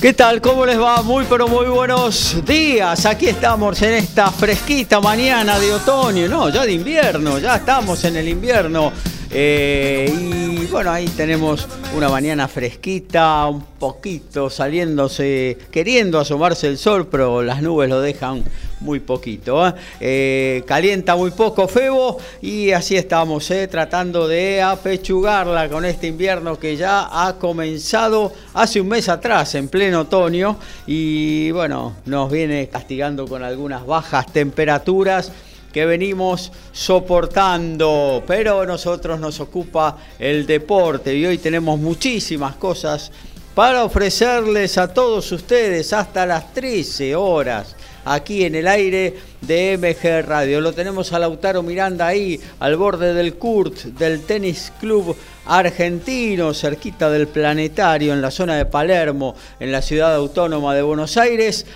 ¿Qué tal? ¿Cómo les va? Muy pero muy buenos días. Aquí estamos en esta fresquita mañana de otoño, no, ya de invierno, ya estamos en el invierno. Eh, y bueno, ahí tenemos una mañana fresquita, un poquito saliéndose, queriendo asomarse el sol, pero las nubes lo dejan muy poquito. ¿eh? Eh, calienta muy poco Febo y así estamos, tratando de apechugarla con este invierno que ya ha comenzado hace un mes atrás, en pleno otoño, y bueno, nos viene castigando con algunas bajas temperaturas que venimos soportando, pero nosotros nos ocupa el deporte y hoy tenemos muchísimas cosas para ofrecerles a todos ustedes hasta las 13 horas aquí en el aire de MG Radio. Lo tenemos a Lautaro Miranda ahí, al borde del Kurt, del Tenis Club Argentino, cerquita del Planetario, en la zona de Palermo, en la ciudad autónoma de Buenos Aires.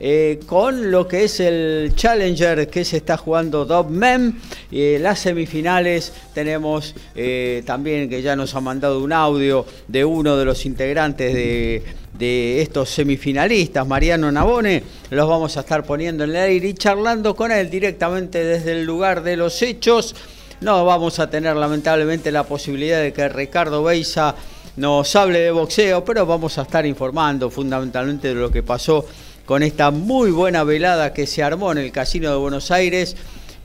Eh, con lo que es el Challenger que se está jugando Men. Eh, las semifinales tenemos eh, también que ya nos ha mandado un audio de uno de los integrantes de, de estos semifinalistas, Mariano Nabone. Los vamos a estar poniendo en el aire y charlando con él directamente desde el lugar de los hechos. No vamos a tener lamentablemente la posibilidad de que Ricardo Beisa nos hable de boxeo, pero vamos a estar informando fundamentalmente de lo que pasó con esta muy buena velada que se armó en el Casino de Buenos Aires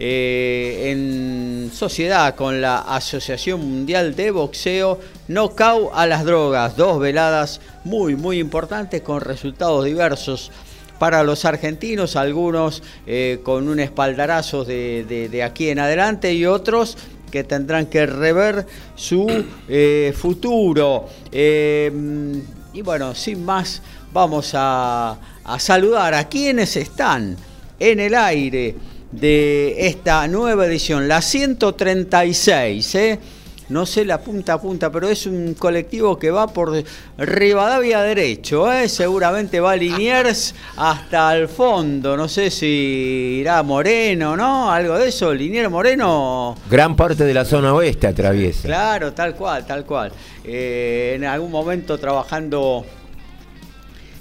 eh, en sociedad con la Asociación Mundial de Boxeo Knockout a las Drogas. Dos veladas muy, muy importantes con resultados diversos para los argentinos, algunos eh, con un espaldarazo de, aquí en adelante y otros que tendrán que rever su eh, futuro. y bueno, sin más, vamos a, a saludar a quienes están en el aire de esta nueva edición, la 136, ¿eh? no sé la punta a punta, pero es un colectivo que va por Rivadavia derecho, ¿eh? seguramente va Liniers hasta el fondo, no sé si irá Moreno, ¿no? Algo de eso, Liniers Moreno. Gran parte de la zona oeste atraviesa. Claro, tal cual, tal cual. Eh, en algún momento trabajando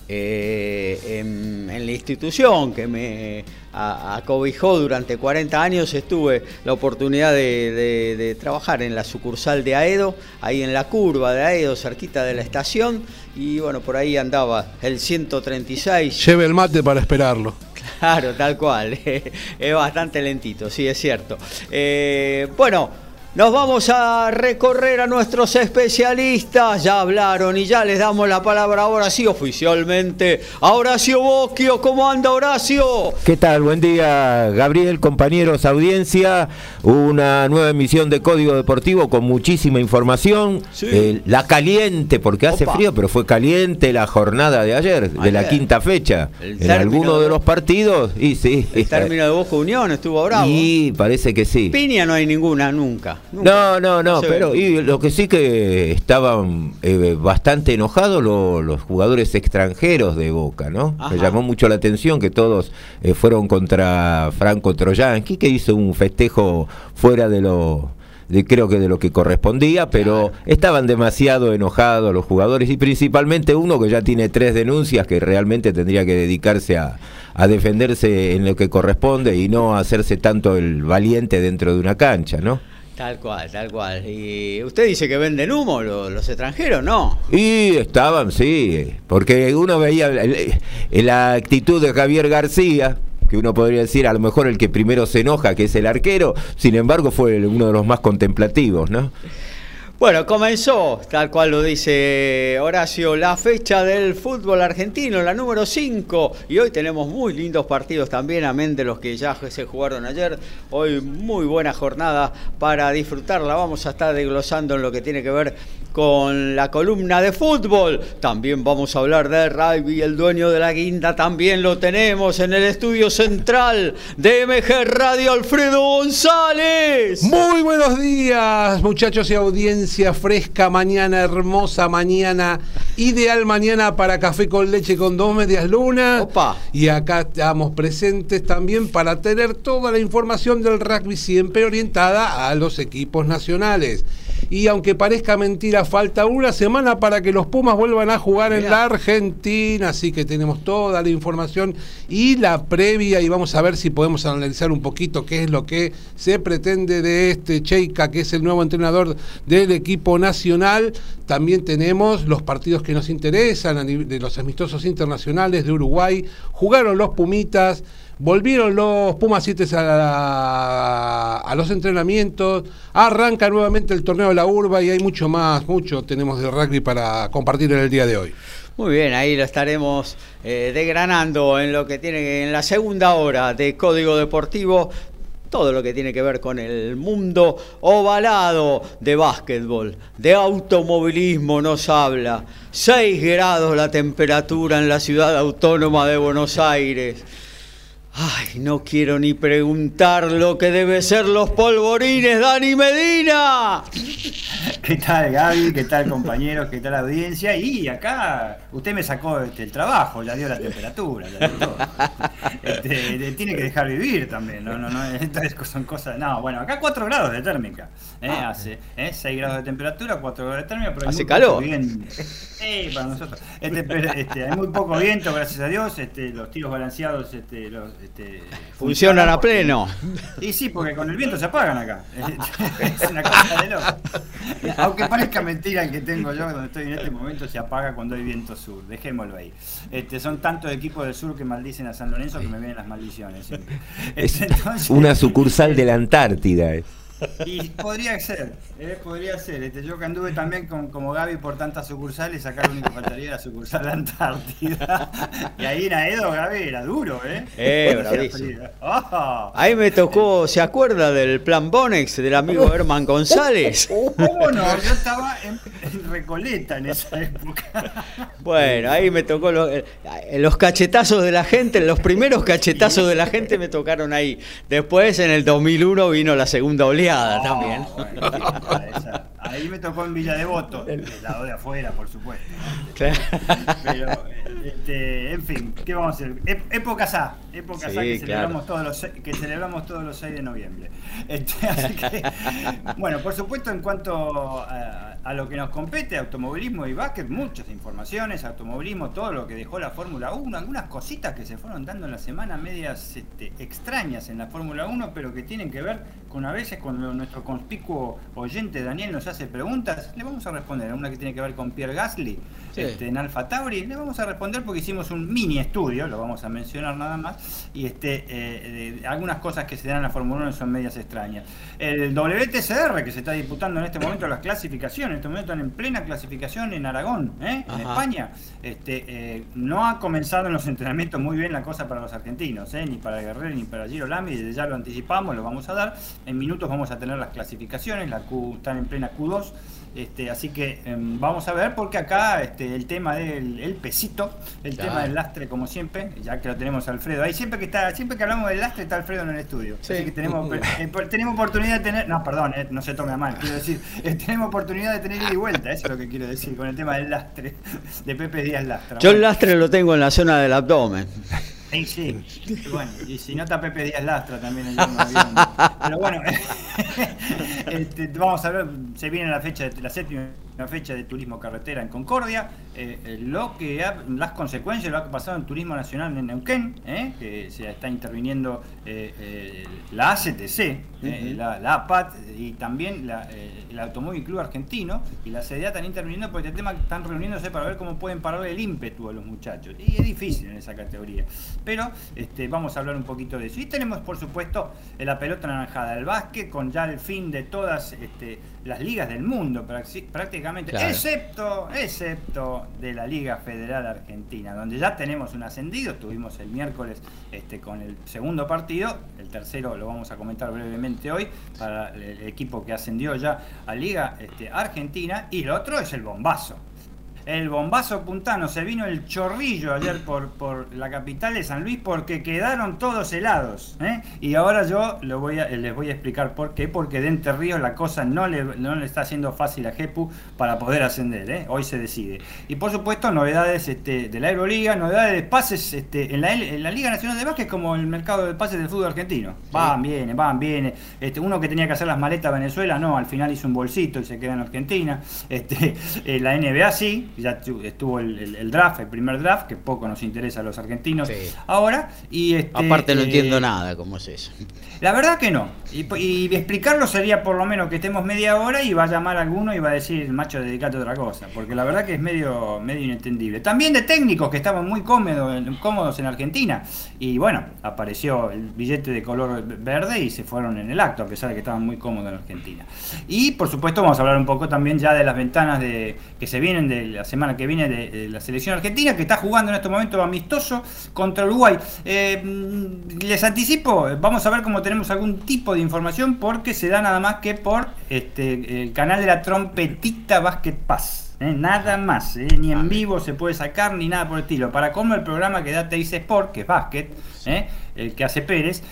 eh, en, la institución que me acobijó durante 40 años, estuve la oportunidad de, trabajar en la sucursal de Aedo, ahí en la curva de Aedo, cerquita de la estación, y bueno, por ahí andaba el 136. Lleve el mate para esperarlo. Claro, tal cual, es bastante lentito, sí, es cierto. Eh, bueno. Nos vamos a recorrer a nuestros especialistas. Ya hablaron y ya les damos la palabra ahora sí oficialmente a Horacio Bosquio. ¿Cómo anda Horacio? ¿Qué tal? Buen día, Gabriel, compañeros, audiencia. Una nueva emisión de Código Deportivo con muchísima información. Eh, la caliente, porque hace frío, pero fue caliente la jornada de ayer, de la quinta fecha. en alguno de, los partidos. Y sí. El término de Bosco Unión estuvo bravo. Y parece que sí. Piña no hay ninguna nunca. No, no, no, pero y lo que sí que estaban eh, bastante enojados los jugadores extranjeros de Boca, ¿no? Me llamó mucho la atención que todos eh, fueron contra Franco Troyansky, que hizo un festejo fuera de lo de, creo que de lo que correspondía, pero estaban demasiado enojados los jugadores y principalmente uno que ya tiene tres denuncias que realmente tendría que dedicarse a, a defenderse en lo que corresponde y no hacerse tanto el valiente dentro de una cancha, ¿no? Tal cual, tal cual. ¿Y usted dice que venden humo los, extranjeros? No. Y estaban, sí, porque uno veía la actitud de Javier García, que uno podría decir a lo mejor el que primero se enoja, que es el arquero, sin embargo fue uno de los más contemplativos, ¿no? Bueno, comenzó, tal cual lo dice Horacio, la fecha del fútbol argentino, la número 5. Y hoy tenemos muy lindos partidos también, amén de los que ya se jugaron ayer. Hoy muy buena jornada para disfrutarla. Vamos a estar desglosando en lo que tiene que ver con la columna de fútbol. También vamos a hablar de rugby. El dueño de la guinda también lo tenemos en el estudio central de MG Radio, Alfredo González. Muy buenos días, muchachos y audiencia fresca. Mañana, hermosa mañana. Ideal mañana para café con leche con dos medias lunas. Opa. Y acá estamos presentes también para tener toda la información del rugby siempre orientada a los equipos nacionales y aunque parezca mentira, falta una semana para que los Pumas vuelvan a jugar en la Argentina, así que tenemos toda la información y la previa y vamos a ver si podemos analizar un poquito qué es lo que se pretende de este Cheika, que es el nuevo entrenador del equipo nacional. También tenemos los partidos que nos interesan de los amistosos internacionales de Uruguay. Jugaron los Pumitas. Volvieron los Pumas 7 a, los entrenamientos, arranca nuevamente el torneo de la urba y hay mucho más, mucho tenemos de rugby para compartir en el día de hoy. Muy bien, ahí lo estaremos eh, degranando en lo que tiene en la segunda hora de Código Deportivo todo lo que tiene que ver con el mundo ovalado de básquetbol, de automovilismo nos habla. 6 grados la temperatura en la ciudad autónoma de Buenos Aires. Ay, no quiero ni preguntar lo que debe ser los polvorines, Dani Medina. ¿Qué tal Gaby? ¿Qué tal compañeros? ¿Qué tal audiencia? Y acá usted me sacó este, el trabajo, ya dio la temperatura, ya dio todo. Este, tiene que dejar vivir también, no, no, no, estas son cosas, no, bueno, acá 4 grados de térmica, ¿eh? Ah. hace ¿eh? 6 grados de temperatura, 4 grados de térmica, pero hace calor. Bien, para nosotros. Este, este, hay muy poco viento, gracias a Dios, este, los tiros balanceados, este, los, este, funcionan a pleno. Y sí, porque con el viento se apagan acá. es una cosa de loco. Aunque parezca mentira el que tengo yo, donde estoy en este momento se apaga cuando hay viento sur. Dejémoslo ahí. Este, son tantos equipos del sur que maldicen a San Lorenzo que me vienen las maldiciones. Es una sucursal de la Antártida. Y podría ser, eh, podría ser. Este, yo que anduve también con, como Gaby por tantas sucursales, acá lo único que faltaría era sucursal de Antártida. Y ahí en Aedo, Gaby, era duro, ¿eh? Eh, oh. Ahí me tocó, ¿se acuerda del plan Bonex del amigo Herman González? ¿Cómo no? Yo estaba en, Recoleta en esa época. Bueno, ahí me tocó eh, los cachetazos de la gente, los primeros cachetazos de la gente me tocaron ahí. Después, en el 2001, vino la segunda oleada también. ahí me tocó en Villa Devoto, del lado de afuera, por supuesto. Pero, este, en fin, ¿qué vamos a hacer? Épocas A, épocas A que celebramos, todos los, que celebramos todos los 6 de noviembre. Este, así que, bueno, por supuesto, en cuanto a, a lo que nos compete, automovilismo y básquet, muchas informaciones, automovilismo, todo lo que dejó la Fórmula 1, algunas cositas que se fueron dando en la semana, medias este, extrañas en la Fórmula 1, pero que tienen que ver con a veces cuando nuestro conspicuo oyente Daniel nos hace preguntas, le vamos a responder. Una que tiene que ver con Pierre Gasly este, en Alfa Tauri, le vamos a responder porque hicimos un mini estudio, lo vamos a mencionar nada más, y este, eh, algunas cosas que se dan en la Fórmula 1 son medias extrañas. El WTCR, que se está disputando en este momento las clasificaciones, en este momento en plena clasificación en Aragón, ¿eh? en España, este, eh, no ha comenzado en los entrenamientos muy bien la cosa para los argentinos, ni para Guerrero ni para Giro Lamy, desde ya lo anticipamos, lo vamos a dar. En minutos vamos a tener las clasificaciones, la Q están en plena Q2. Este, así que em, vamos a ver, porque acá este, el tema del el pesito, el tema del lastre, como siempre, ya que lo tenemos Alfredo. Ahí siempre que está, siempre que hablamos del lastre está Alfredo en el estudio. Así que tenemos, eh, tenemos oportunidad de tener. No, perdón, eh, no se tome a mal, quiero decir, eh, tenemos oportunidad de tener ida y vuelta, eso es lo que quiero decir, con el tema del lastre, de Pepe Díaz Lastra. Yo el lastre lo tengo en la zona del abdomen. Sí, sí. Bueno, y si no está Pepe Díaz Lastra también el Pero bueno, este, vamos a ver, se viene la fecha de la séptima una fecha de turismo carretera en Concordia, eh, eh, lo que las consecuencias de lo que ha pasado en turismo nacional en Neuquén, eh, que se está interviniendo la ACTC, la, APAT y también el Automóvil Club Argentino y la CDA están interviniendo por este tema, están reuniéndose para ver cómo pueden pararle el ímpetu a los muchachos. Y es difícil en esa categoría. Pero este, vamos a hablar un poquito de eso. Y tenemos, por supuesto, la pelota naranjada, el básquet, con ya el fin de todas este, las ligas del mundo prácticamente, excepto, excepto de la Liga Federal Argentina, donde ya tenemos un ascendido, estuvimos el miércoles este, con el segundo partido, el tercero lo vamos a comentar brevemente hoy, para el equipo que ascendió ya a Liga este, Argentina, y el otro es el bombazo el bombazo puntano, se vino el chorrillo ayer por, por la capital de San Luis porque quedaron todos helados. ¿eh? Y ahora yo lo voy a, les voy a explicar por qué, porque de Entre Ríos la cosa no le, no le está haciendo fácil a Jepu para poder ascender, ¿eh? hoy se decide. Y por supuesto novedades este, de la Euroliga, novedades de pases este, en, la, en la Liga Nacional de Básquet como el mercado de pases del fútbol argentino. Van, viene, van, viene. Este, uno que tenía que hacer las maletas a Venezuela, no, al final hizo un bolsito y se queda en Argentina. Este, eh, la NBA sí, ya estuvo el, draft, el primer draft, que poco nos interesa a los argentinos ahora. Y este, Aparte no entiendo eh, nada cómo es eso. La verdad que no. Y, explicarlo sería por lo menos que estemos media hora y va a llamar a alguno y va a decir, macho, dedicate a otra cosa. Porque la verdad que es medio, medio inentendible. También de técnicos que estaban muy cómodos, cómodos en Argentina. Y bueno, apareció el billete de color verde y se fueron en el acto, a pesar de que estaban muy cómodos en Argentina. Y por supuesto vamos a hablar un poco también ya de las ventanas de, que se vienen de la semana que viene de, la selección argentina, que está jugando en este momento amistoso contra Uruguay. Eh, mm, les anticipo, vamos a ver cómo tenemos algún tipo de información, porque se da nada más que por este, el canal de la trompetita Basket Pass. ¿Eh? nada más, ¿eh? ni en vivo se puede sacar ni nada por el estilo. Para como el programa que da Teis Sport, que es básquet, el que hace Pérez,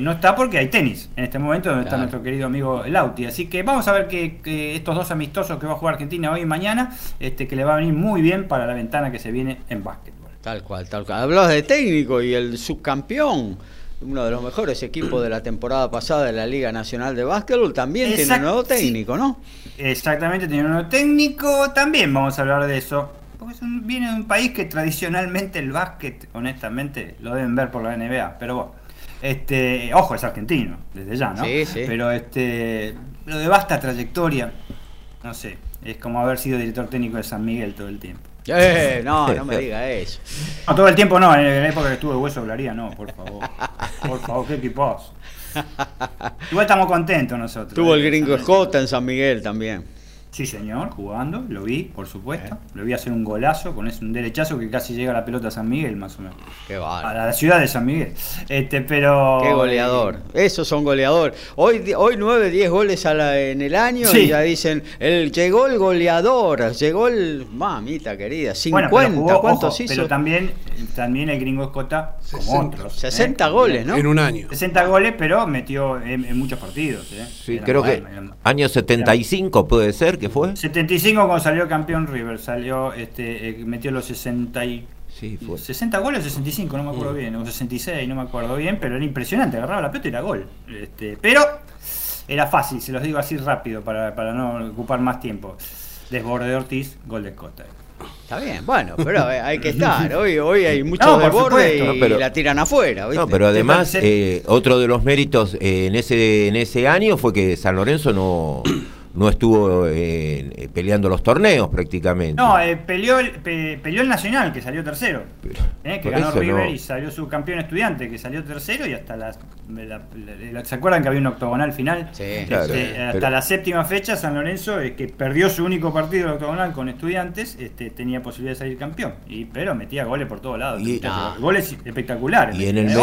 no está porque hay tenis en este momento donde está nuestro querido amigo Lauti. Así que vamos a ver que, estos dos amistosos que va a jugar Argentina hoy y mañana, este, que le va a venir muy bien para la ventana que se viene en básquetbol. Tal cual, tal cual. Hablas de técnico y el subcampeón uno de los mejores equipos de la temporada pasada de la Liga Nacional de Básquetbol, también tiene un nuevo técnico, ¿no? Exactamente, tiene un nuevo técnico, también vamos a hablar de eso. Porque viene de un país que tradicionalmente el básquet, honestamente, lo deben ver por la NBA, pero bueno. Este, ojo, es argentino, desde ya, ¿no? Sí, sí. Pero este, lo de vasta trayectoria, no sé, es como haber sido director técnico de San Miguel todo el tiempo. Eh, no, no me diga eso. No, todo el tiempo no, en la época que estuve Hueso hablaría, no, por favor. Por favor, qué equipos. Igual estamos contentos nosotros. Tuvo el gringo Escota en San Miguel también. Sí, señor, jugando, lo vi, por supuesto. Lo vi hacer un golazo con ese, un derechazo que casi llega a la pelota a San Miguel, más o menos. Qué A la ciudad de San Miguel. Este, pero. Qué goleador. Esos son goleador. Hoy, hoy 9, 10 goles a la, en el año y ya dicen, el, llegó el goleador, llegó el. Mamita querida, 50. Bueno, ¿Cuántos hizo? Pero también, también el gringo Escota, 60, 60 goles, ¿no? En un año. 60 goles, pero metió en, muchos partidos. ¿eh? Sí, creo que año 75 puede ser que fue? 75 cuando salió campeón River, salió, este, eh, metió los 60 y... 60 goles o 65, no me acuerdo mm. bien, o 66, no me acuerdo bien, pero era impresionante, agarraba la pelota y era gol. Este, pero era fácil, se los digo así rápido para, no ocupar más tiempo. Desborde de Ortiz, gol de Escota. Está bien, bueno, pero eh, hay que estar. Hoy, hoy hay muchos desbordes y, la tiran afuera. No, pero además, eh, otro de los méritos en, ese, en ese año fue que San Lorenzo no no estuvo eh, eh, peleando los torneos prácticamente. No, eh, peleó, el, peleó el Nacional, que salió tercero. que ganó River y salió su campeón estudiante, que salió tercero y hasta las... ¿Se acuerdan que había un octogonal final? Sí, este, hasta la séptima fecha, San Lorenzo, que perdió su único partido de octogonal con estudiantes, este, tenía posibilidad de salir campeón. Y, pero metía goles por todos lados. Goles espectaculares. Y en el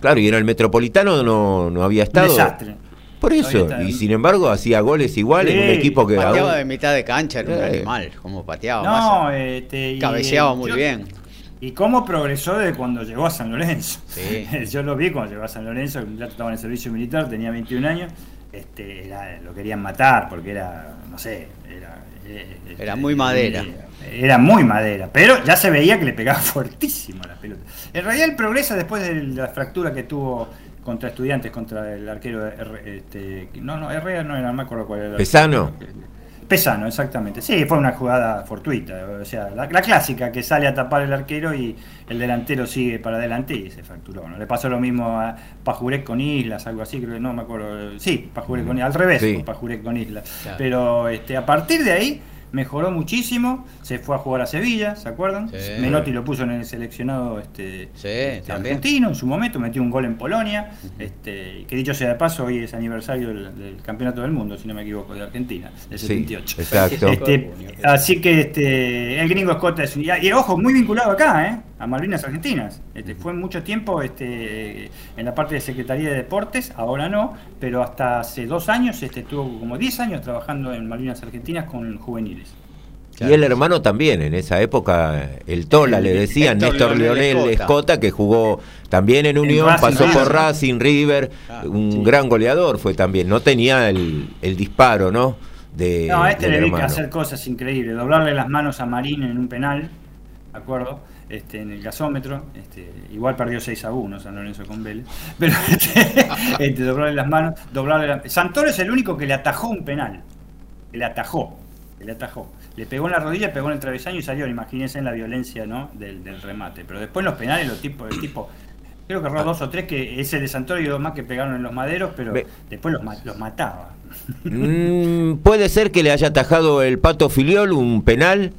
Claro, y en el Metropolitano no, no había estado. desastre. Por eso, y sin embargo hacía goles igual en un equipo que... Pateaba de mitad de cancha, era un animal, como pateaba. No, este, cabeceaba muy bien. Y cómo progresó desde cuando llegó a San Lorenzo. yo lo vi cuando llegó a San Lorenzo, ya estaba en el servicio militar, tenía 21 años, este, lo querían matar porque era, no sé, era... Eh, era muy madera. Era, muy madera, pero ya se veía que le pegaba fuertísimo a la pelota. En realidad él progresa después de la fractura que tuvo contra estudiantes, contra el arquero este, no, no, Herrera no era, no me acuerdo cuál era. Pesano. Pesano, exactamente. Sí, fue una jugada fortuita, o sea, la, clásica que sale a tapar el arquero y el delantero sigue para adelante y se fracturó. ¿no? Le pasó lo mismo a Pajurek con Islas, algo así, creo que no me acuerdo. Sí, Pajurek con Islas, al revés, Pajurek con Islas. Pero este, a partir de ahí mejoró muchísimo, se fue a jugar a Sevilla, ¿se acuerdan? Menotti lo puso en el seleccionado este, este argentino en su momento, metió un gol en Polonia, este, que dicho sea de paso, hoy es aniversario del, Campeonato del Mundo, si no me equivoco, de Argentina, del 78. exacto. Este, así que este, el gringo Escota es, y, y, ojo, muy vinculado acá, ¿eh? A Malvinas Argentinas. Este, fue mucho tiempo este, en la parte de Secretaría de Deportes, ahora no, pero hasta hace dos años este, estuvo como 10 años trabajando en Malvinas Argentinas con juveniles. Y el hermano también, en esa época, el Tola, le decían, Néstor Leonel Escota, que jugó también en Unión, pasó por Racing, River, ah, un gran goleador fue también, no tenía el, disparo, ¿no? De, no, este le que hacer cosas increíbles, doblarle las manos a Marín en un penal, ¿de acuerdo? Este, en el gasómetro, este, igual perdió 6 a 1 San Lorenzo con Vélez, pero este, este, doblarle las manos, doblarle la... Santoro es el único que le atajó un penal, le atajó, le atajó, le pegó en la rodilla, pegó en el travesaño y salió, imagínense en la violencia ¿no? del, remate, pero después los penales, los tipos, el tipo, creo que erró dos o tres, que ese de Santoro y dos más que pegaron en los maderos, pero después los, los mataba. Mm, puede ser que le haya atajado el Pato Filiol un penal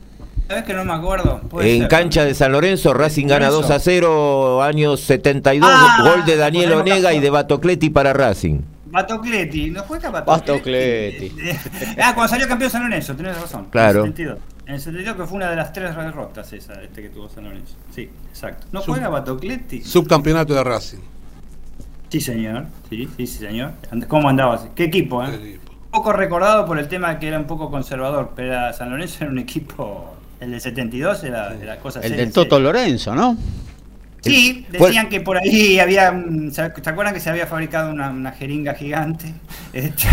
¿Sabes que no me acuerdo? en cancha de San Lorenzo, Racing gana 2 a 0, años 72, ah, gol de Daniel Onega y de Batocleti para Racing. Batocleti, ¿no juega Batocleti? ah, cuando salió campeón San Lorenzo, tenés razón. Claro. En el 72. En el 72 que fue una de las tres derrotas esa, este que tuvo San Lorenzo. Sí, exacto. ¿No juega Batocleti? Subcampeonato de Racing. Sí, señor. Sí, sí, señor. ¿Cómo andabas? ¿Qué equipo, eh? poco recordado por el tema que era un poco conservador, pero San Lorenzo era un equipo el del 72 era, la cosa El del Toto Lorenzo, ¿no? Sí, decían que por ahí había, ¿se acuerdan que se había fabricado una, jeringa gigante? Este,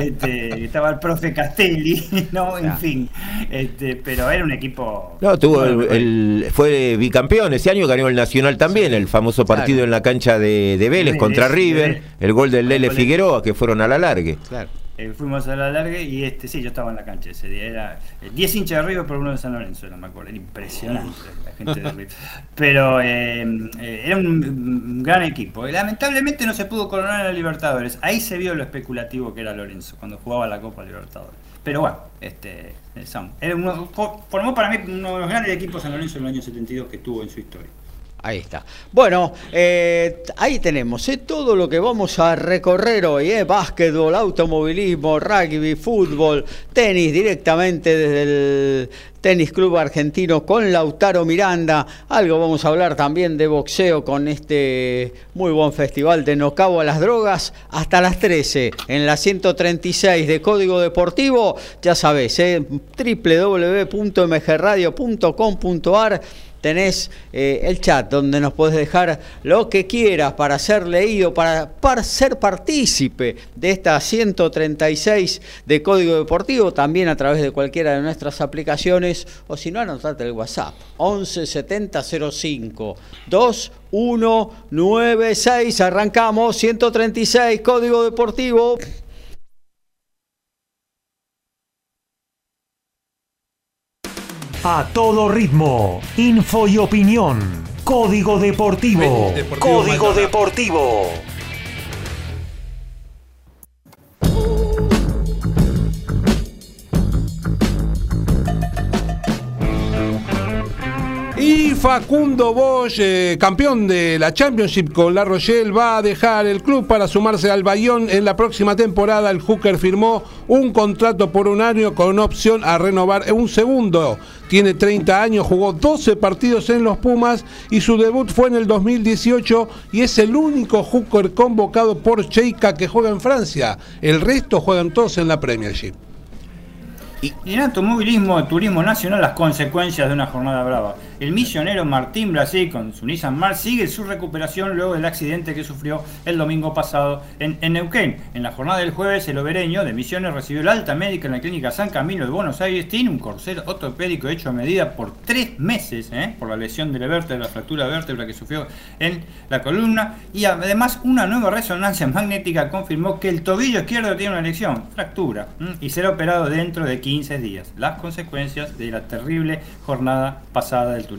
este, estaba el profe Castelli, ¿no? En fin, este, pero era un equipo... No, tuvo el, fue bicampeón, ese año ganó el Nacional también, el famoso partido en la cancha de, Vélez, contra River, el gol del Lele Figueroa, que fueron a la largue. Claro. Eh, fuimos a la larga y este sí, yo estaba en la cancha ese día. Era 10 hinchas de River por uno de San Lorenzo, no me acuerdo. Era impresionante la gente de River. Pero eh, eh, era un, gran equipo. Lamentablemente no se pudo coronar en la Libertadores. Ahí se vio lo especulativo que era Lorenzo cuando jugaba la Copa Libertadores. Pero bueno, este, uno, formó para mí uno de los grandes equipos San Lorenzo en el año 72 que tuvo en su historia. Ahí está. Bueno, eh, ahí tenemos eh, todo lo que vamos a recorrer hoy. Eh, básquetbol, automovilismo, rugby, fútbol, tenis directamente desde el Tenis Club Argentino con Lautaro Miranda. Algo vamos a hablar también de boxeo con este muy buen festival de No Cabo a las Drogas hasta las 13 en la 136 de Código Deportivo. Ya sabes, www.mgradio.com.ar tenés eh, el chat donde nos podés dejar lo que quieras para ser leído, para, ser partícipe de esta 136 de Código Deportivo, también a través de cualquiera de nuestras aplicaciones, o si no, anotate el WhatsApp, 11 70 05 2196, arrancamos, 136 Código Deportivo. A todo ritmo, info y opinión. Código Deportivo. Código Deportivo. Y Facundo Bosch, eh, campeón de la Championship con La Rochelle, va a dejar el club para sumarse al Bayón en la próxima temporada. El Hooker firmó un contrato por un año con opción a renovar un segundo. Tiene 30 años, jugó 12 partidos en los Pumas y su debut fue en el 2018 y es el único Hooker convocado por Cheika que juega en Francia. El resto juegan todos en la Premiership. Y en automovilismo, turismo nacional, las consecuencias de una jornada brava. El misionero Martín Brasil con su Nissan sigue su recuperación luego del accidente que sufrió el domingo pasado en, Neuquén. En la jornada del jueves, el obereño de Misiones recibió el alta médica en la clínica San Camilo de Buenos Aires. Tiene un corset ortopédico hecho a medida por tres meses ¿eh? por la lesión de la vértebra, la fractura de vértebra que sufrió en la columna. Y además, una nueva resonancia magnética confirmó que el tobillo izquierdo tiene una lesión, fractura, y será operado dentro de 15 días. Las consecuencias de la terrible jornada pasada del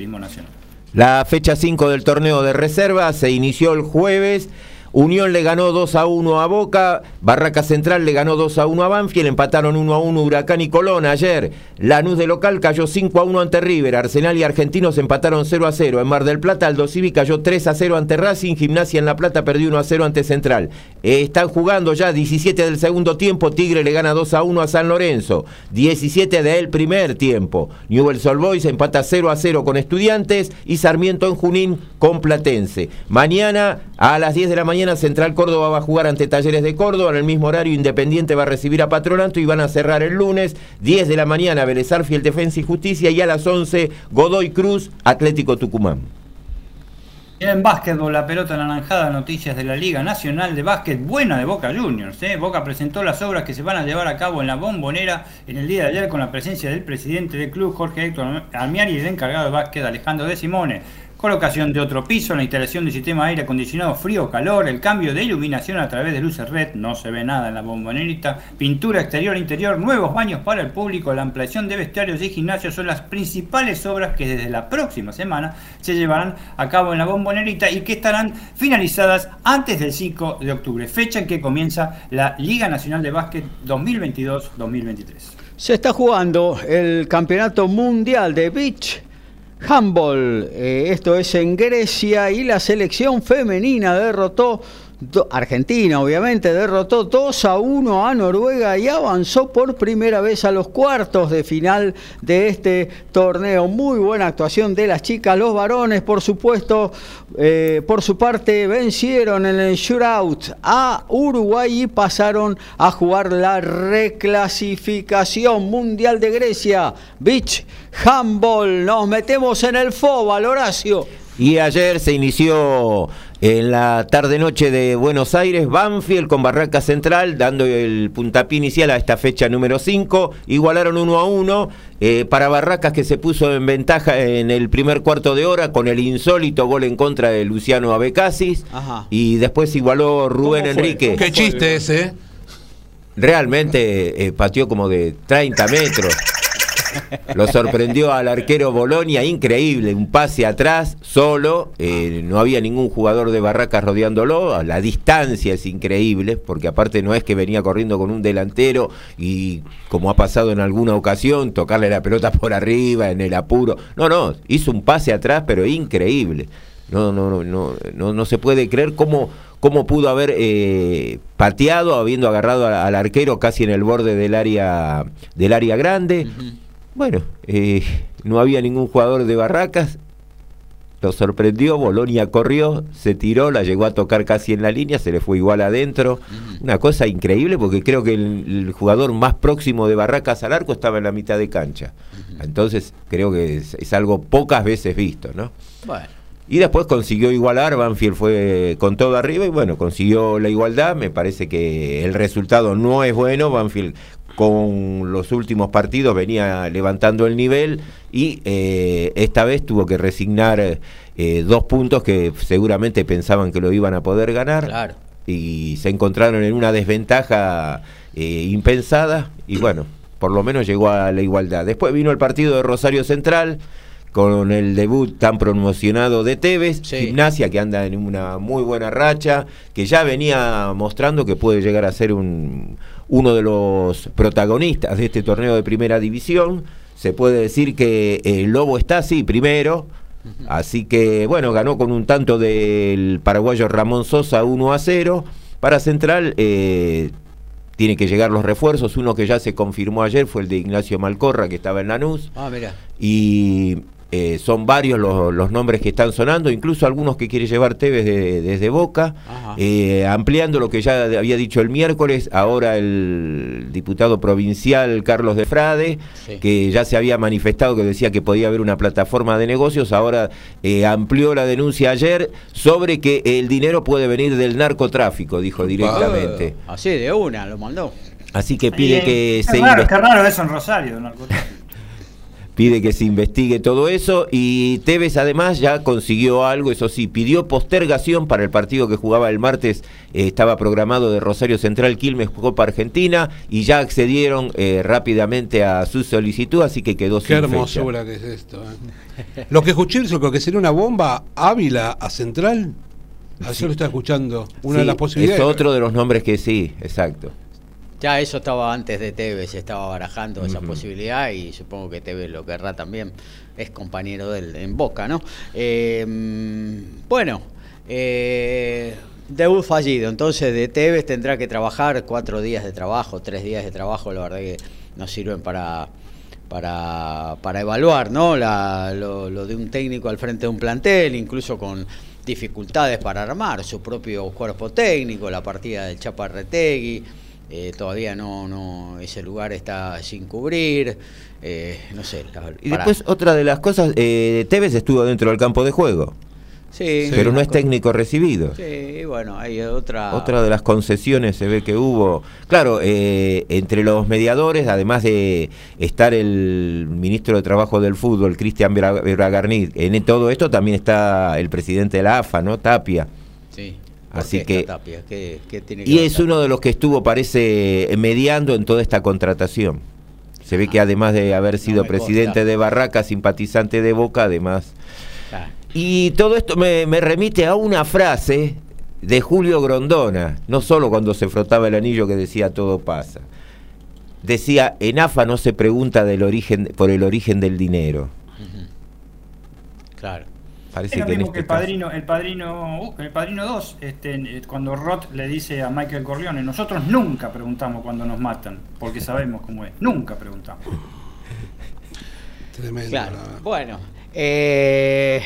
La fecha 5 del torneo de reserva se inició el jueves. Unión le ganó 2 a 1 a Boca, Barraca Central le ganó 2 a 1 a Banfield, empataron 1 a 1 Huracán y Colón ayer. Lanús de local cayó 5 a 1 ante River, Arsenal y Argentinos empataron 0 a 0. En Mar del Plata Aldo Civi cayó 3 a 0 ante Racing, Gimnasia en La Plata perdió 1 a 0 ante Central. están jugando ya 17 del segundo tiempo, Tigre le gana 2 a 1 a San Lorenzo, 17 del primer tiempo. Newell's Old Boys empata 0 a 0 con Estudiantes y Sarmiento en Junín con Platense. Mañana a las 10 de la mañana Central Córdoba va a jugar ante Talleres de Córdoba, en el mismo horario Independiente va a recibir a Patronato y van a cerrar el lunes 10 de la mañana Belezar Fiel Defensa y Justicia y a las 11 Godoy Cruz Atlético Tucumán. En básquetbol, la pelota anaranjada, noticias de la Liga Nacional de Básquet, buena de Boca Juniors. ¿eh? Boca presentó las obras que se van a llevar a cabo en la bombonera en el día de ayer con la presencia del presidente del club, Jorge Héctor Almiari, y el encargado de básquet, Alejandro de Simone colocación de otro piso, la instalación de sistema de aire acondicionado frío-calor, el cambio de iluminación a través de luces red, no se ve nada en la bombonerita, pintura exterior-interior, nuevos baños para el público, la ampliación de vestuarios y gimnasios son las principales obras que desde la próxima semana se llevarán a cabo en la bombonerita y que estarán finalizadas antes del 5 de octubre, fecha en que comienza la Liga Nacional de Básquet 2022-2023. Se está jugando el Campeonato Mundial de Beach Handball, eh, esto es en Grecia y la selección femenina derrotó Argentina obviamente derrotó 2 a 1 a Noruega y avanzó por primera vez a los cuartos de final de este torneo. Muy buena actuación de las chicas, los varones por supuesto, eh, por su parte vencieron en el shootout a Uruguay y pasaron a jugar la reclasificación mundial de Grecia. Beach Handball, nos metemos en el fóbal, Horacio. Y ayer se inició en la tarde-noche de Buenos Aires, Banfield con Barraca Central, dando el puntapié inicial a esta fecha número 5. Igualaron 1 a 1 eh, para Barracas que se puso en ventaja en el primer cuarto de hora con el insólito gol en contra de Luciano Abecasis. Y después igualó Rubén Enrique. Qué chiste ese. ¿eh? Realmente eh, pateó como de 30 metros. Lo sorprendió al arquero Bolonia, increíble, un pase atrás, solo, eh, no había ningún jugador de Barracas rodeándolo, la distancia es increíble, porque aparte no es que venía corriendo con un delantero y como ha pasado en alguna ocasión, tocarle la pelota por arriba en el apuro. No, no, hizo un pase atrás, pero increíble. No, no, no, no, no, se puede creer cómo, cómo pudo haber eh, pateado, habiendo agarrado al, arquero casi en el borde del área, del área grande. Bueno, eh, no había ningún jugador de Barracas, lo sorprendió, Bolonia corrió, se tiró, la llegó a tocar casi en la línea, se le fue igual adentro. Una cosa increíble porque creo que el, jugador más próximo de Barracas al arco estaba en la mitad de cancha. Entonces creo que es, algo pocas veces visto, ¿no? Bueno. Y después consiguió igualar, Banfield fue con todo arriba y bueno, consiguió la igualdad. Me parece que el resultado no es bueno. Banfield con los últimos partidos venía levantando el nivel y eh, esta vez tuvo que resignar eh, dos puntos que seguramente pensaban que lo iban a poder ganar. Y se encontraron en una desventaja eh, impensada y bueno, por lo menos llegó a la igualdad. Después vino el partido de Rosario Central con el debut tan promocionado de Tevez, Gimnasia que anda en una muy buena racha, que ya venía mostrando que puede llegar a ser un, uno de los protagonistas de este torneo de primera división. Se puede decir que el Lobo está así primero, así que bueno, ganó con un tanto del paraguayo Ramón Sosa 1 a 0. Para Central eh, tiene que llegar los refuerzos, uno que ya se confirmó ayer fue el de Ignacio Malcorra, que estaba en Lanús. Ah, mira. Y eh, son varios los, nombres que están sonando, incluso algunos que quiere llevar Tevez desde Boca, eh, ampliando lo que ya había dicho el miércoles, ahora el diputado provincial Carlos de Frade, que ya se había manifestado que decía que podía haber una plataforma de negocios, ahora eh, amplió la denuncia ayer sobre que el dinero puede venir del narcotráfico, dijo directamente. así de una, lo mandó. Así que pide que se... Raro, qué raro eso en Rosario, narcotráfico pide que se investigue todo eso y Tevez además ya consiguió algo, eso sí, pidió postergación para el partido que jugaba el martes, eh, estaba programado de Rosario Central Quilmes Copa Argentina y ya accedieron eh, rápidamente a su solicitud, así que quedó Qué hermosura que es esto. ¿eh? Lo que escuché es lo que sería una bomba Ávila a Central. Ayer lo está escuchando. Una de las posibilidades. Es otro de los nombres que sí, exacto. Ya eso estaba antes de Tevez, estaba barajando esa posibilidad y supongo que Tevez lo querrá también. Es compañero del en Boca, ¿no? Eh, bueno, eh, debut fallido. Entonces de Tevez tendrá que trabajar cuatro días de trabajo, tres días de trabajo. La verdad que nos sirven para para, para evaluar ¿no? lo, de un técnico al frente de un plantel, incluso con dificultades para armar su propio cuerpo técnico, la partida del Chaparretegui, eh, todavía no, no, ese lugar está sin cubrir, eh, no sé. y después otra de las cosas, eh, Tevez estuvo dentro del campo de juego. Sí, pero no es técnico recibido. Sí, bueno, hay otra... Otra de las concesiones se ve que hubo. Claro, eh, entre los mediadores, además de estar el ministro de Trabajo del Fútbol, Cristian Bragarnit, en todo esto también está el presidente de la AFA, ¿no? Tapia. Sí. Así que... Tapia? y es uno de los que estuvo, parece, mediando en toda esta contratación. Se ve que ah. además de haber sido presidente de Barraca, simpatizante de Boca, además... Y todo esto me, remite a una frase de Julio Grondona, no solo cuando se frotaba el anillo que decía todo pasa. Decía, en AFA no se pregunta del origen, por el origen del dinero. Claro. Parece es lo mismo que, el este padrino, el padrino, uh, el padrino 2, este, eh, cuando Roth le dice a Michael Corleone, nosotros nunca preguntamos cuando nos matan, porque sabemos cómo es, nunca preguntamos. Tremendo. Claro. Bueno, eh,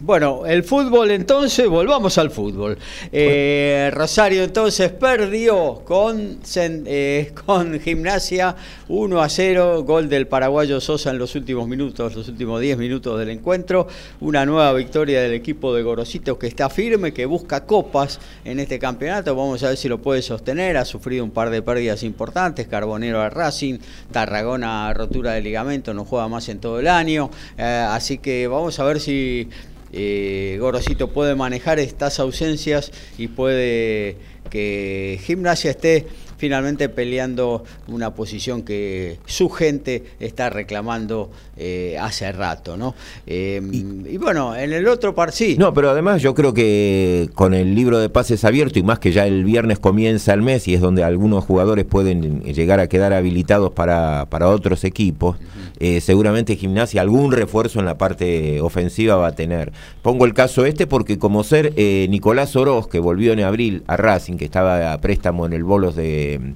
bueno, el fútbol entonces, volvamos al fútbol. Eh, Rosario entonces perdió con, eh, con Gimnasia 1 a 0, gol del paraguayo Sosa en los últimos minutos, los últimos 10 minutos del encuentro. Una nueva victoria del equipo de Gorosito que está firme, que busca copas en este campeonato. Vamos a ver si lo puede sostener. Ha sufrido un par de pérdidas importantes. Carbonero al Racing, Tarragona rotura de ligamento, no juega más en todo el año. Eh, así que vamos a ver si eh, Gorosito puede manejar estas ausencias y puede que Gimnasia esté finalmente peleando una posición que su gente está reclamando eh, hace rato, ¿no? Em, y, bueno, en el otro par sí. No, pero además yo creo que con el libro de pases abierto y más que ya el viernes comienza el mes y es donde algunos jugadores pueden llegar a quedar habilitados para, para otros equipos, eh, seguramente Gimnasia algún refuerzo en la parte ofensiva va a tener. Pongo el caso este porque como ser eh, Nicolás Oroz, que volvió en abril a Racing, que estaba a préstamo en el Bolos de,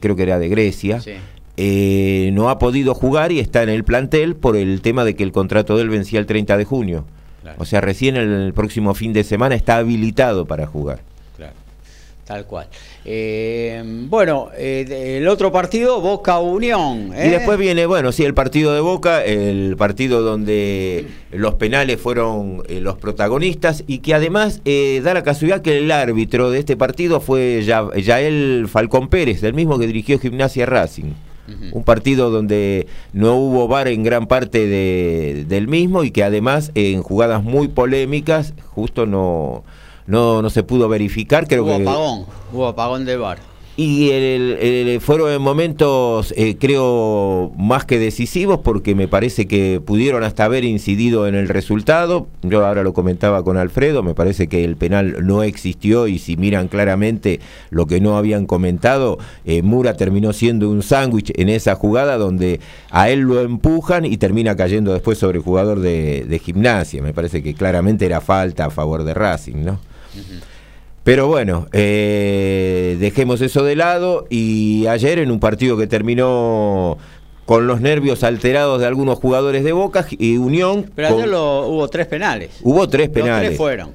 creo que era de Grecia, eh, no ha podido jugar y está en el plantel por el tema de que el contrato de él vencía el 30 de junio. O sea, recién el próximo fin de semana está habilitado para jugar. Tal cual. Eh, bueno, eh, el otro partido, Boca Unión. Y después viene, bueno, sí, el partido de Boca, el partido donde los penales fueron los protagonistas y que además da la casualidad que el árbitro de este partido fue ya, Yael Falcón Pérez, el mismo que dirigió Gimnasia Racing. Un partido donde no hubo VAR en gran parte del mismo y que además en jugadas muy polémicas justo no, no, no se pudo verificar. Creo hubo que, apagón, hubo apagón de VAR. Y el, fueron momentos, eh, creo, más que decisivos, porque me parece que pudieron hasta haber incidido en el resultado. Yo ahora lo comentaba con Alfredo, me parece que el penal no existió y si miran claramente lo que no habían comentado, eh, Mura terminó siendo un sándwich en esa jugada donde a él lo empujan y termina cayendo después sobre el jugador de, gimnasia. Me parece que claramente era falta a favor de Racing, ¿no? Pero bueno, eh, dejemos eso de lado y ayer en un partido que terminó con los nervios alterados de algunos jugadores de Boca y Unión. Pero ayer hubo tres penales. Hubo tres penales. Los tres fueron.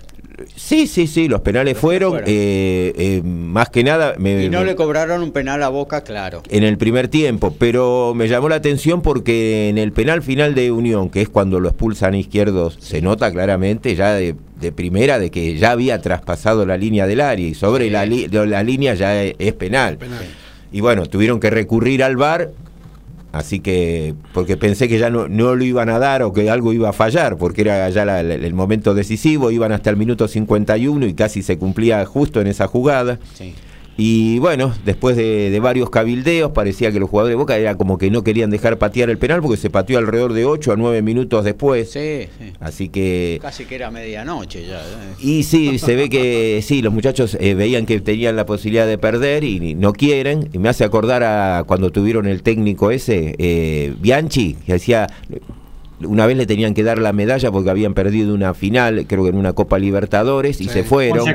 Sí, sí, sí, los penales fueron, eh, eh, más que nada... y no le cobraron un penal a Boca, claro. En el primer tiempo, pero me llamó la atención porque en el penal final de Unión, que es cuando lo expulsan izquierdos, se nota claramente ya de, primera de que ya había traspasado la línea del área y sobre la, la, línea ya es, penal. Y bueno, tuvieron que recurrir al VAR Así que, porque pensé que ya no, no, lo iban a dar o que algo iba a fallar, porque era ya el momento decisivo, iban hasta el minuto 51 y casi se cumplía justo en esa jugada. Y bueno, después de, varios cabildeos, parecía que los jugadores de Boca era como que no querían dejar patear el penal porque se pateó alrededor de 8 a 9 minutos después. Sí, sí. Así que. Casi que era medianoche ya. ¿eh? Y sí, se ve que sí, los muchachos eh, veían que tenían la posibilidad de perder y no quieren. Y me hace acordar a cuando tuvieron el técnico ese, eh, Bianchi, que decía una vez le tenían que dar la medalla porque habían perdido una final, creo que en una Copa Libertadores, y se fueron.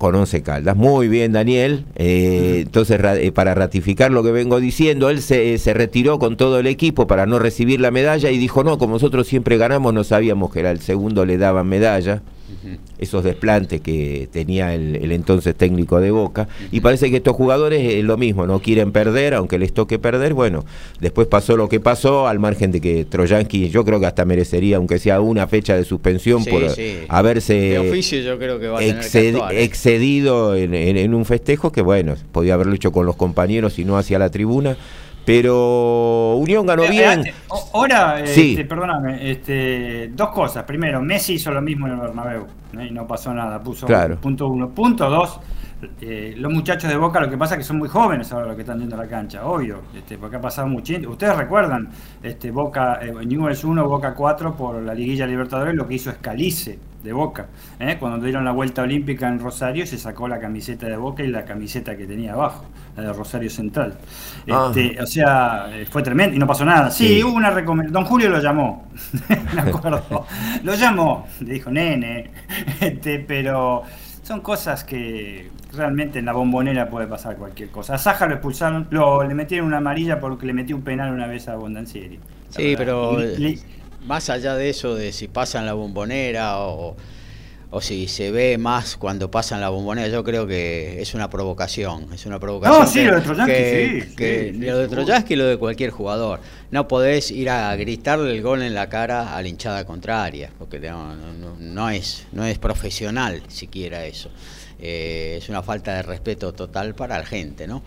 Con Once Caldas. Muy bien, Daniel. Eh, entonces, eh, para ratificar lo que vengo diciendo, él se, se, retiró con todo el equipo para no recibir la medalla y dijo, no, como nosotros siempre ganamos, no sabíamos que era el segundo le daban medalla esos desplantes que tenía el, entonces técnico de Boca. Y parece que estos jugadores es lo mismo, no quieren perder, aunque les toque perder. Bueno, después pasó lo que pasó, al margen de que Troyansky yo creo que hasta merecería, aunque sea una fecha de suspensión por haberse excedido en, un festejo que, bueno, podía haberlo hecho con los compañeros y no hacia la tribuna. Pero Unión ganó eh, bien. Eh, ahora, este, perdóname, este, dos cosas. Primero, Messi hizo lo mismo en el Bernabéu ¿eh? y no pasó nada. Puso punto uno. Punto dos, los muchachos de Boca lo que pasa es que son muy jóvenes ahora los que están yendo a la cancha, obvio, este, porque ha pasado mucho. Ustedes recuerdan, este, Boca, eh, Newell's 1, Boca 4 por la liguilla Libertadores, lo que hizo Escalice de Boca. Cuando dieron la vuelta olímpica en Rosario, se sacó la camiseta de Boca y la camiseta que tenía abajo la de Rosario Central. Ah. Este, o sea, eh, fue tremendo y no pasó nada. Sí, hubo una recomendación. Don Julio lo llamó, me acuerdo. lo llamó, le dijo, nene, este, pero son cosas que realmente en la bombonera puede pasar cualquier cosa. A Saja lo expulsaron, lo, le metieron una amarilla porque le metió un penal una vez a Bondancieri. Sí, pero más allá de eso, de si pasa en la bombonera o o si se ve más cuando pasan la bombonera, yo creo que es una provocación. Es una provocación. No, sí, lo de Troyansky, sí, Lo de Troyansky y lo de cualquier jugador. No podés ir a gritarle el gol en la cara a la hinchada contraria, porque no, es, no es profesional siquiera eso. Eh, es una falta de respeto total para la gente, ¿no?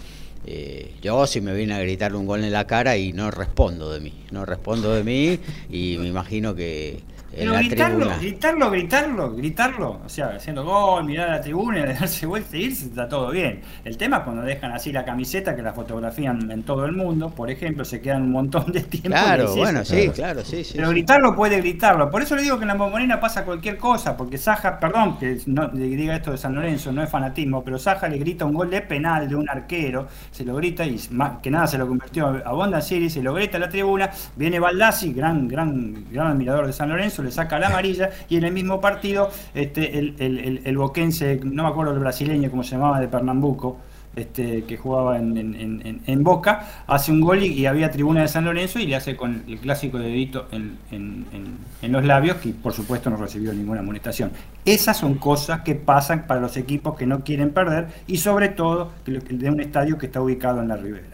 Eh, yo si me viene a gritarle un gol en la cara y no respondo de mí, no respondo de mí y me imagino que pero gritarlo, gritarlo, gritarlo, gritarlo, o sea, haciendo gol, mirar a la tribuna, y darse vuelta e irse, está todo bien. El tema es cuando dejan así la camiseta, que la fotografían en todo el mundo, por ejemplo, se quedan un montón de tiempo. Claro, bueno, sí, claro, sí, sí. Pero gritarlo puede gritarlo. Por eso le digo que en la bombonera pasa cualquier cosa, porque Saja, perdón que no le diga esto de San Lorenzo, no es fanatismo, pero Saja le grita un gol de penal de un arquero, se lo grita y más que nada se lo convirtió a Bonda City, se lo grita a la tribuna, viene Baldassi, gran, gran, gran admirador de San Lorenzo, le saca la amarilla y en el mismo partido este, el, el, el, boquense, no me acuerdo el brasileño como se llamaba, de Pernambuco, este, que jugaba en, en, Boca, hace un gol y, había tribuna de San Lorenzo y le hace con el clásico dedito en, en, los labios, que por supuesto no recibió ninguna amonestación. Esas son cosas que pasan para los equipos que no quieren perder y sobre todo de un estadio que está ubicado en la Ribera.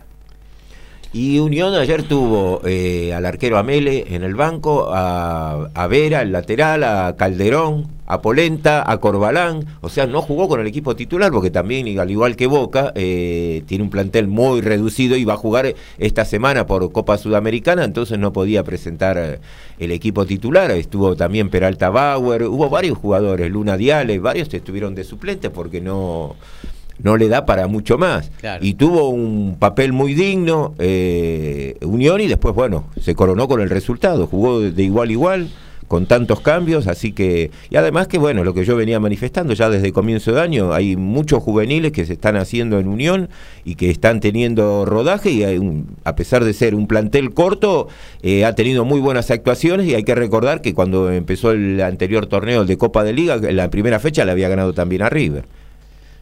Y Unión ayer tuvo eh, al arquero Amele en el banco, a, Vera, el lateral, a Calderón, a Polenta, a Corbalán. O sea, no jugó con el equipo titular porque también, al igual que Boca, eh, tiene un plantel muy reducido y va a jugar esta semana por Copa Sudamericana, entonces no podía presentar eh, el equipo titular. Estuvo también Peralta Bauer, hubo varios jugadores, Luna Diales, varios estuvieron de suplente porque no no le da para mucho más. Y tuvo un papel muy digno eh, Unión y después, bueno, se coronó con el resultado, jugó de, igual a igual con tantos cambios, así que, y además que bueno, lo que yo venía manifestando ya desde comienzo de año, hay muchos juveniles que se están haciendo en Unión y que están teniendo rodaje y hay a pesar de ser un plantel corto, eh, ha tenido muy buenas actuaciones y hay que recordar que cuando empezó el anterior torneo de Copa de Liga, en la primera fecha le había ganado también a River.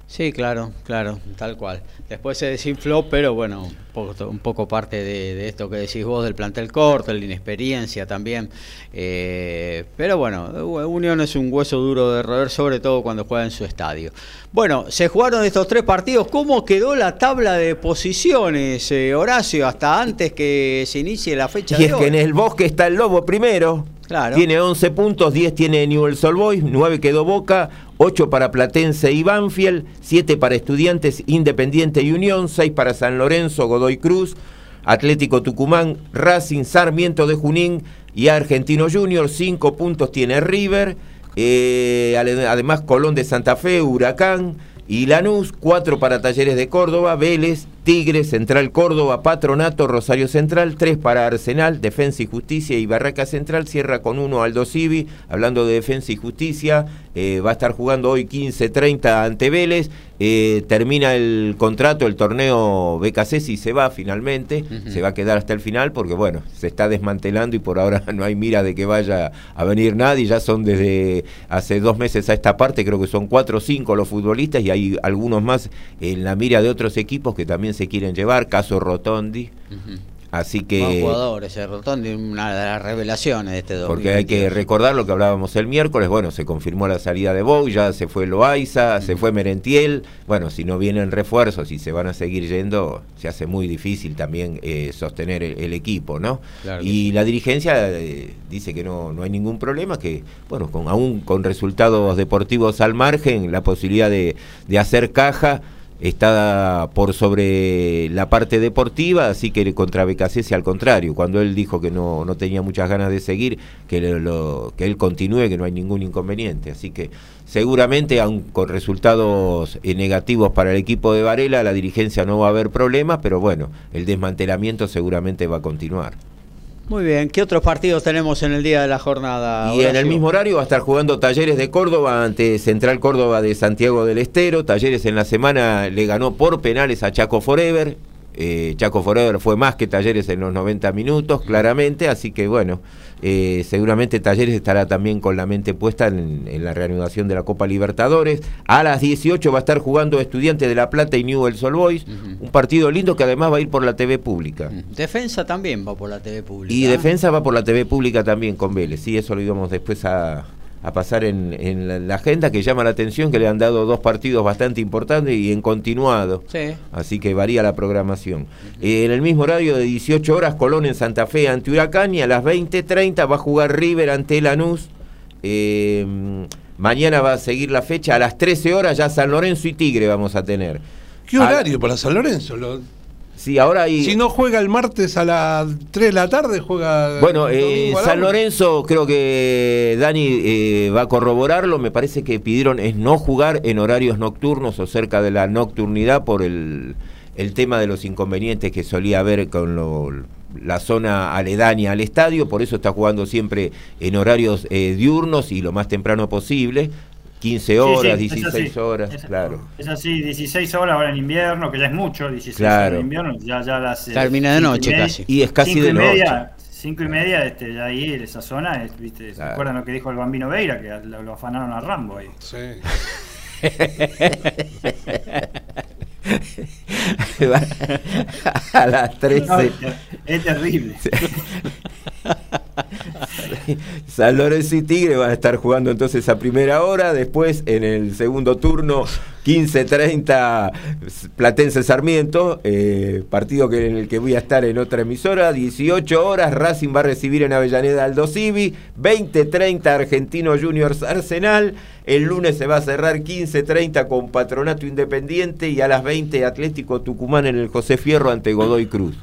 Sí, claro, claro, tal cual. Después se desinfló, pero bueno, un poco, un poco parte de, esto que decís vos del plantel corto, la inexperiencia también. Eh, pero bueno, Unión es un hueso duro de roer, sobre todo cuando juega en su estadio. Bueno, se jugaron estos tres partidos. ¿Cómo quedó la tabla de posiciones, eh, Horacio, hasta antes que se inicie la fecha y es que en el bosque está el Lobo primero. Tiene 11 puntos, 10 tiene Newell's Old Boys, 9 quedó Boca, 8 para Platense y Banfield, 7 para Estudiantes, Independiente y Unión, 6 para San Lorenzo, Godoy Cruz, Atlético Tucumán, Racing, Sarmiento de Junín y Argentino Junior, 5 puntos tiene River, eh, además Colón de Santa Fe, Huracán, Y Lanús, cuatro para Talleres de Córdoba, Vélez, Tigre, Central Córdoba, Patronato, Rosario Central, tres para Arsenal, Defensa y Justicia y Barraca Central, cierra con uno Aldo Civi, hablando de Defensa y Justicia, eh, va a estar jugando hoy 15-30 ante Vélez, eh, termina el contrato, el torneo BKC y se va finalmente, se va a quedar hasta el final porque bueno, se está desmantelando y por ahora no hay mira de que vaya a venir nadie, ya son desde hace dos meses a esta parte, creo que son cuatro o cinco los futbolistas y hay algunos más en la mira de otros equipos que también se quieren llevar, caso Rotondi. Así que. Buen jugador ese Rotondi, una de las revelaciones de este 2022. Porque hay que recordar lo que hablábamos el miércoles. Bueno, se confirmó la salida de Bow, ya se fue Loaiza, se fue Merentiel. Bueno, si no vienen refuerzos y se van a seguir yendo, se hace muy difícil también eh, sostener el, equipo, ¿no? y la dirigencia eh, dice que no, no hay ningún problema, que, bueno, con, aún con resultados deportivos al margen, la posibilidad de, de hacer caja está por sobre la parte deportiva, así que contra BKC al contrario, cuando él dijo que no, no tenía muchas ganas de seguir, que, que él continúe, que no hay ningún inconveniente. Así que seguramente, aun con resultados eh, negativos para el equipo de Varela, la dirigencia no va a haber problemas, pero bueno, el desmantelamiento seguramente va a continuar. Muy bien, ¿qué otros partidos tenemos en el día de la jornada? Y en el mismo horario va a estar jugando Talleres de Córdoba ante Central Córdoba de Santiago del Estero. Talleres en la semana le ganó por penales a Chaco Forever. Eh, Chaco Forever fue más que Talleres en los 90 minutos, claramente, así que bueno, eh, seguramente Talleres estará también con la mente puesta en, la reanudación de la Copa Libertadores. A las 18 va a estar jugando Estudiantes de La Plata y Newell's Old Boys, un partido lindo que además va a ir por la TV pública. Defensa también va por la TV pública. Y Defensa va por la TV pública también con Vélez, sí, eso lo íbamos después a, a pasar en, la, agenda que llama la atención que le han dado dos partidos bastante importantes y en continuado. Así que varía la programación. Eh, en el mismo horario de 18 horas, Colón en Santa Fe ante Huracán y a las 20.30 va a jugar River ante Lanús. Eh, mañana va a seguir la fecha. A las 13 horas ya San Lorenzo y Tigre vamos a tener. ¿Qué horario para San Lorenzo? Ahora Si no juega el martes a las 3 de la tarde, juega. Bueno, eh, San Lorenzo, creo que Dani eh, va a corroborarlo. Me parece que pidieron es no jugar en horarios nocturnos o cerca de la nocturnidad por el, tema de los inconvenientes que solía haber con la zona aledaña al estadio. Por eso está jugando siempre en horarios eh, diurnos y lo más temprano posible. 15 horas, 16 horas, claro. Es así, 16 horas ahora en invierno, que ya es mucho, 16 horas en invierno, ya, ya las... Eh, Termina de noche casi. Y es casi de noche. 5 y media, este, ya ahí en esa zona, es, ¿viste? ¿se acuerdan lo que dijo el bambino Veira? Que lo, afanaron a Rambo ahí. Sí. a las 13. es terrible. San Lorenzo y Tigre van a estar jugando entonces a primera hora, después en el segundo turno 15-30 Platense Sarmiento, eh, partido que, en el que voy a estar en otra emisora, 18 horas Racing va a recibir en Avellaneda Aldo Civi, 20-30 Argentino Juniors Arsenal, el lunes se va a cerrar 15-30 con Patronato Independiente y a las 20 Atlético Tucumán en el José Fierro ante Godoy Cruz.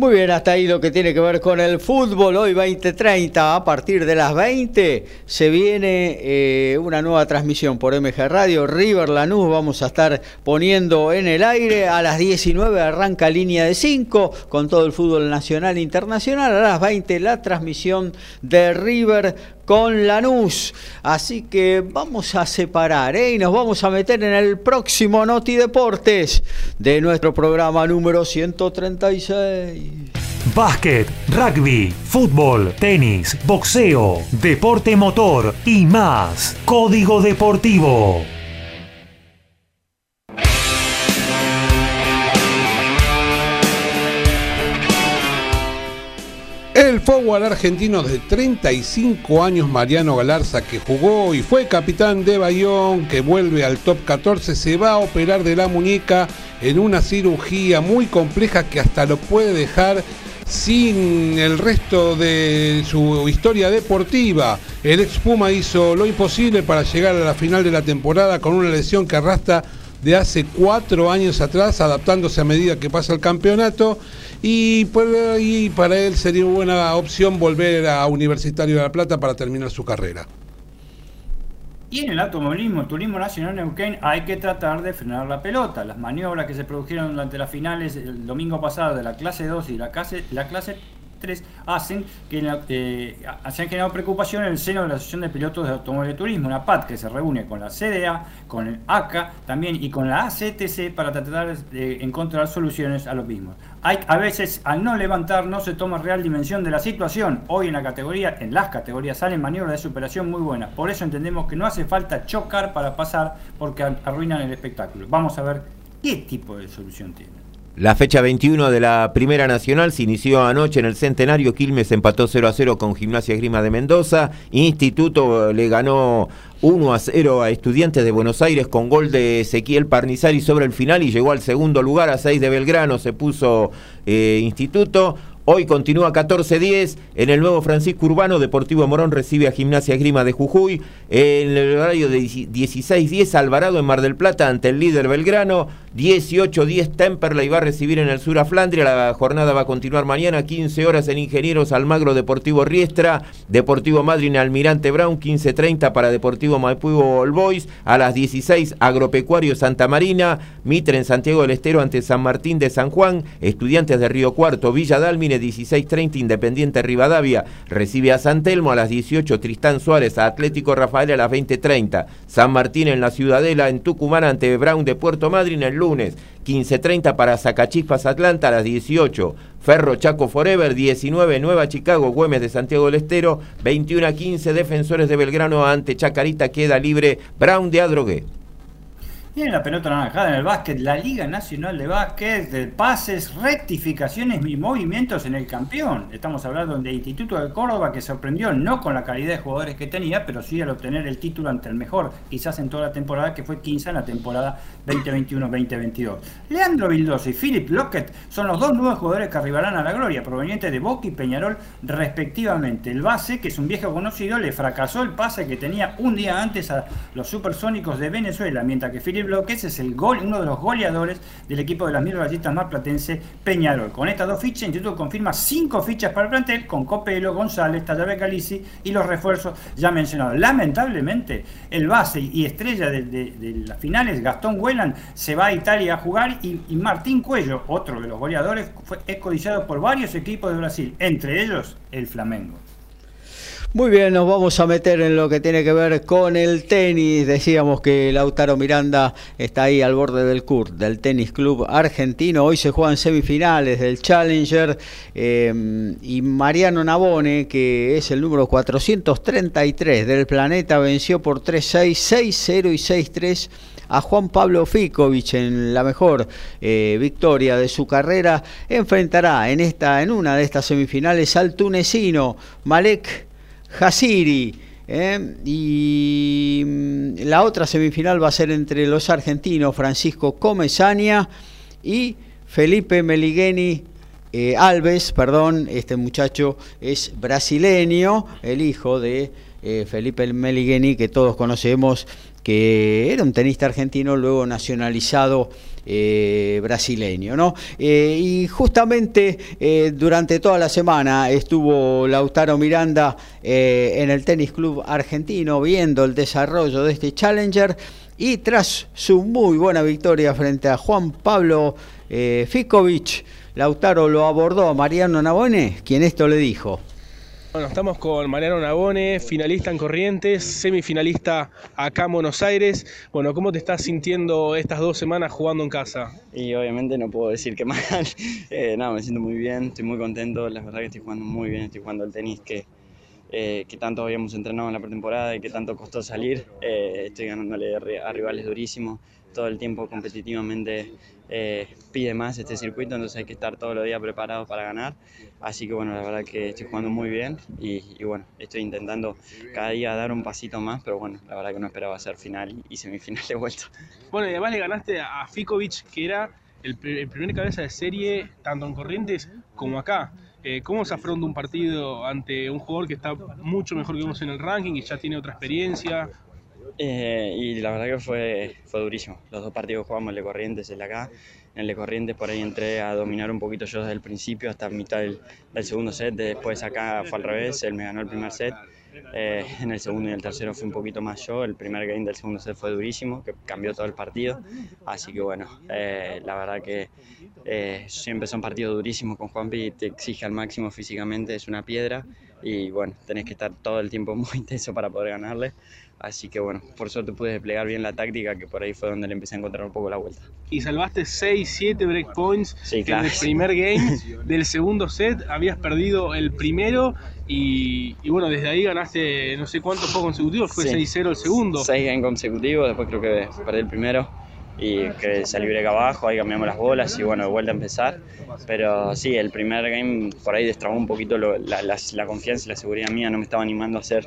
Muy bien, hasta ahí lo que tiene que ver con el fútbol. Hoy 2030, a partir de las 20, se viene eh, una nueva transmisión por MG Radio. River Lanús vamos a estar poniendo en el aire. A las 19 arranca línea de 5 con todo el fútbol nacional e internacional. A las 20 la transmisión de River con Lanús. Así que vamos a separar ¿eh? y nos vamos a meter en el próximo Noti Deportes de nuestro programa número 136. Básquet, rugby, fútbol, tenis, boxeo, deporte motor y más. Código Deportivo. El forward argentino de 35 años, Mariano Galarza, que jugó y fue capitán de Bayón, que vuelve al top 14, se va a operar de la muñeca en una cirugía muy compleja que hasta lo puede dejar sin el resto de su historia deportiva. El ex Puma hizo lo imposible para llegar a la final de la temporada con una lesión que arrastra de hace cuatro años atrás, adaptándose a medida que pasa el campeonato y, para él sería una buena opción volver a Universitario de La Plata para terminar su carrera. Y en el automovilismo, el turismo nacional Neuquén, hay que tratar de frenar la pelota. Las maniobras que se produjeron durante las finales el domingo pasado de la clase 2 y la clase, la clase hacen que eh, se han generado preocupación en el seno de la Asociación de Pilotos de Automóvil de Turismo, una PAT que se reúne con la CDA, con el ACA también y con la ACTC para tratar de encontrar soluciones a los mismos. Hay, a veces al no levantar no se toma real dimensión de la situación. Hoy en la categoría, en las categorías salen maniobras de superación muy buenas. Por eso entendemos que no hace falta chocar para pasar porque arruinan el espectáculo. Vamos a ver qué tipo de solución tiene. La fecha 21 de la Primera Nacional se inició anoche en el Centenario. Quilmes empató 0 a 0 con Gimnasia Grima de Mendoza. Instituto le ganó 1 a 0 a Estudiantes de Buenos Aires con gol de Ezequiel Parnizari sobre el final y llegó al segundo lugar a 6 de Belgrano. Se puso eh, Instituto. Hoy continúa 14-10 en el nuevo Francisco Urbano. Deportivo Morón recibe a Gimnasia Grima de Jujuy. En el horario de 16-10 Alvarado en Mar del Plata ante el líder Belgrano. 18-10 Temperley va a recibir en el sur a Flandria. La jornada va a continuar mañana. 15 horas en Ingenieros Almagro Deportivo Riestra. Deportivo Madrid Almirante Brown. 15-30 para Deportivo Maipú All Boys. A las 16 Agropecuario Santa Marina. Mitre en Santiago del Estero ante San Martín de San Juan. Estudiantes de Río Cuarto Villa Dálmine 16.30 Independiente Rivadavia recibe a San Telmo a las 18 Tristán Suárez a Atlético Rafael a las 20.30 San Martín en la Ciudadela en Tucumán ante Brown de Puerto Madryn el lunes 15.30 para Zacachispas Atlanta a las 18 Ferro Chaco Forever 19 Nueva Chicago Güemes de Santiago del Estero 21 a 15 Defensores de Belgrano ante Chacarita queda libre Brown de Adrogué tiene la pelota naranjada en el básquet, la Liga Nacional de Básquet, de pases, rectificaciones y movimientos en el campeón. Estamos hablando de Instituto de Córdoba que sorprendió no con la calidad de jugadores que tenía, pero sí al obtener el título ante el mejor, quizás en toda la temporada, que fue 15 en la temporada 2021-2022. Leandro Vildoso y Philip Lockett son los dos nuevos jugadores que arribarán a la gloria, provenientes de Boca y Peñarol respectivamente. El base, que es un viejo conocido, le fracasó el pase que tenía un día antes a los supersónicos de Venezuela, mientras que Philip Bloques es el gol, uno de los goleadores del equipo de las mil rayitas más platense Peñarol. Con estas dos fichas, Instituto confirma cinco fichas para el plantel con Copelo, González, Tallabe Calici y los refuerzos ya mencionados. Lamentablemente, el base y estrella de, las finales, Gastón Huelan, se va a Italia a jugar y, Martín Cuello, otro de los goleadores, fue, es codiciado por varios equipos de Brasil, entre ellos el Flamengo. Muy bien, nos vamos a meter en lo que tiene que ver con el tenis. Decíamos que Lautaro Miranda está ahí al borde del CUR, del Tenis Club Argentino. Hoy se juegan semifinales del Challenger eh, y Mariano Nabone, que es el número 433 del planeta, venció por 3-6, 6-0 y 6-3 a Juan Pablo Ficovich en la mejor eh, victoria de su carrera. Enfrentará en, esta, en una de estas semifinales al tunecino Malek ¿eh? Y mm, la otra semifinal va a ser entre los argentinos Francisco Comesaña y Felipe Meligeni eh, Alves, perdón, este muchacho es brasileño, el hijo de eh, Felipe Meligeni, que todos conocemos, que era un tenista argentino, luego nacionalizado eh, brasileño. ¿no? Eh, y justamente eh, durante toda la semana estuvo Lautaro Miranda en el Tenis Club Argentino viendo el desarrollo de este Challenger y tras su muy buena victoria frente a Juan Pablo Ficovich, Lautaro lo abordó a Mariano Nabone, quien esto le dijo. Bueno, estamos con Mariano Nabone, finalista en Corrientes, semifinalista acá en Buenos Aires. Bueno, ¿cómo te estás sintiendo estas dos semanas jugando en casa? Y obviamente no puedo decir que mal. Eh, no, me siento muy bien, estoy muy contento. La verdad que estoy jugando muy bien, estoy jugando el tenis que, eh, que tanto habíamos entrenado en la pretemporada y que tanto costó salir. Eh, estoy ganándole a rivales durísimos todo el tiempo competitivamente eh, pide más este circuito, entonces hay que estar todos los días preparados para ganar. Así que bueno, la verdad que estoy jugando muy bien y, bueno, estoy intentando cada día dar un pasito más, pero bueno, la verdad que no esperaba ser final y semifinal de vuelta. Bueno, y además le ganaste a Fikovic, que era el, primer cabeza de serie tanto en Corrientes como acá. Eh, ¿Cómo se afronta un partido ante un jugador que está mucho mejor que vos en el ranking y ya tiene otra experiencia? Eh, y la verdad que fue, fue durísimo. Los dos partidos jugamos el de Corrientes, el acá. en el de Corrientes por ahí entré a dominar un poquito yo desde el principio hasta mitad del, del segundo set, después acá fue al revés, él me ganó el primer set eh, en el segundo y el tercero fue un poquito más yo. El primer game del segundo set fue durísimo, que cambió todo el partido. Así que bueno, eh, la verdad que eh, siempre son partidos durísimos con Juanpi, te exige al máximo físicamente, es una piedra y bueno, tenés que estar todo el tiempo muy intenso para poder ganarle. Así que bueno, por suerte pude desplegar bien la táctica, que por ahí fue donde le empecé a encontrar un poco la vuelta. Y salvaste 6, 7 breakpoints sí, claro. en el primer game. Del segundo set habías perdido el primero y, bueno, desde ahí ganaste no sé cuántos juegos consecutivos, fue 6-0 el segundo. 6 games consecutivos, después creo que perdí el primero y que salí break abajo, ahí cambiamos las bolas y bueno, de vuelta a empezar. Pero sí, el primer game por ahí destrabó un poquito la, la, confianza y la seguridad mía, no me estaba animando a hacer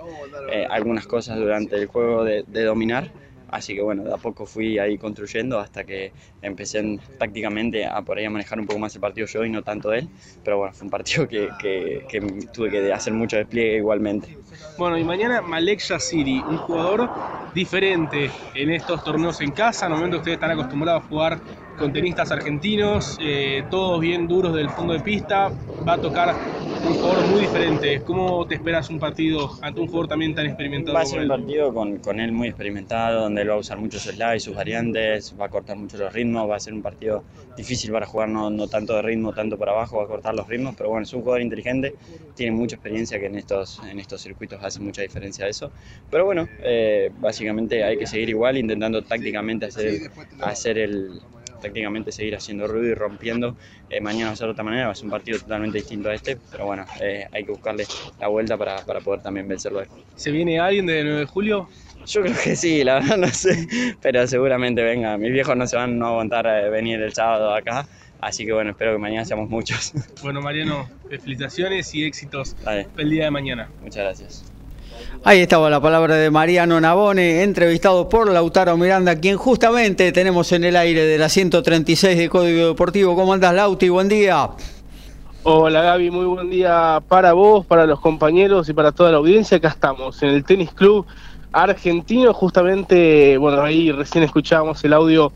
eh, algunas cosas durante el juego de, de dominar Así que bueno, de a poco fui ahí construyendo hasta que empecé prácticamente a por ahí a manejar un poco más el partido yo y no tanto él. Pero bueno, fue un partido que, que, tuve que hacer mucho despliegue igualmente. Bueno, y mañana Malek Yassiri, un jugador diferente en estos torneos en casa. Normalmente ustedes están acostumbrados a jugar con tenistas argentinos, eh, todos bien duros del fondo de pista. Va a tocar un jugador muy diferente. ¿Cómo te esperas un partido ante un jugador también tan experimentado? Va a ser un partido con, con, él muy experimentado, donde él va a usar muchos slides, sus variantes, va a cortar mucho los ritmos, va a ser un partido difícil para jugar, no, no tanto de ritmo, tanto para abajo, va a cortar los ritmos, pero bueno, es un jugador inteligente, tiene mucha experiencia que en estos, en estos circuitos hace mucha diferencia eso. Pero bueno, eh, básicamente hay que seguir igual, intentando tácticamente hacer, hacer el tácticamente seguir haciendo ruido y rompiendo. Eh, mañana va a ser de otra manera, va a ser un partido totalmente distinto a este, pero bueno, eh, hay que buscarle la vuelta para, para poder también vencerlo. ¿Se viene alguien de 9 de julio? Yo creo que sí, la verdad no sé, pero seguramente venga. Mis viejos no se van a aguantar a venir el sábado acá, así que bueno, espero que mañana seamos muchos. Bueno, Mariano, felicitaciones y éxitos el día de mañana. Muchas gracias. Ahí estaba la palabra de Mariano Nabone, entrevistado por Lautaro Miranda, quien justamente tenemos en el aire de la 136 de Código Deportivo. ¿Cómo andás, Lauti? Buen día. Hola Gaby, muy buen día para vos, para los compañeros y para toda la audiencia. Acá estamos en el Tenis Club Argentino, justamente, bueno, ahí recién escuchábamos el audio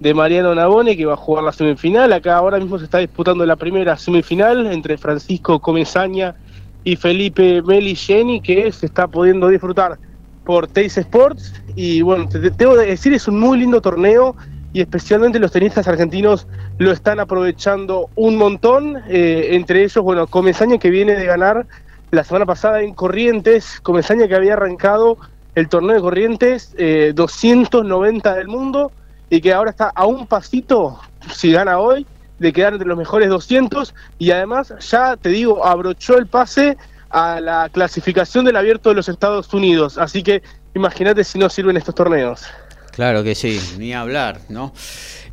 de Mariano Nabone que va a jugar la semifinal. Acá ahora mismo se está disputando la primera semifinal entre Francisco Comesaña y Felipe Meligeni, que se está pudiendo disfrutar por Teis Sports. Y bueno, te, tengo que decir, es un muy lindo torneo y especialmente los tenistas argentinos lo están aprovechando un montón. Eh, entre ellos, bueno, Comesaña que viene de ganar la semana pasada en Corrientes, Comesaña que había arrancado el torneo de Corrientes 290 eh, del mundo y que ahora está a un pasito, si gana hoy, de quedar entre los mejores 200 y además ya te digo, abrochó el pase a la clasificación del abierto de los Estados Unidos. Así que imagínate si no sirven estos torneos. Claro que sí, ni hablar, ¿no?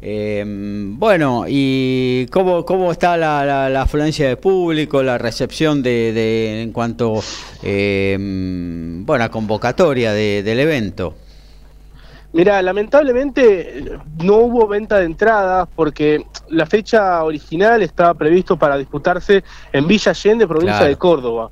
Eh, bueno, ¿y cómo, cómo está la, afluencia de público, la recepción de, en cuanto eh, bueno, convocatoria del evento? Mira, lamentablemente no hubo venta de entradas porque la fecha original estaba previsto para disputarse en Villa Allende, provincia de Córdoba.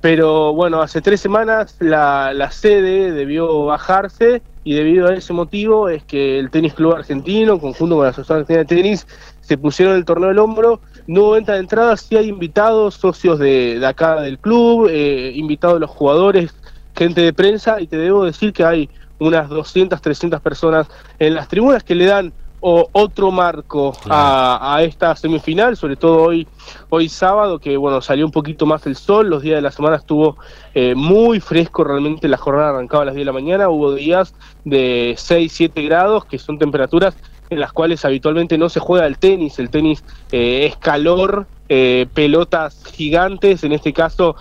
Pero bueno, hace tres semanas la, la sede debió bajarse y debido a ese motivo es que el Tenis Club Argentino, conjunto con la Asociación Argentina de Tenis, se pusieron el torneo del hombro. No hubo venta de entradas, sí hay invitados, socios de, acá del club, eh, invitados los jugadores, gente de prensa, y te debo decir que hay unas 200, 300 personas en las tribunas que le dan otro marco a, esta semifinal, sobre todo hoy, hoy sábado, que bueno, salió un poquito más el sol, los días de la semana estuvo eh, muy fresco, realmente la jornada arrancaba a las 10 de la mañana, hubo días de 6, 7 grados, que son temperaturas en las cuales habitualmente no se juega el tenis, el tenis eh, es calor, eh, pelotas gigantes, en este caso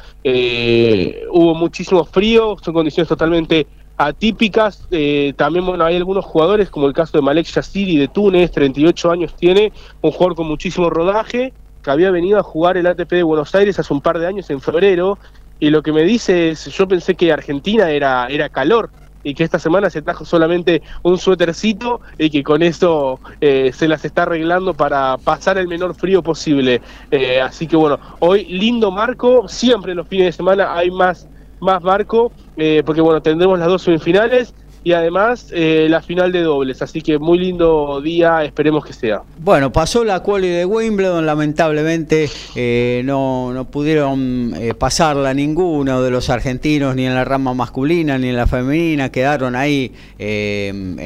hubo muchísimo frío, son condiciones totalmente atípicas. Eh, también bueno, hay algunos jugadores, como el caso de Malek Yassiri de Túnez, 38 años tiene, un jugador con muchísimo rodaje, que había venido a jugar el ATP de Buenos Aires hace un par de años en febrero. Y lo que me dice es, yo pensé que Argentina era, era calor y que esta semana se trajo solamente un suétercito y que con eso eh, se las está arreglando para pasar el menor frío posible. Eh, así que bueno, hoy lindo marco, siempre los fines de semana hay más más marco, eh, porque bueno, tendremos las dos semifinales y además eh, la final de dobles. Así que muy lindo día, esperemos que sea. Bueno, pasó la quali de Wimbledon, lamentablemente eh, no, no, pudieron pasarla ninguno de los argentinos, ni en la rama masculina ni en la femenina, quedaron ahí en,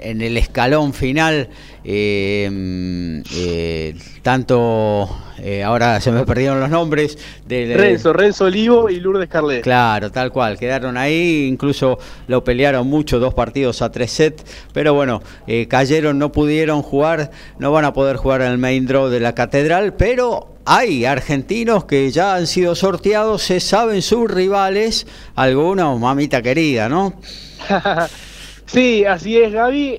el escalón final. Tanto eh, ahora se me perdieron los nombres. De, Renzo, Renzo Olivo y Lourdes Carlet. Claro, tal cual, quedaron ahí, incluso lo pelearon mucho, dos partidos a tres sets, pero bueno, eh, cayeron, no pudieron jugar, no van a poder jugar en el main draw de la catedral, pero hay argentinos que ya han sido sorteados, se saben sus rivales, algunos, mamita querida, ¿no? sí, así es, Gaby.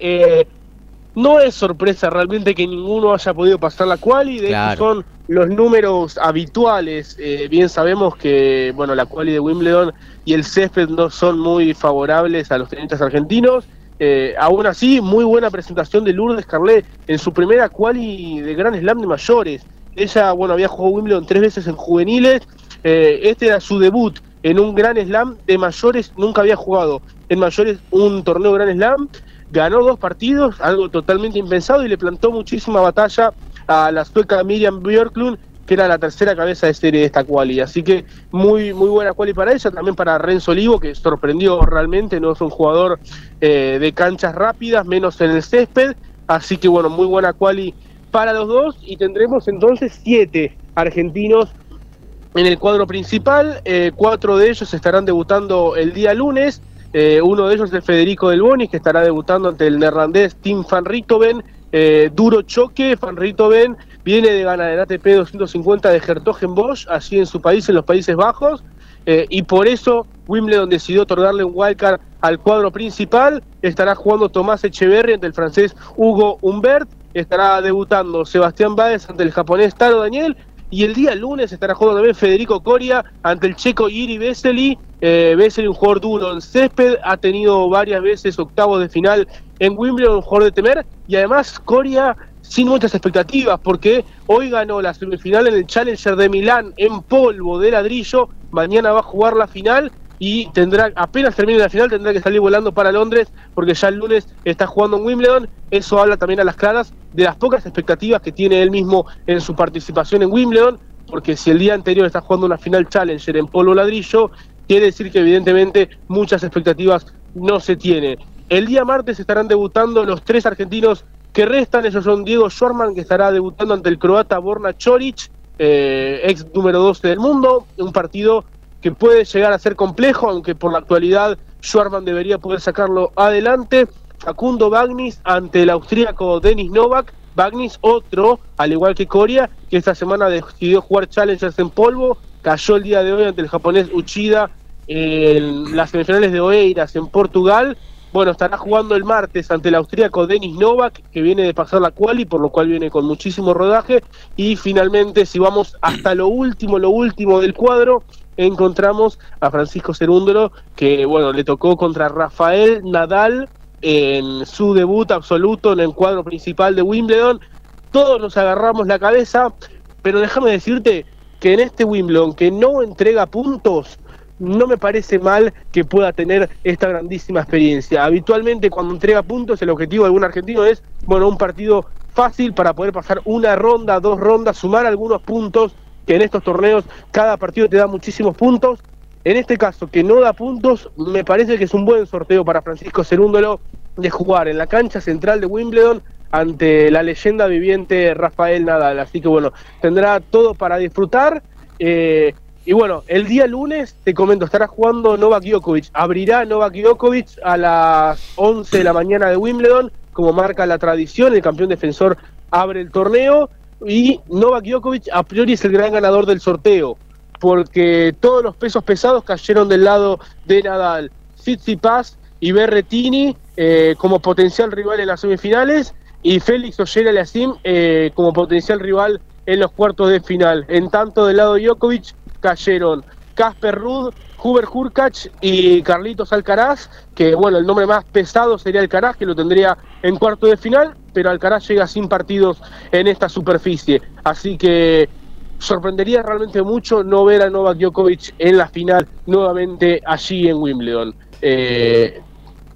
No es sorpresa realmente que ninguno haya podido pasar la quali, de hecho son los números habituales. Eh, bien sabemos que bueno la quali de Wimbledon y el césped no son muy favorables a los tenistas argentinos. Eh, aún así, muy buena presentación de Lourdes Carlet en su primera quali de Gran Slam de mayores. Ella, bueno, había jugado Wimbledon tres veces en juveniles. Eh, este era su debut en un Gran Slam de mayores. Nunca había jugado en mayores un torneo Gran Slam ganó dos partidos, algo totalmente impensado, y le plantó muchísima batalla a la sueca Miriam Björklund, que era la tercera cabeza de serie de esta quali. Así que muy, muy buena quali para ella, también para Renzo Olivo, que sorprendió realmente, no es un jugador eh, de canchas rápidas, menos en el césped. Así que bueno, muy buena quali para los dos, y tendremos entonces siete argentinos en el cuadro principal. Eh, cuatro de ellos estarán debutando el día lunes. Eh, uno de ellos es Federico Del Bonis, que estará debutando ante el neerlandés Tim van Ritoven. Eh, duro choque, van Ritoven viene de ganar el ATP 250 de Bosch, allí en su país, en los Países Bajos. Eh, y por eso Wimbledon decidió otorgarle un wildcard al cuadro principal. Estará jugando Tomás Echeverri ante el francés Hugo Humbert. Estará debutando Sebastián Báez ante el japonés Taro Daniel. Y el día lunes estará jugando también Federico Coria ante el checo Iri Vesely. Eh, Vesely, un jugador duro en césped, ha tenido varias veces octavos de final en Wimbledon, un jugador de temer. Y además Coria sin muchas expectativas, porque hoy ganó la semifinal en el Challenger de Milán en polvo de ladrillo. Mañana va a jugar la final y tendrá, apenas termine la final, tendrá que salir volando para Londres, porque ya el lunes está jugando en Wimbledon. Eso habla también a las claras de las pocas expectativas que tiene él mismo en su participación en Wimbledon, porque si el día anterior está jugando una final Challenger en polo ladrillo, quiere decir que evidentemente muchas expectativas no se tiene. El día martes estarán debutando los tres argentinos que restan, esos son Diego Schwarman, que estará debutando ante el croata Borna Choric, eh, ex número 12 del mundo, un partido que puede llegar a ser complejo, aunque por la actualidad Schwarman debería poder sacarlo adelante. Facundo Bagnis ante el austríaco Denis Novak. Bagnis, otro, al igual que Coria, que esta semana decidió jugar Challengers en polvo. Cayó el día de hoy ante el japonés Uchida en las semifinales de Oeiras en Portugal. Bueno, estará jugando el martes ante el austríaco Denis Novak, que viene de pasar la quali, por lo cual viene con muchísimo rodaje. Y finalmente, si vamos hasta lo último, lo último del cuadro, encontramos a Francisco Cerúndolo, que bueno, le tocó contra Rafael Nadal en su debut absoluto en el cuadro principal de Wimbledon. Todos nos agarramos la cabeza, pero déjame decirte que en este Wimbledon que no entrega puntos, no me parece mal que pueda tener esta grandísima experiencia. Habitualmente cuando entrega puntos el objetivo de algún argentino es, bueno, un partido fácil para poder pasar una ronda, dos rondas, sumar algunos puntos que en estos torneos cada partido te da muchísimos puntos. En este caso, que no da puntos, me parece que es un buen sorteo para Francisco Cerúndolo de jugar en la cancha central de Wimbledon ante la leyenda viviente Rafael Nadal. Así que bueno, tendrá todo para disfrutar. Eh, y bueno, el día lunes, te comento, estará jugando Novak Djokovic. Abrirá Novak Djokovic a las 11 de la mañana de Wimbledon, como marca la tradición, el campeón defensor abre el torneo y Novak Djokovic a priori es el gran ganador del sorteo, porque todos los pesos pesados cayeron del lado de Nadal. Tsitsipas y Berretini eh, como potencial rival en las semifinales y Félix Ollera Lassim eh, como potencial rival en los cuartos de final. En tanto del lado de Djokovic cayeron Casper Ruud, Huber Hurkacz y Carlitos Alcaraz, que bueno, el nombre más pesado sería Alcaraz, que lo tendría en cuarto de final, pero Alcaraz llega sin partidos en esta superficie. Así que sorprendería realmente mucho no ver a Novak Djokovic en la final nuevamente allí en Wimbledon. Eh,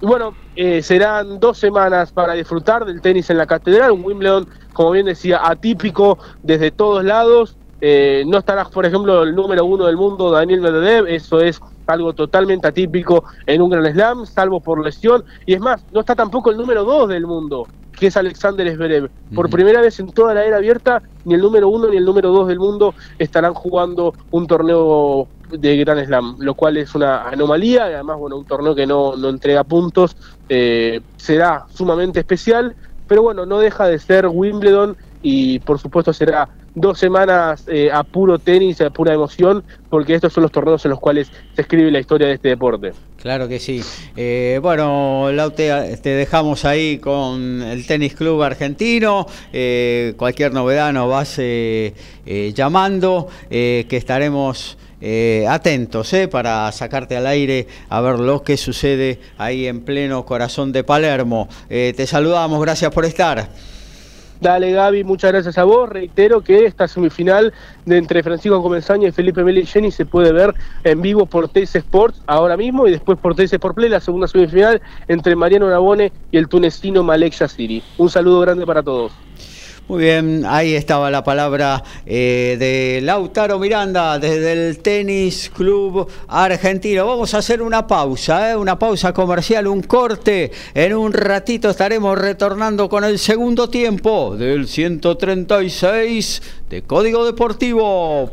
bueno, eh, serán dos semanas para disfrutar del tenis en la catedral, un Wimbledon, como bien decía, atípico desde todos lados. Eh, no estará, por ejemplo, el número uno del mundo, Daniel Medvedev, eso es algo totalmente atípico en un Grand Slam, salvo por lesión. Y es más, no está tampoco el número dos del mundo, que es Alexander Zverev. Por primera vez en toda la era abierta, ni el número uno ni el número dos del mundo estarán jugando un torneo de Grand Slam, lo cual es una anomalía y además, bueno, un torneo que no, no entrega puntos, eh, será sumamente especial, pero bueno, no deja de ser Wimbledon y por supuesto será dos semanas eh, a puro tenis, a pura emoción, porque estos son los torneos en los cuales se escribe la historia de este deporte. Claro que sí. Eh, bueno, Laute, te dejamos ahí con el Tenis Club Argentino. Eh, cualquier novedad nos vas llamando, que estaremos atentos para sacarte al aire a ver lo que sucede ahí en pleno corazón de Palermo. te saludamos, gracias por estar. Dale Gaby, muchas gracias a vos. Reitero que esta semifinal de entre Francisco Comenzaña y Felipe Jenny se puede ver en vivo por TS Sports ahora mismo y después por TS Sport Play, la segunda semifinal entre Mariano Nabone y el tunecino Malek Yassiri. Un saludo grande para todos. Muy bien, ahí estaba la palabra eh, de Lautaro Miranda desde el Tenis Club Argentino. Vamos a hacer una pausa, ¿eh? una pausa comercial, un corte. En un ratito estaremos retornando con el segundo tiempo del 136 de Código Deportivo.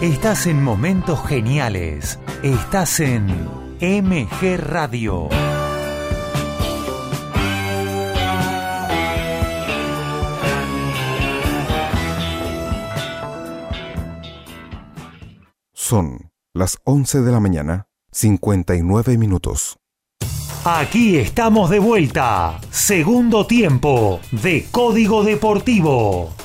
Estás en momentos geniales. Estás en MG Radio. Son las 11 de la mañana, 59 minutos. Aquí estamos de vuelta. Segundo tiempo de Código Deportivo.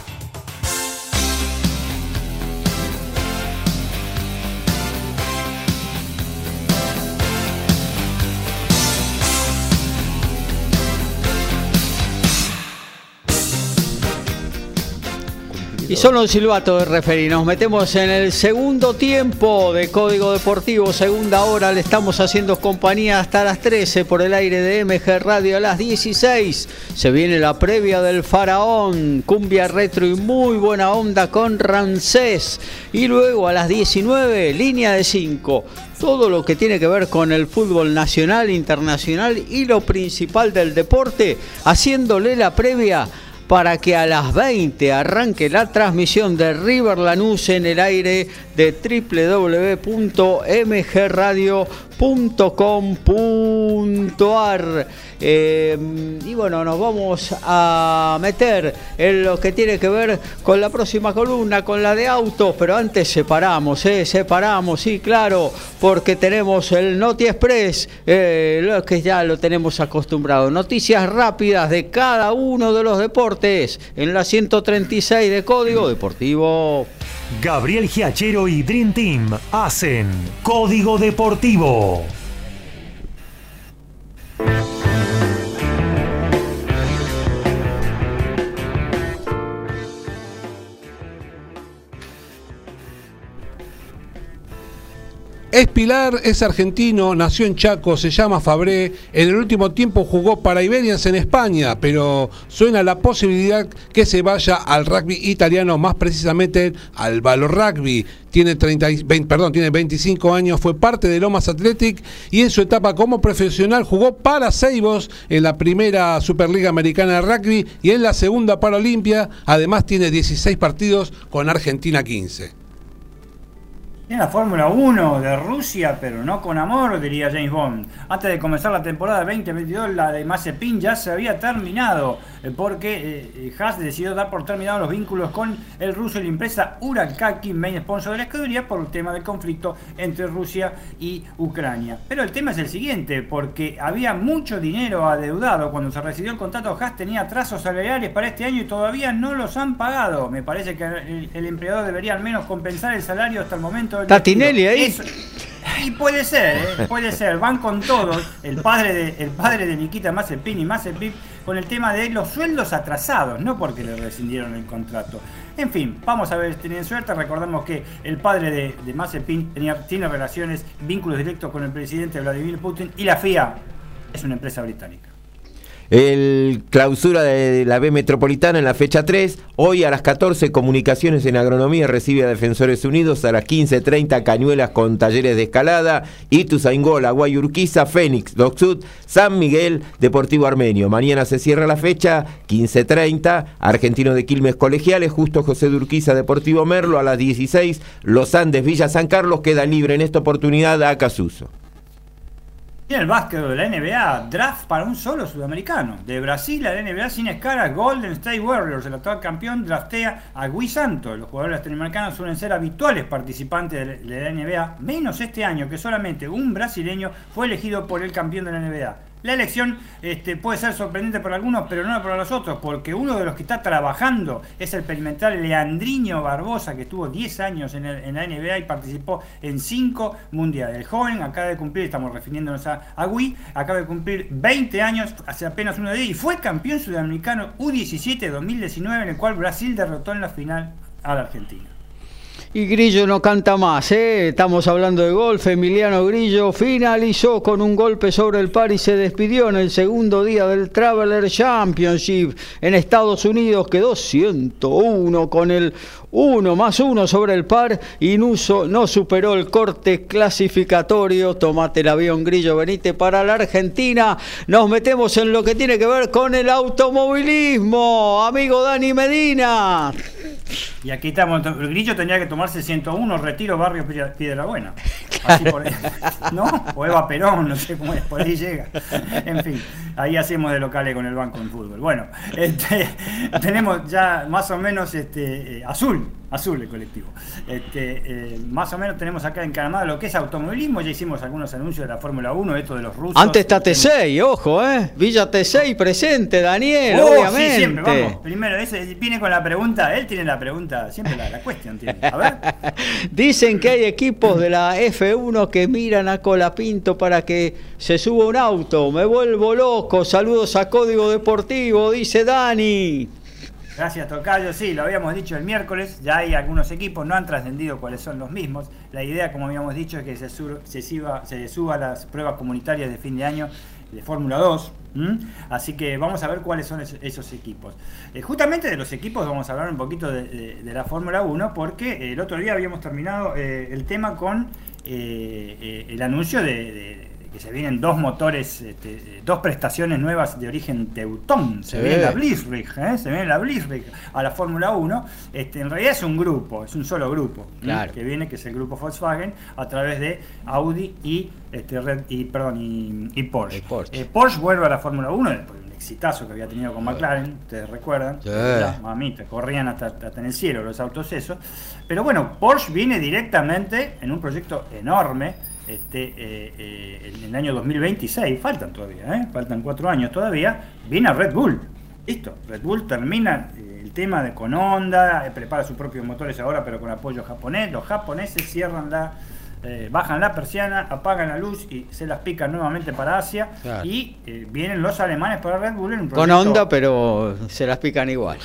Y solo un silbato de referí. Nos metemos en el segundo tiempo de Código Deportivo, segunda hora. Le estamos haciendo compañía hasta las 13 por el aire de MG Radio a las 16. Se viene la previa del Faraón, cumbia retro y muy buena onda con Rancés. Y luego a las 19, línea de 5 todo lo que tiene que ver con el fútbol nacional, internacional y lo principal del deporte, haciéndole la previa para que a las 20 arranque la transmisión de River Lanús en el aire de www.mgradio.com.ar. Eh, y bueno, nos vamos a meter en lo que tiene que ver con la próxima columna, con la de autos, pero antes separamos, eh, separamos, sí, claro, porque tenemos el Noti Express, eh, lo que ya lo tenemos acostumbrado. Noticias rápidas de cada uno de los deportes en la 136 de Código Deportivo. Gabriel Giachero y Dream Team hacen Código Deportivo. Es Pilar, es argentino, nació en Chaco, se llama Fabré. En el último tiempo jugó para Iberians en España, pero suena la posibilidad que se vaya al rugby italiano, más precisamente al Valor Rugby. Tiene, 30, perdón, tiene 25 años, fue parte de Lomas Athletic y en su etapa como profesional jugó para Seibos en la primera Superliga Americana de Rugby y en la segunda para Olimpia. Además tiene 16 partidos con Argentina 15. En la Fórmula 1 de Rusia, pero no con amor, diría James Bond. Antes de comenzar la temporada 2022, la de Mazepin ya se había terminado, porque eh, eh, Haas decidió dar por terminados los vínculos con el ruso y la empresa Urakaki, main sponsor de la escudería, por el tema del conflicto entre Rusia y Ucrania. Pero el tema es el siguiente, porque había mucho dinero adeudado. Cuando se recibió el contrato, Haas tenía trazos salariales para este año y todavía no los han pagado. Me parece que el, el empleador debería al menos compensar el salario hasta el momento Tatinelli ahí. Y puede ser, ¿eh? puede ser. Van con todos. El padre de, el padre de Nikita Mazepin y Mazepin con el tema de los sueldos atrasados, no porque le rescindieron el contrato. En fin, vamos a ver si tienen suerte. Recordemos que el padre de, de Mazepin tenía, tiene relaciones, vínculos directos con el presidente Vladimir Putin y la FIA es una empresa británica. El clausura de la B Metropolitana en la fecha 3. Hoy a las 14 Comunicaciones en Agronomía recibe a Defensores Unidos. A las 15.30 Cañuelas con talleres de escalada. Ituzaingó, Aguay Urquiza, Fénix, Docsud, San Miguel, Deportivo Armenio. Mañana se cierra la fecha, 15.30. Argentino de Quilmes Colegiales, Justo José de Urquiza, Deportivo Merlo. A las 16 Los Andes, Villa San Carlos. Queda libre en esta oportunidad a Casuso. Y el básquet de la NBA, draft para un solo sudamericano. De Brasil a la NBA sin escala, Golden State Warriors, el actual campeón, draftea a Gui Santos. Los jugadores latinoamericanos suelen ser habituales participantes de la NBA, menos este año que solamente un brasileño fue elegido por el campeón de la NBA. La elección este, puede ser sorprendente para algunos, pero no para los otros, porque uno de los que está trabajando es el experimental Leandriño Barbosa, que estuvo 10 años en, la NBA y participó en 5 mundiales. El joven acaba de cumplir, estamos refiriéndonos a, a acaba de cumplir 20 años, hace apenas uno de ellos, y fue campeón sudamericano U17 2019, en el cual Brasil derrotó en la final a la Argentina. Y Grillo no canta más, ¿eh? estamos hablando de golf. Emiliano Grillo finalizó con un golpe sobre el par y se despidió en el segundo día del Traveler Championship en Estados Unidos. Quedó 101 con el 1 más 1 sobre el par y Nuso no superó el corte clasificatorio. Tomate el avión Grillo Benítez para la Argentina. Nos metemos en lo que tiene que ver con el automovilismo. Amigo Dani Medina. Y aquí estamos. Grillo tenía que tomarse 101, retiro barrio Buena. Así por, ¿No? O Eva Perón, no sé cómo es, por ahí llega. En fin, ahí hacemos de locales con el banco en fútbol. Bueno, este, tenemos ya más o menos este, eh, azul azul el colectivo. Este, eh, más o menos tenemos acá en Canadá lo que es automovilismo, ya hicimos algunos anuncios de la Fórmula 1, esto de los rusos. Antes está T6, ojo, ¿eh? Villa T6 presente, Daniel, oh, obviamente. Sí, siempre, vamos. Primero, ese viene con la pregunta, él tiene la pregunta, siempre la, cuestión tiene. A ver. Dicen que hay equipos de la F1 que miran a Colapinto para que se suba un auto. Me vuelvo loco. Saludos a Código Deportivo, dice Dani. Gracias, Tocayo. Sí, lo habíamos dicho el miércoles. Ya hay algunos equipos, no han trascendido cuáles son los mismos. La idea, como habíamos dicho, es que se, suba, se suba las pruebas comunitarias de fin de año de Fórmula 2. Así que vamos a ver cuáles son esos equipos. Eh, justamente de los equipos vamos a hablar un poquito de, la Fórmula 1 porque el otro día habíamos terminado eh, el tema con eh, el anuncio de que se vienen dos motores, este, dos prestaciones nuevas de origen teutón. Se viene la Blitzrig, ¿eh? se viene la Blitzrig a la Fórmula 1. Este, en realidad es un grupo, es un solo grupo que viene, que es el grupo Volkswagen, a través de Audi y, este, y, perdón, y, Porsche. Eh, Porsche. vuelve a la Fórmula 1 después del exitazo que había tenido con McLaren, ustedes recuerdan, mamita, corrían hasta, hasta en el cielo los autos esos. Pero bueno, Porsche viene directamente en un proyecto enorme este, eh, eh, en el año 2026, faltan todavía, ¿eh? faltan cuatro años todavía, viene a Red Bull. Listo, Red Bull termina el tema de con Honda, prepara sus propios motores ahora, pero con apoyo japonés. Los japoneses cierran la, bajan la persiana, apagan la luz y se las pican nuevamente para Asia. Y vienen los alemanes para Red Bull en un Con Honda, pero se las pican igual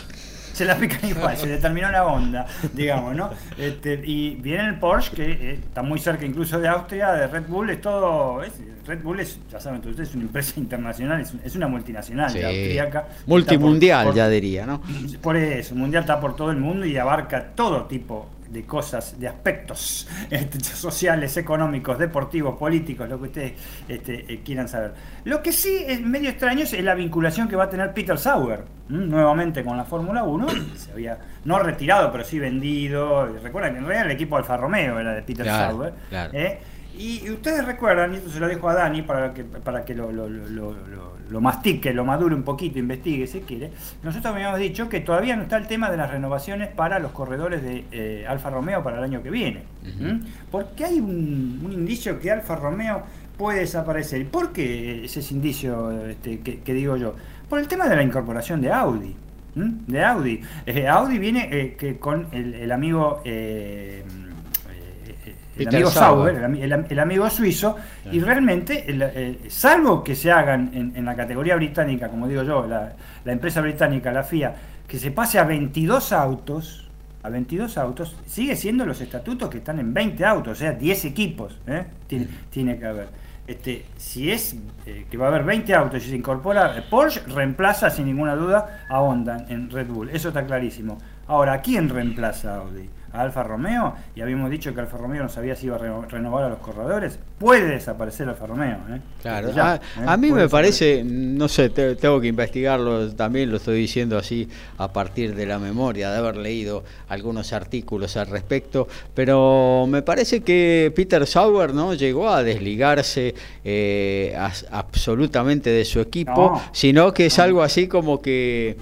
se la pican igual, se determinó la onda, digamos, ¿no? Este, y viene el Porsche, que eh, está muy cerca incluso de Austria, de Red Bull, es todo. Red Bull es, ya saben ustedes, es una empresa internacional, es, una multinacional sí. austríaca. Multimundial, ya diría, ¿no? Por eso, mundial está por todo el mundo y abarca todo tipo de cosas, de aspectos este, sociales, económicos, deportivos, políticos, lo que ustedes este, eh, quieran saber. Lo que sí es medio extraño es la vinculación que va a tener Peter Sauer nuevamente con la Fórmula 1. Se había no retirado, pero sí vendido. Recuerden que en realidad el equipo Alfa Romeo era de Peter Sauer. ¿eh? Y, ustedes recuerdan, y esto se lo dejo a Dani para que, para que lo, lo, lo, lo, mastique, lo madure un poquito, investigue si quiere. Nosotros habíamos dicho que todavía no está el tema de las renovaciones para los corredores de eh, Alfa Romeo para el año que viene. Porque hay un, indicio que Alfa Romeo puede desaparecer. ¿Por qué ese es indicio este, que, digo yo? Por el tema de la incorporación de Audi. De Audi. Eh, Audi viene eh, que con el, el amigo el amigo Sauber, el, amigo suizo, y realmente, eh, salvo que se hagan en, la categoría británica, como digo yo, la, empresa británica, la FIA, que se pase a 22 autos, a 22 autos, sigue siendo los estatutos que están en 20 autos, o sea, 10 equipos, ¿eh? tiene, que haber. Este, si es eh, que va a haber 20 autos y se incorpora, Porsche reemplaza sin ninguna duda a Honda en Red Bull, eso está clarísimo. Ahora, ¿quién reemplaza a Audi? A Alfa Romeo y habíamos dicho que Alfa Romeo no sabía si iba a renovar a los corredores, puede desaparecer Alfa Romeo. ¿eh? Claro, a, ¿eh? mí me parece, no sé, tengo que investigarlo también, lo estoy diciendo así a partir de la memoria, de haber leído algunos artículos al respecto, pero me parece que Peter Sauer no llegó a desligarse eh, absolutamente de su equipo, sino que es algo así como que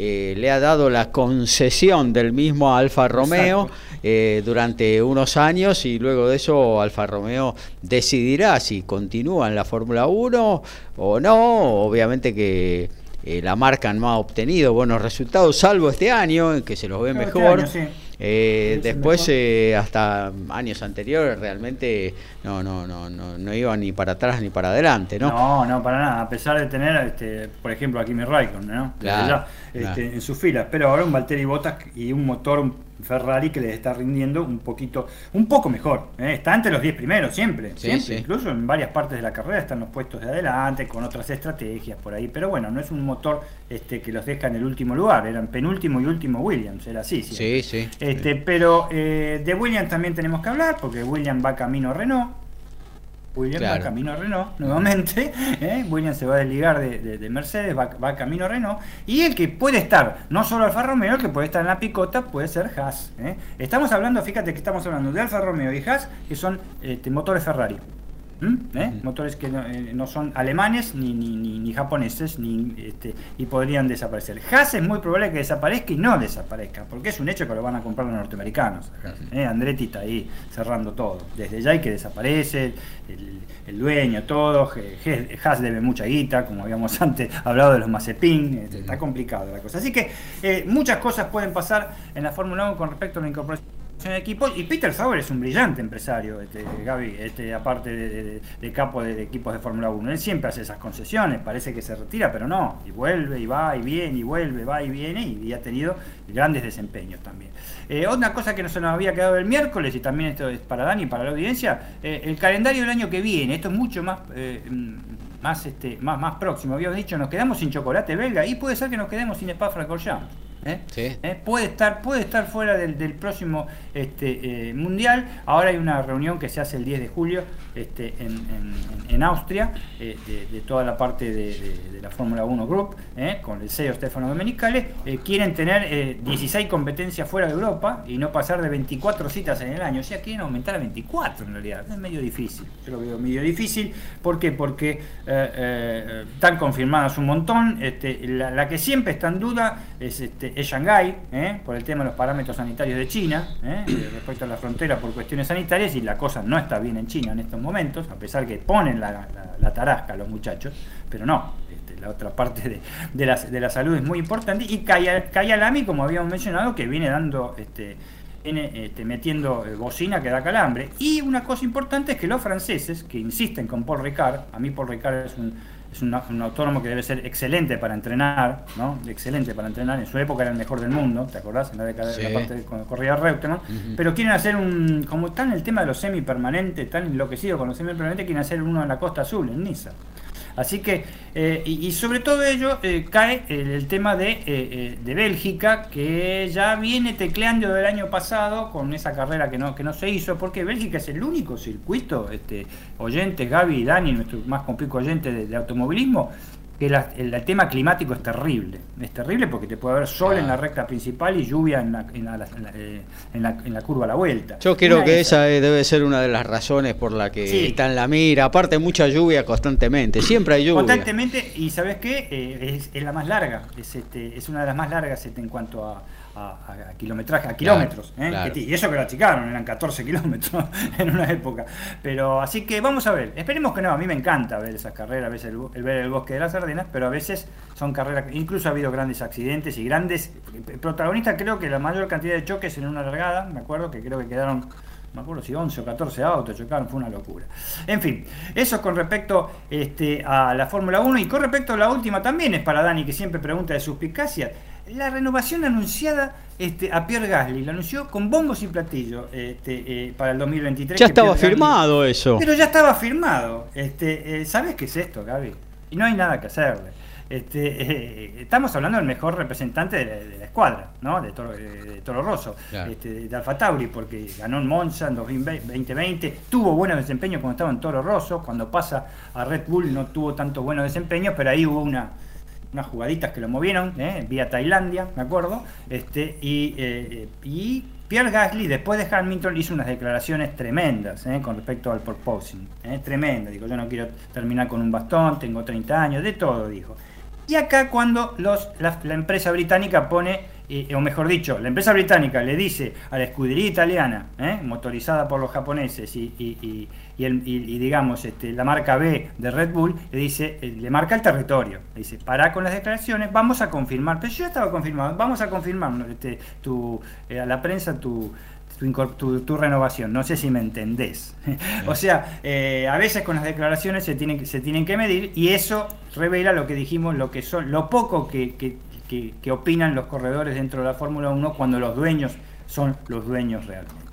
eh, le ha dado la concesión del mismo Alfa Romeo eh, durante unos años y luego de eso Alfa Romeo decidirá si continúa en la Fórmula 1 o no. Obviamente que eh, la marca no ha obtenido buenos resultados, salvo este año, en que se los ve este mejor. Eh, después, eh, hasta años anteriores, realmente no, no, no, no, no iba ni para atrás ni para adelante, ¿no? No, no, para nada. A pesar de tener, este, por ejemplo, a Kimi Raikkonen, ¿no? Este, en sus filas. Pero ahora un Valtteri Bottas y un motor Ferrari que les está rindiendo un poquito, un poco mejor. ¿eh? Está entre los 10 primeros, siempre, siempre. Incluso en varias partes de la carrera están los puestos de adelante, con otras estrategias por ahí. Pero bueno, no es un motor este, que los deja en el último lugar. Eran penúltimo y último Williams, era así. Sí, sí. Este, Pero eh, de Williams también tenemos que hablar, porque Williams va camino a Renault. Williams va camino a Renault nuevamente. ¿eh? Williams se va a desligar de, Mercedes, va, va, camino a Renault. Y el que puede estar, no solo Alfa Romeo, el que puede estar en la picota puede ser Haas. ¿eh? Estamos hablando, fíjate que estamos hablando de Alfa Romeo y Haas, que son este, motores Ferrari. ¿Mm? ¿Eh? Motores que eh, no, son alemanes ni, ni, ni, japoneses ni, este, y podrían desaparecer. Haas es muy probable que desaparezca y no desaparezca, porque es un hecho que lo van a comprar los norteamericanos. ¿eh? Andretti está ahí cerrando todo. Desde ya hay que desaparece, el, dueño, todo. Haas debe mucha guita, como habíamos antes hablado de los Mazepin. Este, está complicado la cosa. Así que muchas cosas pueden pasar en la Fórmula 1 con respecto a la incorporación y Peter Sauer es un brillante empresario, este, Gaby, este, aparte de, capo de, equipos de Fórmula 1. Él siempre hace esas concesiones, parece que se retira, pero no, y vuelve y va y viene y vuelve, va y viene y, ha tenido grandes desempeños también. Eh, otra cosa que no se nos había quedado el miércoles, y también esto es para Dani y para la audiencia, eh, el calendario del año que viene, esto es mucho más... Eh, más, este, más, más próximo, habíamos dicho, nos quedamos sin chocolate belga y puede ser que nos quedemos sin Spa ¿eh? ¿Eh? Puede, estar, puede estar fuera del, próximo este, eh, mundial. Ahora hay una reunión que se hace el 10 de julio este, en, Austria, de, toda la parte de, la Fórmula 1 Group, con el CEO Stefano Domenicale. quieren tener 16 competencias fuera de Europa y no pasar de 24 citas en el año. O sea, quieren aumentar a 24 en realidad. Es medio difícil. Yo lo veo medio difícil. ¿Por qué? Porque están confirmadas un montón. Este, la, la, que siempre está en duda es este, es Shanghái, ¿eh? por el tema de los parámetros sanitarios de China, ¿eh? Eh, respecto a la frontera por cuestiones sanitarias, y la cosa no está bien en China en estos momentos, a pesar que ponen la, tarasca los muchachos, pero no, este, la otra parte de, la, salud es muy importante, y Kayalami, como habíamos mencionado, que viene dando... Este, este, metiendo bocina que da calambre. Y una cosa importante es que los franceses, que insisten con Paul Ricard, a mí Paul Ricard es un, es un, autónomo que debe ser excelente para entrenar, ¿no? Excelente para entrenar. En su época era el mejor del mundo, ¿te acordás? En la década de la parte cuando corría Reutemann. Pero quieren hacer un, como están el tema de los semipermanentes, tan enloquecido con los semipermanentes, quieren hacer uno en la Costa Azul, en Niza. Así que, eh, y, sobre todo ello eh, cae el, tema de, eh, de, Bélgica, que ya viene tecleando del año pasado con esa carrera que no, que no se hizo, porque Bélgica es el único circuito, este, oyentes, Gaby y Dani, nuestro más complejo oyente de automovilismo, que el, tema climático es terrible. Es terrible porque te puede haber sol en la recta principal y lluvia en la, en la, en la, en la curva a la vuelta. Yo creo que esa debe ser una de las razones por la que está en la mira. Aparte, mucha lluvia constantemente. Siempre hay lluvia. Constantemente, y ¿sabes qué? Eh, es, la más larga. Es, este, es una de las más largas este, en cuanto a a, kilometraje, a kilómetros. ¿eh? Y eso que lo achicaron, eran 14 kilómetros en una época. Pero así que vamos a ver, esperemos que no, a mí me encanta ver esas carreras, a veces el, ver el bosque de las Ardenas, pero a veces son carreras, incluso ha habido grandes accidentes y grandes protagonistas, creo que la mayor cantidad de choques en una largada, me acuerdo que creo que quedaron me acuerdo si 11 o 14 autos chocaron, fue una locura. En fin, eso con respecto este, a la Fórmula 1 y con respecto a la última también es para Dani que siempre pregunta de suspicacia la renovación anunciada este, a Pierre Gasly, lo anunció con bombos y platillos este, eh, para el 2023. Ya estaba firmado eso. Pero ya estaba firmado. Este, eh, ¿Sabes qué es esto, Gaby? Y no hay nada que hacerle. Este, eh, estamos hablando del mejor representante de la, escuadra, ¿no? de, Toro, de Toro Rosso, este, de Alfa Tauri, porque ganó en Monza en 2020, tuvo buenos desempeños cuando estaba en Toro Rosso, cuando pasa a Red Bull no tuvo tanto buenos desempeños, pero ahí hubo una, unas jugaditas que lo movieron, ¿eh? vía Tailandia, me acuerdo, este, y, eh, y, Pierre Gasly después de Hamilton hizo unas declaraciones tremendas ¿eh? con respecto al proposing, ¿eh? tremenda, dijo yo no quiero terminar con un bastón, tengo 30 años, de todo dijo. Y acá cuando los, la, empresa británica pone, o mejor dicho, la empresa británica le dice a la escudería italiana, ¿eh? motorizada por los japoneses y, digamos este, la marca B de Red Bull, le dice, eh, le marca el territorio, le dice, para con las declaraciones, vamos a confirmar, pero yo estaba confirmado, vamos a confirmar este, tu, eh, a la prensa tu tu, renovación. No sé si me entendés. o sea, eh, a veces con las declaraciones se tienen, se tienen que medir y eso revela lo que dijimos, lo que son, lo poco que, que, opinan los corredores dentro de la Fórmula 1 cuando los dueños son los dueños realmente.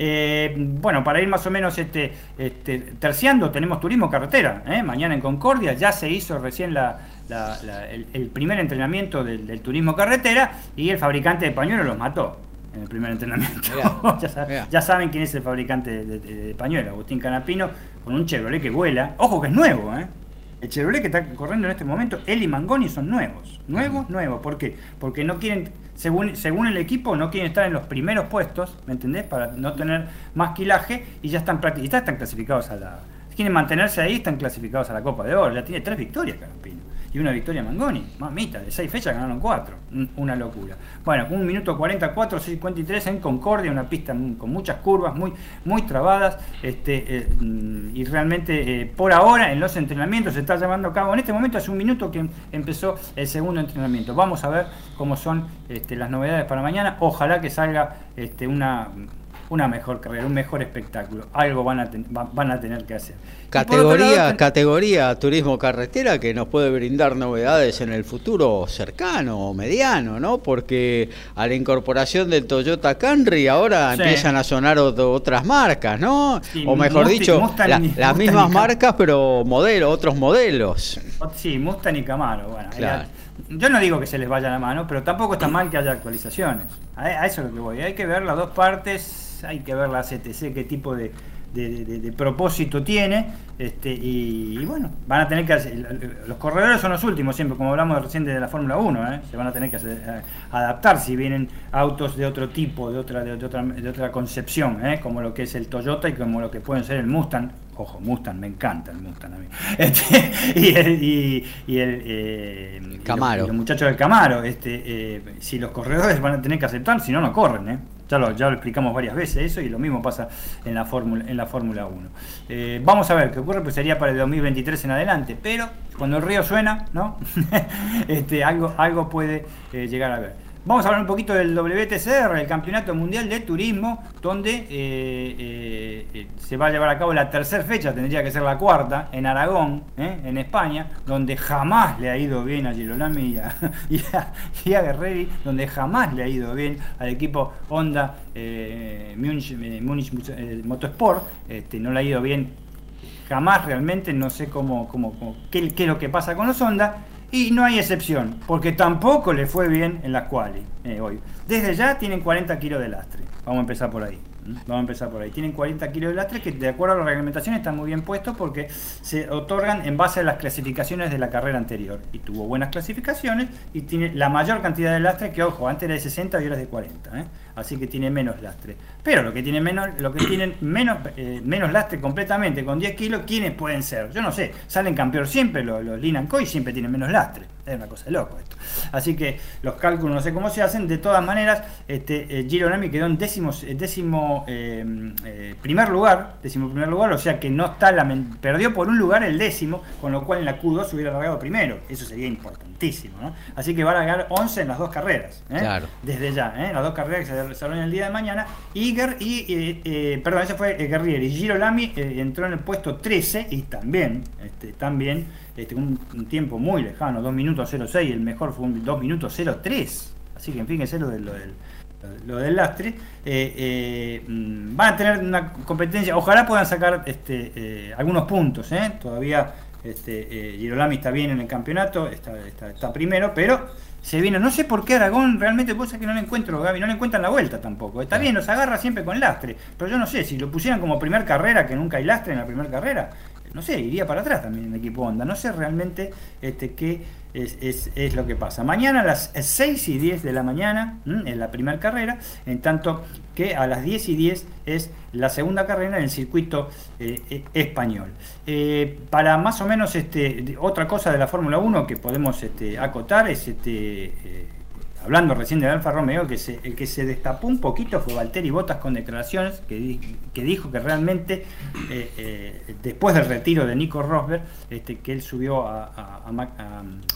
Eh, bueno, para ir más o menos este, este, terciando, tenemos turismo carretera. ¿eh? Mañana en Concordia ya se hizo recién la, el, primer entrenamiento del, turismo carretera y el fabricante de pañuelos los mató. en el primer entrenamiento. ya, saben, quién es el fabricante de, pañuelos, Agustín Canapino, con un Chevrolet que vuela. Ojo que es nuevo, ¿eh? El Chevrolet que está corriendo en este momento, él y Mangoni son nuevos. Nuevos, nuevos. ¿Por qué? Porque no quieren, según, según el equipo, no quieren estar en los primeros puestos, ¿me entendés? Para no tener más quilaje y ya están, ya están clasificados a la. quieren mantenerse ahí, están clasificados a la Copa de Oro. Ya tiene tres victorias, Canapino y una victoria Mangoni. Mamita, de seis fechas ganaron cuatro. Una locura. Bueno, un minuto 44, 53 en Concordia, una pista con muchas curvas, muy, muy trabadas. Este, eh, y realmente, eh, por ahora, en los entrenamientos se está llevando a cabo. En este momento hace un minuto que empezó el segundo entrenamiento. Vamos a ver cómo son este, las novedades para mañana. Ojalá que salga este, una una mejor carrera, un mejor espectáculo. Algo van a, van a tener que hacer. Categoría, categoría turismo carretera que nos puede brindar novedades en el futuro cercano o mediano, ¿no? Porque a la incorporación del Toyota Camry ahora empiezan a sonar otras marcas, ¿no? o mejor dicho, las mismas marcas pero modelos, otros modelos. Sí, Mustang y Camaro. Bueno, yo no digo que se les vaya la mano, pero tampoco está mal que haya actualizaciones. A, eso es lo que voy. Hay que ver las dos partes hay que ver la CTC qué tipo de, propósito tiene. Este, y, bueno, van a tener que hacer, los corredores son los últimos siempre, como hablamos recién de la Fórmula 1, ¿eh? se van a tener que eh, adaptar si vienen autos de otro tipo, de otra, de, otra, de otra concepción, ¿eh? como lo que es el Toyota y como lo que pueden ser el Mustang. Ojo, Mustang, me encanta el Mustang a mí. Este, y el, y, el Camaro. Los, muchachos del Camaro, este, si los corredores van a tener que aceptar, si no, no corren. ¿eh? Ya lo, ya lo explicamos varias veces eso y lo mismo pasa en la Fórmula en la Fórmula 1. Eh, vamos a ver qué ocurre, pues sería para el 2023 en adelante, pero cuando el río suena, ¿no? este, algo, algo puede eh, llegar a ver. Vamos a hablar un poquito del WTCR, el Campeonato Mundial de Turismo, donde eh, eh, eh, se va a llevar a cabo la tercera fecha, tendría que ser la cuarta, en Aragón, en España, donde jamás le ha ido bien a Girolami y a, Guerreri, donde jamás le ha ido bien al equipo Honda Munich, Motorsport, este, no le ha ido bien jamás realmente, no sé cómo, cómo, qué es lo que pasa con los Honda y no hay excepción, porque tampoco le fue bien en la quali eh, hoy. Desde ya tienen 40 kilos de lastre. Vamos a empezar por ahí. Vamos a empezar por ahí. Tienen 40 kilos de lastre que de acuerdo a la reglamentación están muy bien puestos porque se otorgan en base a las clasificaciones de la carrera anterior. Y tuvo buenas clasificaciones y tiene la mayor cantidad de lastre que, ojo, antes era de 60 y ahora es de 40. ¿eh? Así que tiene menos lastre. Pero lo que tienen menos, lo que tienen menos, eh, menos lastre completamente con 10 kilos, ¿quiénes pueden ser? Yo no sé. Salen campeón siempre, los, los Linan Coy siempre tienen menos lastre. Es una cosa de loco esto. Así que los cálculos no sé cómo se hacen. De todas maneras, este, eh, Giro Nami quedó en décimo, décimo eh, eh, primer lugar. Décimo primer lugar, o sea que no está la, perdió por un lugar el décimo, con lo cual en la Q2 se hubiera largado primero. Eso sería importantísimo. ¿no? Así que va a largar 11 en las dos carreras. Claro. Desde ya, las dos carreras que se desarrollan el día de mañana. Iger y, perdón, ese fue Guerrieri. Y Giro Lamy entró en el puesto 13 y también, este, también este, un, tiempo muy lejano, 2 minutos 06, el mejor fue un 2 minutos 03. Así que fíjense lo, de, lo, del, lo del lastre. Eh, eh, mm, van a tener una competencia, ojalá puedan sacar este, eh, algunos puntos. Todavía este, Girolami está bien en el campeonato, está, está, primero, pero se viene. No sé por qué Aragón realmente, cosa que no le encuentro, Gaby, no le encuentran la vuelta tampoco. Está bien, los agarra siempre con lastre, pero yo no sé, si lo pusieran como primer carrera, que nunca hay lastre en la primera carrera, no sé, iría para atrás también el equipo Honda. No sé realmente este, qué es, lo que pasa. Mañana a las 6 y 10 de la mañana es la primera carrera, en tanto que a las 10 y 10 es la segunda carrera en el circuito eh, eh, español. Eh, para más o menos este, otra cosa de la Fórmula 1 que podemos este, acotar es este, hablando recién de Alfa Romeo, que se, el que se destapó un poquito fue Valtteri Bottas con declaraciones que, que dijo que realmente eh, eh, después del retiro de Nico Rosberg, este, que él subió a,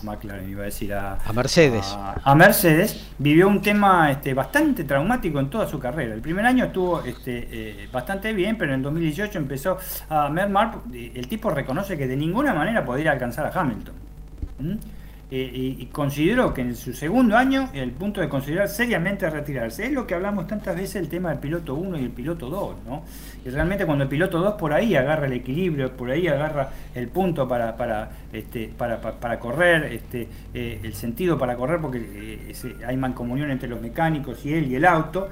McLaren, iba a decir, a, Mercedes. A, Mercedes, vivió un tema este, bastante traumático en toda su carrera. El primer año estuvo este, eh, bastante bien, pero en 2018 empezó a mermar. El tipo reconoce que de ninguna manera podría alcanzar a Hamilton. ¿Mm? Eh, y, consideró que en su segundo año el punto de considerar seriamente retirarse. Es lo que hablamos tantas veces el tema del piloto 1 y el piloto 2, ¿no? Y realmente cuando el piloto 2 por ahí agarra el equilibrio, por ahí agarra el punto para, para, este, para, para, correr, este, eh, el sentido para correr, porque eh, hay mancomunión entre los mecánicos y él y el auto,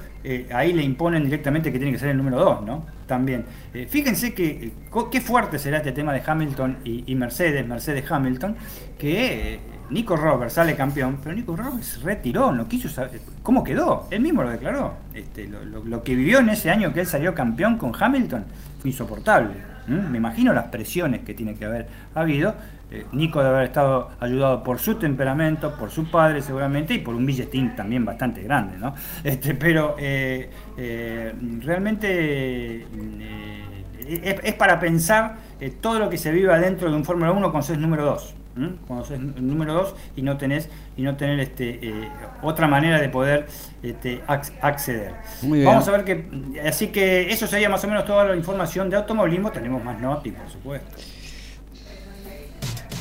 ahí le imponen directamente que tiene que ser el número 2, ¿no? También. fíjense que qué fuerte será este tema de Hamilton y, Mercedes, Mercedes Hamilton, que Nico Roberts sale campeón, pero Nico Roberts retiró, no quiso saber cómo quedó, él mismo lo declaró. Este, lo, que vivió en ese año que él salió campeón con Hamilton fue insoportable. Me imagino las presiones que tiene que haber habido. Eh, Nico debe haber estado ayudado por su temperamento, por su padre seguramente y por un billetín también bastante grande, ¿no? Este, pero eh, eh, realmente es, para pensar todo lo que se vive adentro de un Fórmula 1 con su número 2 cuando sos número 2 y no tenés y no tener este eh, otra manera de poder este, acceder. Vamos a ver que así que eso sería más o menos toda la información de automovilismo, tenemos más notas, por supuesto.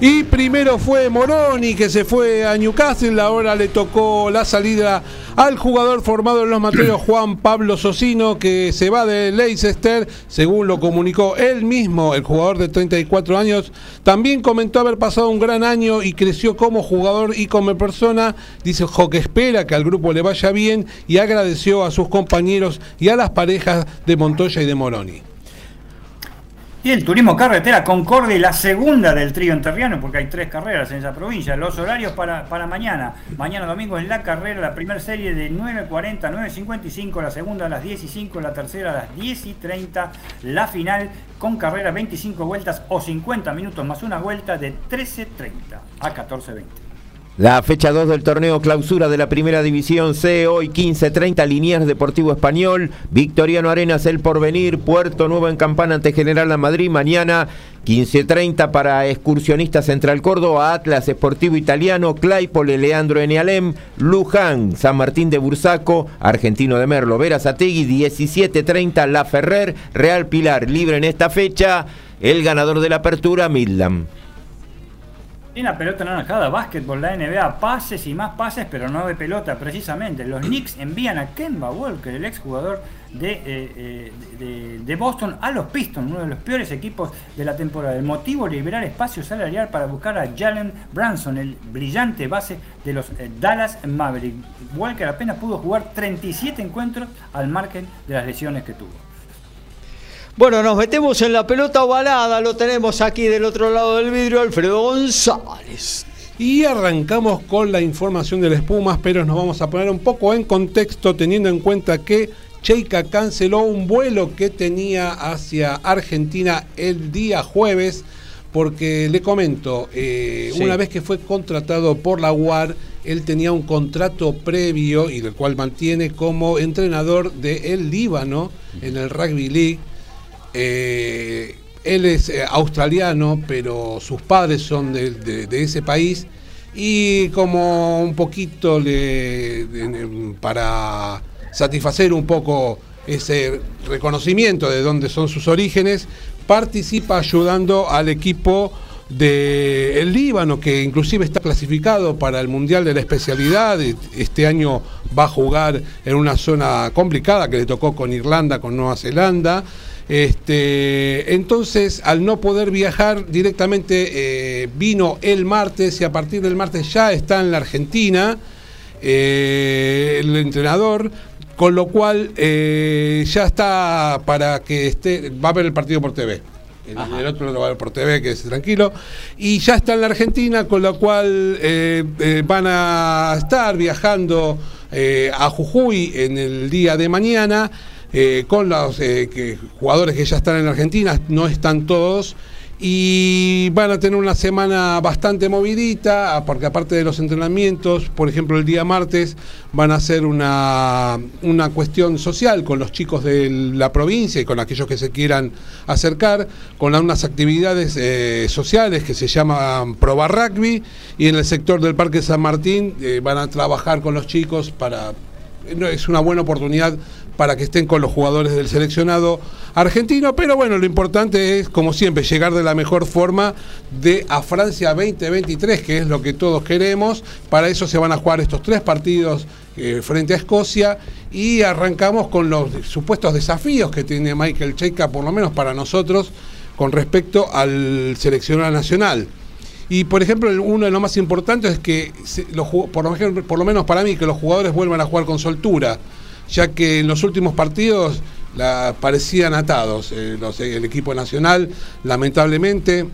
Y primero fue Moroni que se fue a Newcastle, ahora le tocó la salida al jugador formado en los materios Juan Pablo Socino que se va de Leicester, según lo comunicó él mismo, el jugador de 34 años, también comentó haber pasado un gran año y creció como jugador y como persona, dice que espera que al grupo le vaya bien y agradeció a sus compañeros y a las parejas de Montoya y de Moroni. Y el turismo carretera Concordia, la segunda del trío enterriano, porque hay tres carreras en esa provincia. Los horarios para, para mañana. Mañana domingo en la carrera, la primera serie de 9.40 9.55, la segunda a las 10 y 5, la tercera a las 10 y 30, la final con carrera 25 vueltas o 50 minutos más una vuelta de 13.30 a 14.20. La fecha 2 del torneo clausura de la primera división C, hoy 15.30, Liniers Deportivo Español, Victoriano Arenas El Porvenir, Puerto Nuevo en Campana ante General La Madrid, mañana 15.30 para Excursionista Central Córdoba, Atlas Esportivo Italiano, Claypole, Leandro Enialem, Luján, San Martín de Bursaco, Argentino de Merlo, Veras Ategui, 17.30 La Ferrer, Real Pilar, libre en esta fecha, el ganador de la apertura, Midland. Una pelota naranjada, básquetbol, la NBA, pases y más pases, pero no de pelota, precisamente. Los Knicks envían a Kemba Walker, el exjugador de, eh, eh, de, Boston, a los Pistons, uno de los peores equipos de la temporada. El motivo, liberar espacio salarial para buscar a Jalen Branson, el brillante base de los eh, Dallas Mavericks. Walker apenas pudo jugar 37 encuentros al margen de las lesiones que tuvo. Bueno, nos metemos en la pelota ovalada, lo tenemos aquí del otro lado del vidrio, Alfredo González. Y arrancamos con la información de las Espumas, pero nos vamos a poner un poco en contexto teniendo en cuenta que Cheika canceló un vuelo que tenía hacia Argentina el día jueves, porque le comento, eh, una vez que fue contratado por la UAR, él tenía un contrato previo y del cual mantiene como entrenador de el Líbano en el Rugby League eh, él es eh, australiano, pero sus padres son de, ese país y como un poquito para satisfacer un poco ese reconocimiento de dónde son sus orígenes, participa ayudando al equipo del el Líbano, que inclusive está clasificado para el Mundial de la Especialidad. Este año va a jugar en una zona complicada que le tocó con Irlanda, con Nueva Zelanda. Este, entonces, al no poder viajar directamente, eh, vino el martes y a partir del martes ya está en la Argentina eh, el entrenador, con lo cual eh, ya está para que esté, va a ver el partido por TV. El, otro lo va a ver por TV, que es tranquilo. Y ya está en la Argentina, con lo cual van a estar viajando a Jujuy en el día de mañana. Eh, con los eh, jugadores que ya están en Argentina, no están todos. y van a tener una semana bastante movidita, porque aparte de los entrenamientos, por ejemplo el día martes van a hacer una, una cuestión social con los chicos de la provincia y con aquellos que se quieran acercar, con unas actividades eh, sociales que se llaman Proba Rugby y en el sector del Parque San Martín van a trabajar con los chicos para... Es una buena oportunidad para que estén con los jugadores del seleccionado argentino, pero bueno, lo importante es, como siempre, llegar de la mejor forma de a Francia 2023, que es lo que todos queremos. Para eso se van a jugar estos tres partidos eh, frente a Escocia y arrancamos con los supuestos desafíos que tiene Michael Cheika, por lo menos para nosotros, con respecto al seleccionado nacional. Y por ejemplo, uno de los más importantes es que, por, lo, por lo menos para mí, que los jugadores vuelvan a jugar con soltura ya que en los últimos partidos la, parecían atados. Eh, el equipo nacional, lamentablemente,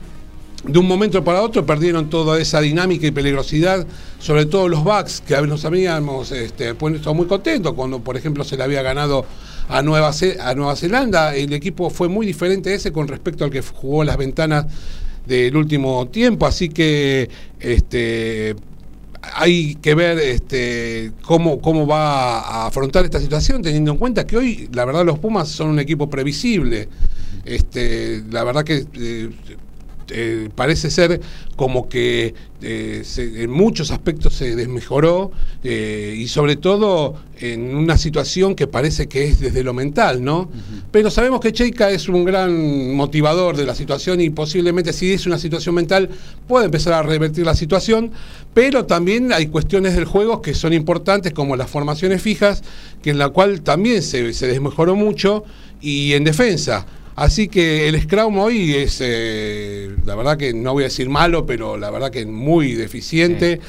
de un momento para otro perdieron toda esa dinámica y peligrosidad, sobre todo los backs, que nos habíamos este, puesto muy contentos cuando, por ejemplo, se le había ganado a Nueva, a Nueva Zelanda. El equipo fue muy diferente ese con respecto al que jugó las ventanas del último tiempo, así que este, hay que ver este, cómo, cómo va a afrontar esta situación, teniendo en cuenta que hoy, la verdad, los Pumas son un equipo previsible. Este, la verdad que eh, eh, parece ser como que eh, en muchos aspectos se desmejoró eh, y sobre todo en una situación que parece que es desde lo mental, ¿no? Pero sabemos que Cheika es un gran motivador de la situación y posiblemente si es una situación mental puede empezar a revertir la situación, pero también hay cuestiones del juego que son importantes como las formaciones fijas, que en la cual también se, se desmejoró mucho y en defensa. Así que el Scrum hoy es, eh, la verdad que no voy a decir malo, pero la verdad que es muy deficiente.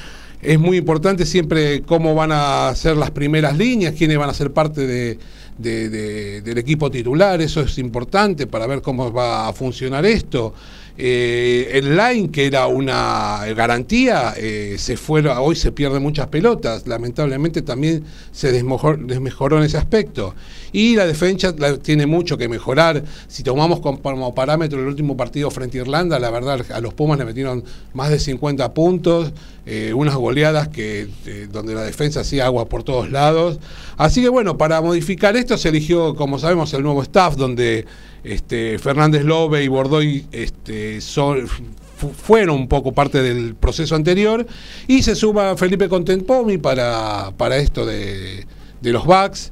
Es muy importante siempre cómo van a ser las primeras líneas, quiénes van a ser parte de, del equipo titular, eso es importante para ver cómo va a funcionar esto. Eh, el line, que era una garantía, eh, se fue, hoy se pierden muchas pelotas. Lamentablemente también se desmejoró, en ese aspecto. Y la defensa tiene mucho que mejorar. Si tomamos como parámetro el último partido frente a Irlanda, la verdad a los Pumas le metieron más de 50 puntos, eh, unas goleadas que donde la defensa hacía agua por todos lados. Así que bueno, para modificar esto se eligió, como sabemos, el nuevo staff, donde este, Fernández Lobe y Bordoy este, son, fueron un poco parte del proceso anterior y se suma Felipe Contempomi para, para esto de, los backs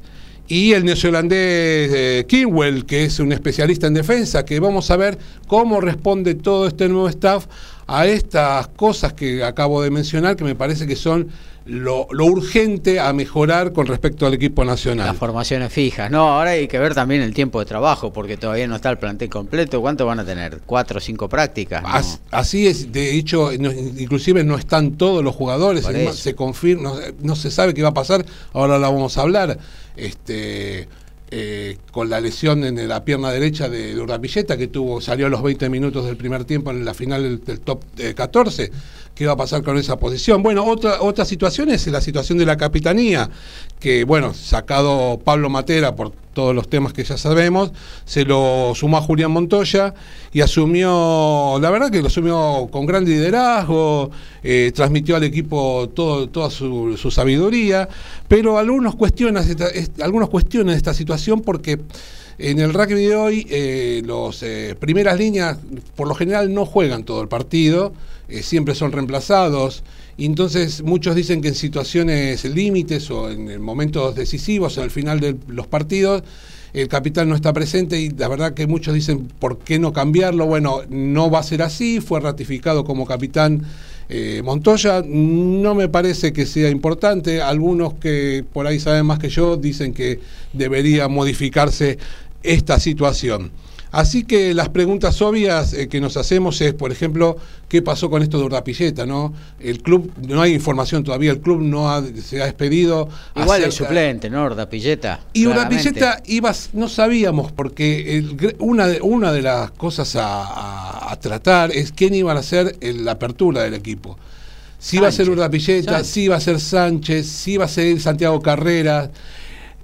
y el neozelandés eh, Kinwell, que es un especialista en defensa, que vamos a ver cómo responde todo este nuevo staff a estas cosas que acabo de mencionar, que me parece que son lo, urgente a mejorar con respecto al equipo nacional. Las formaciones fijas. No, ahora hay que ver también el tiempo de trabajo, porque todavía no está el plantel completo. ¿Cuánto van a tener? ¿Cuatro o cinco prácticas? así es, de hecho, inclusive no están todos los jugadores, se confirma, no, se sabe qué va a pasar, ahora la vamos a hablar. Este, eh, con la lesión en la pierna derecha de, de Urdapilleta, que tuvo, salió a los 20 minutos del primer tiempo en la final del, top 14. ¿Qué va a pasar con esa posición? Bueno, otra, otra situación es la situación de la capitanía, que bueno, sacado Pablo Matera por todos los temas que ya sabemos, se lo sumó a Julián Montoya y asumió, la verdad que lo asumió con gran liderazgo, eh, transmitió al equipo todo, toda su, sabiduría, pero algunos cuestionan, esta, cuestionan esta situación porque en el rugby de hoy eh, los eh, primeras líneas por lo general no juegan todo el partido, siempre son reemplazados. Y entonces muchos dicen que en situaciones límites o en momentos decisivos, al final de los partidos, el capital no está presente y la verdad que muchos dicen, ¿por qué no cambiarlo? Bueno, no va a ser así, fue ratificado como capitán eh, Montoya, no me parece que sea importante, algunos que por ahí saben más que yo dicen que debería modificarse esta situación. Así que las preguntas obvias eh, que nos hacemos es, por ejemplo, ¿qué pasó con esto de Urdapilleta? ¿no? El club, no hay información todavía, el club no se ha despedido. Igual el suplente, ¿no? Urdapilleta. Y Urdapilleta iba, no sabíamos, porque una, de, una de las cosas a, tratar es quién iba a ser la apertura del equipo. Si iba a ser Urdapilleta, si iba a ser Sánchez, si iba a ser Santiago Carreras.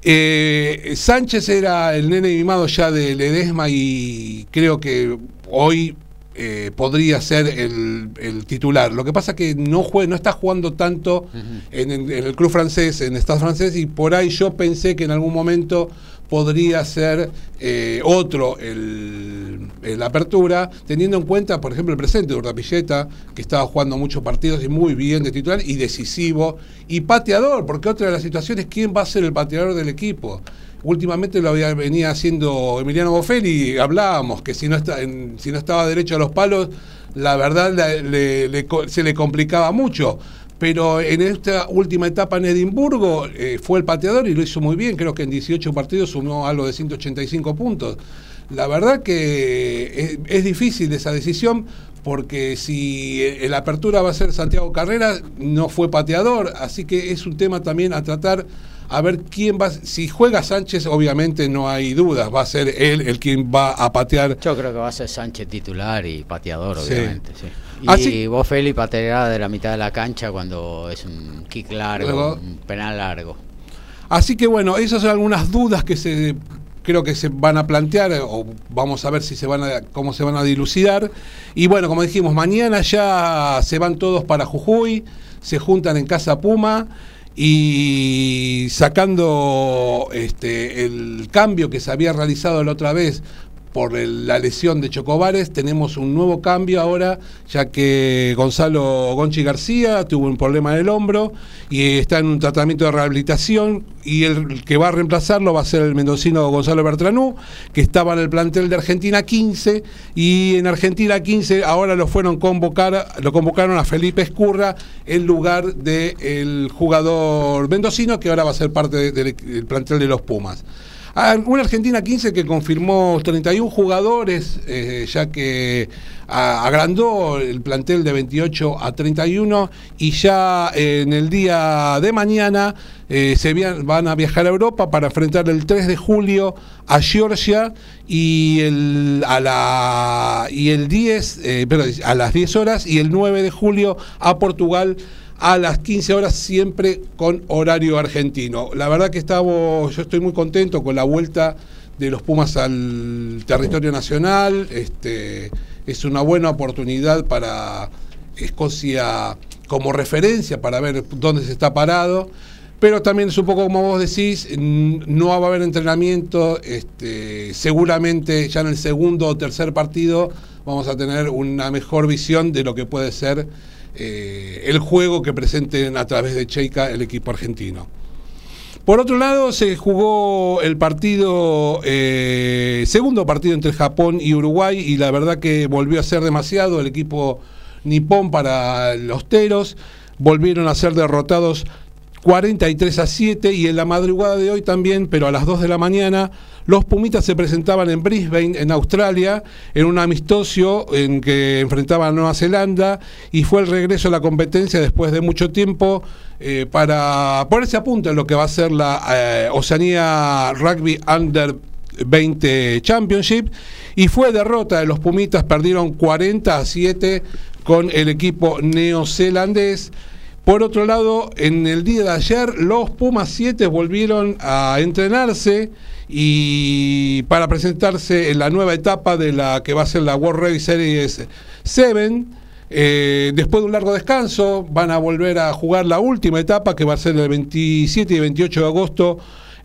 Eh, Sánchez era el nene mimado ya de Ledesma y creo que hoy eh, podría ser el, titular. Lo que pasa es que no, juega, no está jugando tanto en, el club francés, en Estado francés, y por ahí yo pensé que en algún momento podría ser eh, otro el, apertura, teniendo en cuenta, por ejemplo, el presente de Urdapilleta, que estaba jugando muchos partidos y muy bien de titular y decisivo, y pateador, porque otra de las situaciones, ¿quién va a ser el pateador del equipo? últimamente lo había, venía haciendo Emiliano Boffelli y hablábamos que si no, está, si no estaba derecho a los palos, la verdad se le complicaba mucho. Pero en esta última etapa en Edimburgo eh, fue el pateador y lo hizo muy bien. Creo que en 18 partidos sumó algo de 185 puntos. La verdad que es, difícil esa decisión porque si la apertura va a ser Santiago Carrera, no fue pateador. Así que es un tema también a tratar a ver quién va. Si juega Sánchez, obviamente no hay dudas, va a ser él el quien va a patear. Yo creo que va a ser Sánchez titular y pateador, obviamente. Sí. Y vos, Feli, pateará de la mitad de la cancha cuando es un kick largo, un penal largo. Así que bueno, esas son algunas dudas que se creo que se van a plantear o vamos a ver si se van a, cómo se van a dilucidar. Y bueno, como dijimos, mañana ya se van todos para Jujuy, se juntan en Casa Puma y sacando este, el cambio que se había realizado la otra vez por la lesión de Chocobares, tenemos un nuevo cambio ahora, ya que Gonzalo Gonchi García tuvo un problema en el hombro y está en un tratamiento de rehabilitación y el que va a reemplazarlo va a ser el mendocino Gonzalo Bertranú, que estaba en el plantel de Argentina 15 y en Argentina 15 ahora lo fueron convocar, lo convocaron a Felipe Escurra en lugar del jugador mendocino que ahora va a ser parte del plantel de los Pumas. Ah, una Argentina 15 que confirmó 31 jugadores, eh, ya que agrandó el plantel de 28 a 31 y ya en el día de mañana eh, se van a viajar a Europa para enfrentar el 3 de julio a Georgia y el, a la, y el 10, eh, a las 10 horas y el 9 de julio a Portugal a las 15 horas siempre con horario argentino. La verdad que estamos, yo estoy muy contento con la vuelta de los Pumas al territorio nacional. Este, es una buena oportunidad para Escocia como referencia para ver dónde se está parado. Pero también es un poco como vos decís, no va a haber entrenamiento, este, seguramente ya en el segundo o tercer partido vamos a tener una mejor visión de lo que puede ser eh, el juego que presenten a través de Cheika el equipo argentino. Por otro lado, se jugó el partido, eh, segundo partido entre Japón y Uruguay, y la verdad que volvió a ser demasiado el equipo nipón para los teros. Volvieron a ser derrotados 43 a 7 y en la madrugada de hoy también, pero a las 2 de la mañana, los Pumitas se presentaban en Brisbane, en Australia, en un amistoso en que enfrentaban a Nueva Zelanda y fue el regreso a la competencia después de mucho tiempo eh, para ponerse a punto en lo que va a ser la eh, Oceanía Rugby Under 20 Championship y fue derrota de los Pumitas, perdieron 40 a 7 con el equipo neozelandés. Por otro lado, en el día de ayer, los Pumas 7 volvieron a entrenarse y para presentarse en la nueva etapa de la que va a ser la World Rugby Series 7. Eh, después de un largo descanso, van a volver a jugar la última etapa que va a ser el 27 y 28 de agosto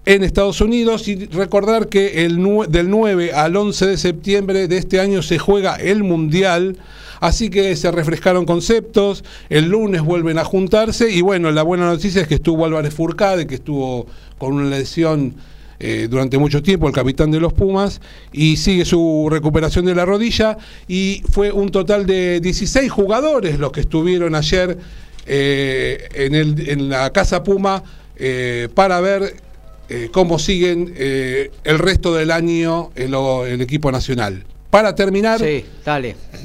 en Estados Unidos y recordar que el, del 9 al 11 de septiembre de este año se juega el Mundial Así que se refrescaron conceptos, el lunes vuelven a juntarse y bueno, la buena noticia es que estuvo Álvarez Furcade, que estuvo con una lesión eh, durante mucho tiempo, el capitán de los Pumas, y sigue su recuperación de la rodilla y fue un total de 16 jugadores los que estuvieron ayer eh, en, el, en, la Casa Puma eh, para ver cómo siguen el resto del año el equipo nacional. Para terminar,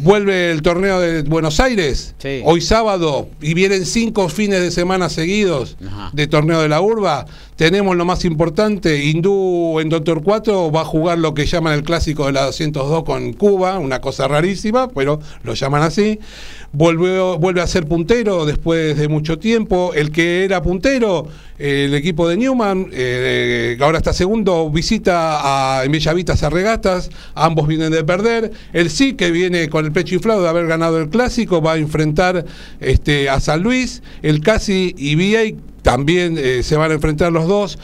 vuelve el torneo de Buenos Aires, hoy sábado, y vienen cinco fines de semana seguidos de torneo de la urba. tenemos lo más importante, Hindú en Doctor 4 va a jugar lo que llaman el clásico de la 202 con Cuba, una cosa rarísima, pero lo llaman así. Vuelve, a ser puntero después de mucho tiempo. El que era puntero, el equipo de Newman, eh, ahora está segundo, visita a, en Bellavita a Regatas, ambos vienen de perder. El sí que viene con el pecho inflado de haber ganado el clásico, va a enfrentar este, a San Luis. El Casi y también eh, se van a enfrentar los dos,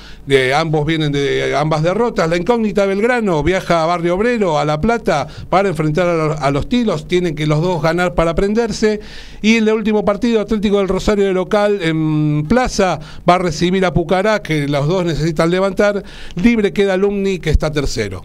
ambos vienen de ambas derrotas. La incógnita Belgrano viaja a Barrio Obrero, a La Plata, para enfrentar a los, Tilos. Tienen que los dos ganar para aprenderse. Y en el último partido, Atlético del Rosario de local en Plaza va a recibir a Pucará, que los dos necesitan levantar. Libre queda Alumni, que está tercero.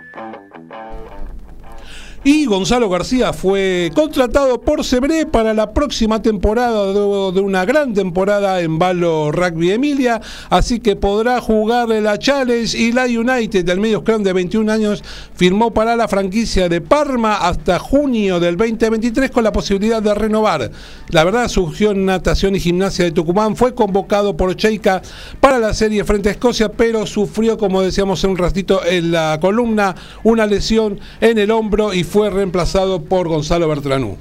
Y Gonzalo García fue contratado por Sebré para la próxima temporada de, una gran temporada en Balo Rugby Emilia, así que podrá jugar la Challenge y la United del medio scrum de 21 años firmó para la franquicia de Parma hasta junio del 2023 con la posibilidad de renovar. La verdad surgió en natación y gimnasia de Tucumán, fue convocado por Cheika para la serie frente a Escocia, pero sufrió, como decíamos en un ratito en la columna, una lesión en el hombro y fue reemplazado por Gonzalo Bertranú.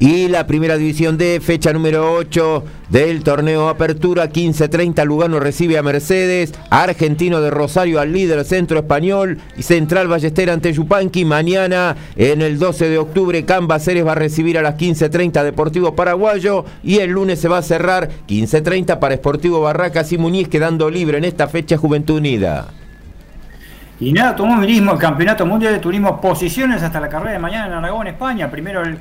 Y la primera división de fecha número 8 del torneo Apertura 15-30 Lugano recibe a Mercedes, Argentino de Rosario al líder Centro Español y Central Ballester ante Yupanqui. Mañana en el 12 de octubre Cambaceres va a recibir a las 15.30 Deportivo Paraguayo y el lunes se va a cerrar 15.30 para Esportivo Barracas y Muñiz quedando libre en esta fecha Juventud Unida. Y nada, automovilismo, el Campeonato Mundial de Turismo, posiciones hasta la carrera de mañana en Aragón, España. Primero el,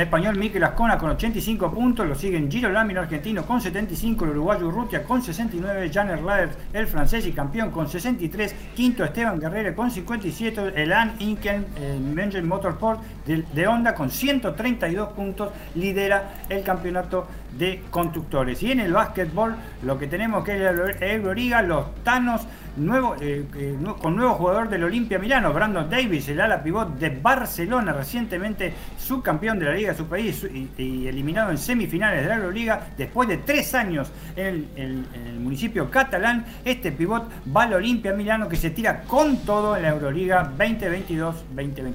español Miquel Ascona con 85 puntos, lo siguen Giro Lamino argentino con 75, el uruguayo Urrutia con 69, Jan Erlaer, el francés y campeón con 63, quinto Esteban Guerrero con 57, Elan Inken, el Motorsport de, de Honda con 132 puntos, lidera el campeonato de constructores. Y en el básquetbol lo que tenemos que es el Euroliga, los Thanos, nuevo, eh, eh, con nuevo jugador del Olimpia Milano, Brandon Davis, el ala pivot de Barcelona, recientemente subcampeón de la Liga de su país y, eliminado en semifinales de la Euroliga, después de tres años en el, municipio catalán, este pivot va al Olimpia Milano que se tira con todo en la Euroliga 2022-2023.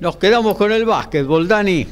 Nos quedamos con el básquetbol, Dani.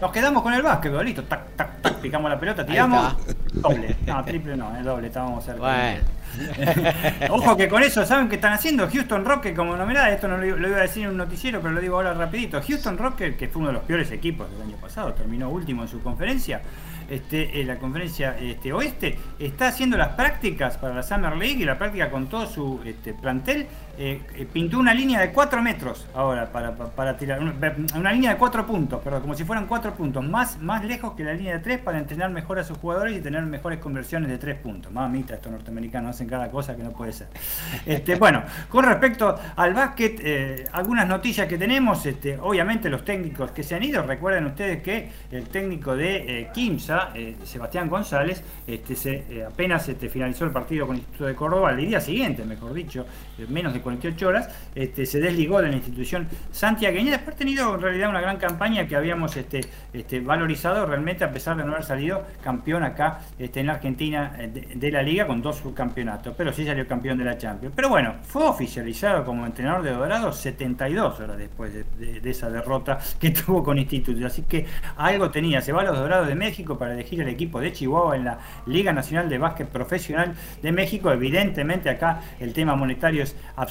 Nos quedamos con el básquetbol, listo, tac, tac, tac, picamos la pelota, tiramos. Doble. No, triple no, es doble, estábamos cerca. Bueno. Ojo que con eso, ¿saben qué están haciendo? Houston Rocket como novedad, esto no lo, iba a decir en un noticiero, pero lo digo ahora rapidito. Houston Rocket, que fue uno de los peores equipos del año pasado, terminó último en su conferencia, este, en la conferencia este, oeste, está haciendo las prácticas para la Summer League y la práctica con todo su este, plantel eh, eh, pintó una línea de 4 metros ahora para, tirar, una, línea de 4 puntos, perdón, como si fueran 4 puntos, más, más lejos que la línea de 3 para entrenar mejor a sus jugadores y tener mejores conversiones de 3 puntos. Mamita, estos norteamericanos hacen cada cosa que no puede ser. Este, bueno, con respecto al básquet, eh, algunas noticias que tenemos, este, obviamente los técnicos que se han ido, recuerden ustedes que el técnico de Kimsa, Sebastián González, este, se, apenas este, finalizó el partido con el Instituto de Córdoba, el día siguiente, mejor dicho, menos de 48 horas, este, se desligó de la institución santiagueña. Después ha tenido en realidad una gran campaña que habíamos este, este, valorizado realmente a pesar de no haber salido campeón acá este, en la Argentina eh, de, la liga con dos subcampeonatos, pero sí salió campeón de la Champions. Pero bueno, fue oficializado como entrenador de Dorado 72 horas después de, esa derrota que tuvo con Instituto. Así que algo tenía. Se va a los Dorados de México para elegir el equipo de Chihuahua en la Liga Nacional de Básquet Profesional de México. Evidentemente acá el tema monetario es absolutamente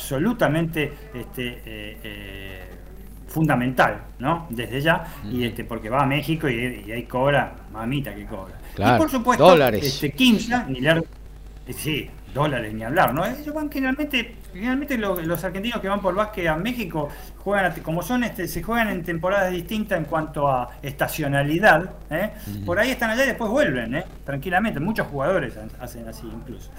este, eh, eh, fundamental, ¿no? Desde ya, y este, porque va a México y, ahí cobra, mamita que cobra. y por supuesto, dólares. Este, Kimsa, ni eh, sí, dólares ni hablar, ¿no? Ellos van generalmente, generalmente los, argentinos que van por básquet a México juegan, como son, este, se juegan en temporadas distintas en cuanto a estacionalidad, Por ahí están allá y después vuelven, Tranquilamente, muchos jugadores hacen así incluso.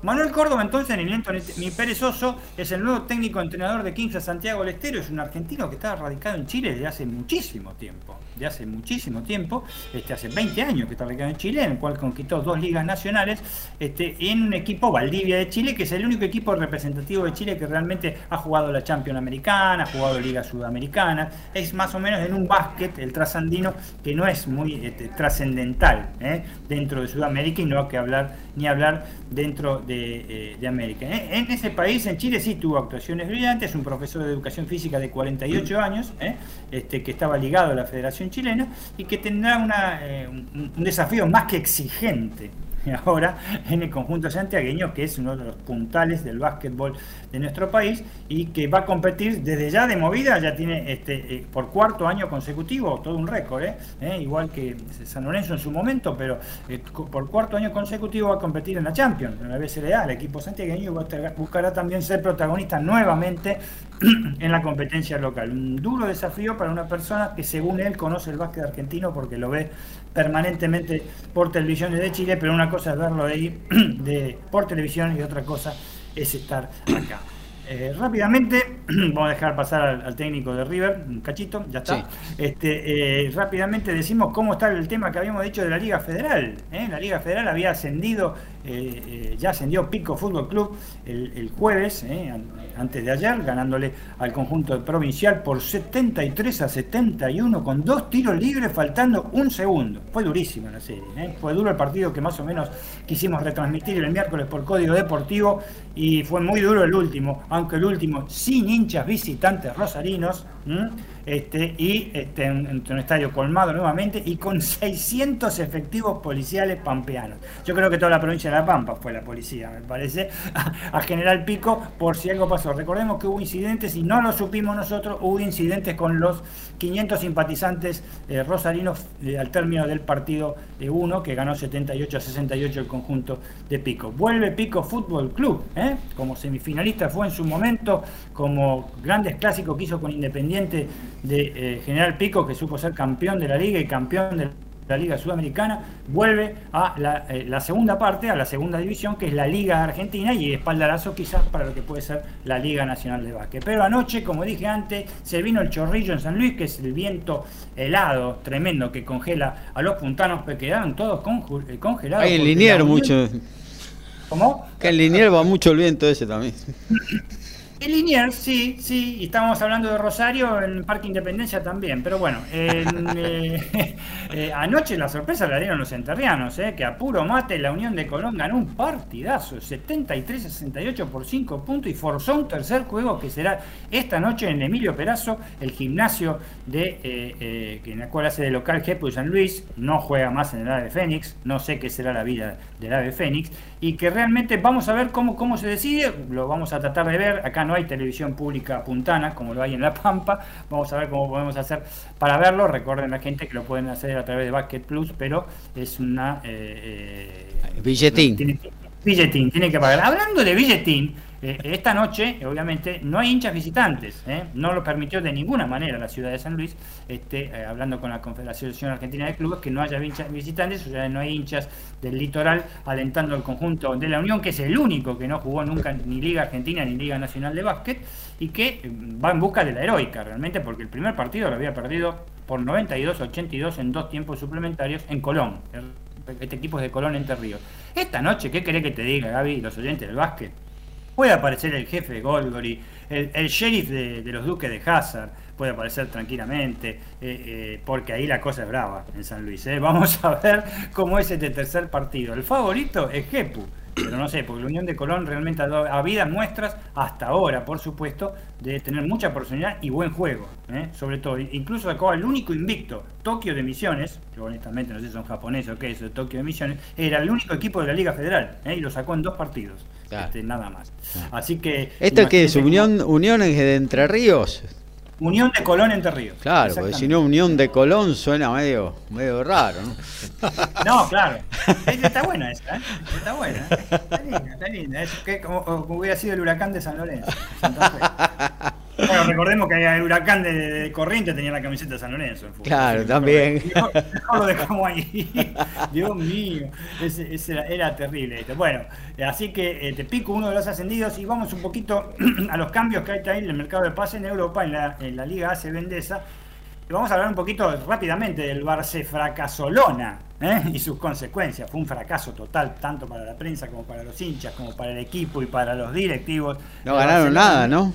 Manuel Córdoba, entonces, ni mi perezoso, es el nuevo técnico entrenador de Kings Santiago del Estero. Es un argentino que está radicado en Chile desde hace muchísimo tiempo. De hace muchísimo tiempo, este, hace 20 años que está radicado en Chile, en el cual conquistó dos ligas nacionales, este, en un equipo Valdivia de Chile, que es el único equipo representativo de Chile que realmente ha jugado la Champions Americana, ha jugado Liga Sudamericana. Es más o menos en un básquet, el trasandino, que no es muy este, trascendental ¿eh? dentro de Sudamérica y no hay que hablar ni hablar dentro de, eh, América. ¿eh? En ese país, en Chile, sí tuvo actuaciones brillantes, un profesor de educación física de 48 años, ¿eh? este, que estaba ligado a la Federación Chilena y que tendrá una, un desafío más que exigente ahora en el conjunto santiagueño, que es uno de los puntales del básquetbol de nuestro país y que va a competir desde ya de movida, ya tiene este, eh, por cuarto año consecutivo, todo un récord, ¿eh? ¿Eh? igual que San Lorenzo en su momento, pero por cuarto año consecutivo va a competir en la Champions, en la BCLA, el equipo santiagueño buscará también ser protagonista nuevamente en la competencia local. Un duro desafío para una persona que según él conoce el básquet argentino porque lo ve permanentemente por televisiones de Chile, pero una cosa es verlo ahí de, por televisión y otra cosa es estar acá. Eh, rápidamente, vamos a dejar pasar al, técnico de River, un cachito, ya está. Este, eh, rápidamente decimos cómo está el tema que habíamos dicho de la Liga Federal. ¿eh? La Liga Federal había ascendido, ya ascendió Pico Fútbol Club el, jueves, antes de ayer, ganándole al conjunto provincial por 73 a 71 con dos tiros libres faltando un segundo. Fue durísima la serie, fue duro el partido que más o menos quisimos retransmitir el miércoles por Código Deportivo y fue muy duro el último aunque el último sin hinchas visitantes rosarinos, este, y este, en, un estadio colmado nuevamente y con 600 efectivos policiales pampeanos. Yo creo que toda la provincia de La Pampa fue la policía, me parece, a, General Pico por si algo pasó. Recordemos que hubo incidentes y no lo supimos nosotros, hubo incidentes con los 500 simpatizantes eh, rosarinos eh, al término del partido de uno que ganó 78 a 68 el conjunto de Pico. Vuelve Pico Fútbol Club, ¿eh? como semifinalista fue en su momento, como grandes clásicos que hizo con Independiente de eh, General Pico, que supo ser campeón de la liga y campeón de Liga Sudamericana, vuelve a eh, la, segunda parte, a la segunda división, que es la Liga Argentina, y espaldarazo quizás para lo que puede ser la Liga Nacional de Básquet. Pero anoche, como dije antes, se vino el chorrillo en San Luis, que es el viento helado, tremendo, que congela a los puntanos, que quedaron todos eh, congelados. Hay en Linier mucho. ¿Cómo? Que en Linier va mucho el viento ese también. En Liniers, sí, sí, y estábamos hablando de Rosario en Parque Independencia también, pero bueno, eh, eh, anoche la sorpresa la dieron los enterrianos, eh, que a puro mate la Unión de Colón ganó un partidazo, 73-68 por 5 puntos y forzó un tercer juego que será esta noche en Emilio Perazo, el gimnasio de en la cual hace de local Jepo San Luis, no juega más en el AVE Fénix, no sé qué será la vida del AVE Fénix, y que realmente vamos a ver cómo, cómo se decide, lo vamos a tratar de ver acá no hay televisión pública puntana como lo hay en La Pampa. Vamos a ver cómo podemos hacer para verlo. Recuerden la gente que lo pueden hacer a través de Basket Plus, pero es una... Eh, eh, billetín. billetín, tiene que pagar. Hablando de billetín, eh, esta noche, obviamente, no hay hinchas visitantes, ¿eh? no lo permitió de ninguna manera la ciudad de San Luis, este, eh, hablando con la Confederación Argentina de Clubes, que no haya hinchas visitantes, o sea, no hay hinchas del litoral alentando al conjunto de la Unión, que es el único que no jugó nunca ni Liga Argentina ni Liga Nacional de Básquet, y que va en busca de la heroica realmente, porque el primer partido lo había perdido por 92-82 en dos tiempos suplementarios en Colón. Este equipo es de Colón Entre Ríos. Esta noche, ¿qué querés que te diga, Gaby, los oyentes del básquet? Puede aparecer el jefe de Golgori, el, sheriff de, los duques de Hazard, puede aparecer tranquilamente, eh, eh, porque ahí la cosa es brava en San Luis. ¿eh? Vamos a ver cómo es este tercer partido. El favorito es Jepu, pero no sé, porque la Unión de Colón realmente ha dado a muestras, hasta ahora, por supuesto, de tener mucha personalidad y buen juego. Sobre todo, incluso sacó al único invicto, Tokio de Misiones, que honestamente no sé si son japoneses o qué es, Tokio de Misiones, era el único equipo de la Liga Federal y lo sacó en dos partidos. Este, nada más. Así que. ¿Esto qué es? ¿Unión, ¿Unión de Entre Ríos? Unión de Colón Entre Ríos. Claro, porque si no Unión de Colón suena medio, medio raro, ¿no? No, claro. Está buena esa, ¿eh? Está buena. ¿eh? Está linda, está linda. Es que como, hubiera sido el huracán de San Lorenzo. Bueno, recordemos que el huracán de, Corriente tenía la camiseta de San Lorenzo. claro, también. lo dejamos ahí. Dios mío, ese, era, terrible. Bueno, así que te pico uno de los ascendidos y vamos un poquito a los cambios que hay ahí en el mercado de pase en Europa, en la, en la Liga AC Vendesa. Vamos a hablar un poquito rápidamente del Barce Fracasolona ¿eh? y sus consecuencias. Fue un fracaso total, tanto para la prensa como para los hinchas, como para el equipo y para los directivos. No ganaron nada, ¿no?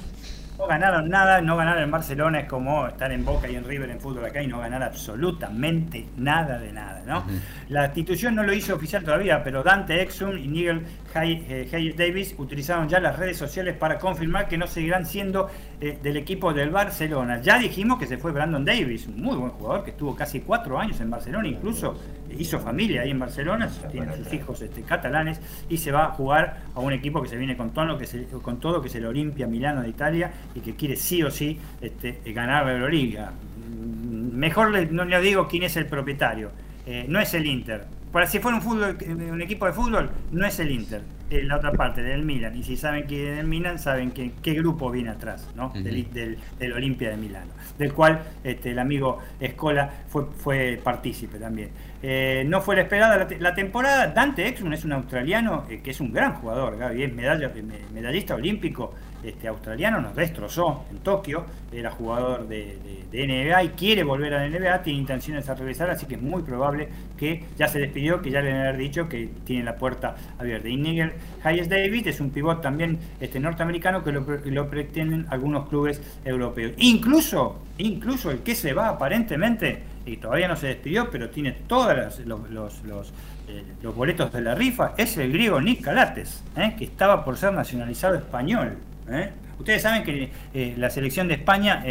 No ganaron nada, no ganar en Barcelona es como estar en Boca y en River en fútbol acá y no ganar absolutamente nada de nada, ¿no? La institución no lo hizo oficial todavía, pero Dante Exum y Nigel Hayes eh, Davis utilizaron ya las redes sociales para confirmar que no seguirán siendo eh, del equipo del Barcelona. Ya dijimos que se fue Brandon Davis, un muy buen jugador que estuvo casi cuatro años en Barcelona, incluso hizo familia ahí en Barcelona, tiene sus hijos este, catalanes y se va a jugar a un equipo que se viene con todo, que se, con todo, que es el Olimpia Milano de Italia y que quiere sí o sí este, ganar la Euroliga. Mm, mejor no le digo quién es el propietario, eh, no es el Inter. Para si fuera un, fútbol, un equipo de fútbol, no es el Inter, es la otra parte, del Milan. Y si saben quién es el Milan, saben que, qué grupo viene atrás, ¿no? del, del, Olimpia de Milano, del cual este, el amigo Escola fue, fue partícipe también. Eh, no fue la esperada la, temporada. Dante Exum es un australiano eh, que es un gran jugador, Gaby, es medalla, medallista olímpico este, australiano, nos destrozó en Tokio, era jugador de, NBA y quiere volver a la NBA, tiene intenciones de regresar, así que es muy probable que ya se despidió, que ya le haber dicho que tiene la puerta abierta. Y Nigel Hayes David es un pivot también este, norteamericano que lo, lo pretenden algunos clubes europeos. Incluso, incluso el que se va aparentemente y todavía no se despidió, pero tiene todos los, los, eh, los, boletos de la rifa, es el griego Nick Calates, eh, que estaba por ser nacionalizado español. Eh. Ustedes saben que la selección de España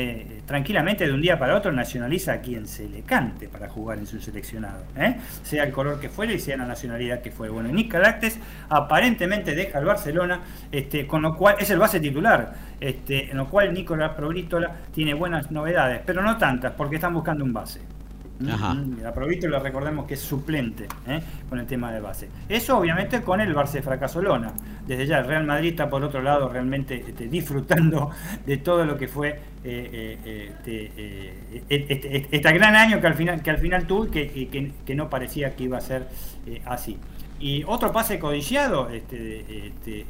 tranquilamente de un día para otro nacionaliza a quien se le cante para jugar en su seleccionado, sea el color que fuere y sea la nacionalidad que fuere. Bueno, Nick Calates aparentemente deja el Barcelona, este, con lo cual es el base titular, este, en lo cual Nicolás Probrítola tiene buenas novedades, pero no tantas, porque están buscando un base. Ajá. y lo recordemos que es suplente ¿eh? con el tema de base. Eso obviamente con el Barça Fracasolona. Desde ya el Real Madrid está por otro lado realmente este, disfrutando de todo lo que fue eh, eh, este, este, este, gran año que al final, que al final tuvo y que, que, no parecía que iba a ser así. Y otro pase codiciado, este, este,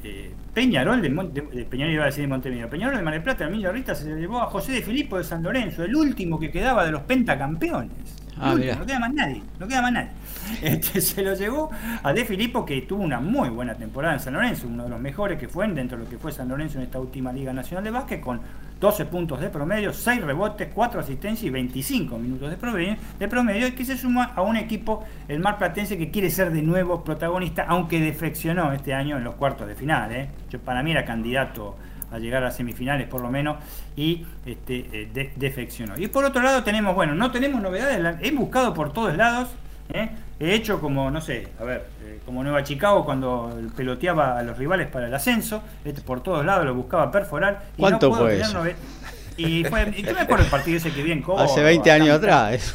Peñarol, de, de, Peñarol iba a decir de Montevideo, Peñarol de Mar del Plata, Emilio Rita se llevó a José de Filippo de San Lorenzo, el último que quedaba de los pentacampeones. Ah, no queda más nadie, no queda más nadie. Este, se lo llevó a De Filippo, que tuvo una muy buena temporada en San Lorenzo, uno de los mejores que fue dentro de lo que fue San Lorenzo en esta última Liga Nacional de Básquet, con 12 puntos de promedio, 6 rebotes, 4 asistencias y 25 minutos de promedio, de promedio, y que se suma a un equipo, el Mar Platense, que quiere ser de nuevo protagonista, aunque defeccionó este año en los cuartos de final. ¿eh? Yo, para mí era candidato a llegar a semifinales por lo menos y este, eh, defeccionó. Y por otro lado tenemos, bueno, no tenemos novedades, he buscado por todos lados, ¿eh? he hecho como, no sé, a ver, eh, como Nueva Chicago cuando peloteaba a los rivales para el ascenso, este, por todos lados lo buscaba perforar. Y ¿Cuánto no fue eso? Y, fue, yo me acuerdo el partido ese que bien Hace 20 años atrás.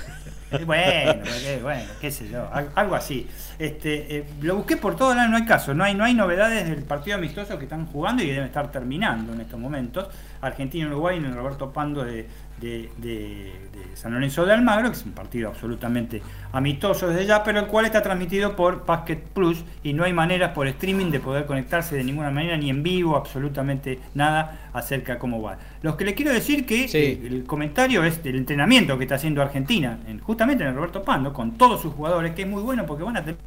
Bueno, bueno, qué sé yo, algo así. Este, eh, lo busqué por todos lados, no hay caso, no hay, no hay novedades del partido amistoso que están jugando y deben estar terminando en estos momentos. Argentina-Uruguay en el Roberto Pando de, de, San Lorenzo de Almagro, que es un partido absolutamente amistoso desde ya, pero el cual está transmitido por Basket Plus y no hay maneras por streaming de poder conectarse de ninguna manera, ni en vivo, absolutamente nada acerca de cómo va. Lo que le quiero decir que el, comentario es del entrenamiento que está haciendo Argentina, en, justamente en el Roberto Pando, con todos sus jugadores, que es muy bueno porque van a tener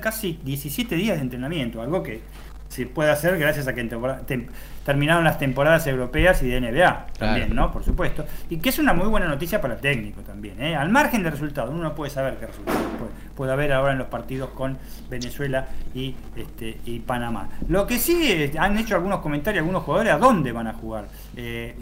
casi 17 días de entrenamiento, algo que se puede hacer gracias a que terminaron las temporadas europeas y de NBA también, ¿no? Por supuesto. Y que es una muy buena noticia para el técnico también, ¿eh? Al margen de resultados, uno puede saber qué resultados puede, haber ahora en los partidos con Venezuela y, este, y Panamá. Lo que sí eh, han hecho algunos comentarios algunos jugadores a dónde van a jugar. Eh,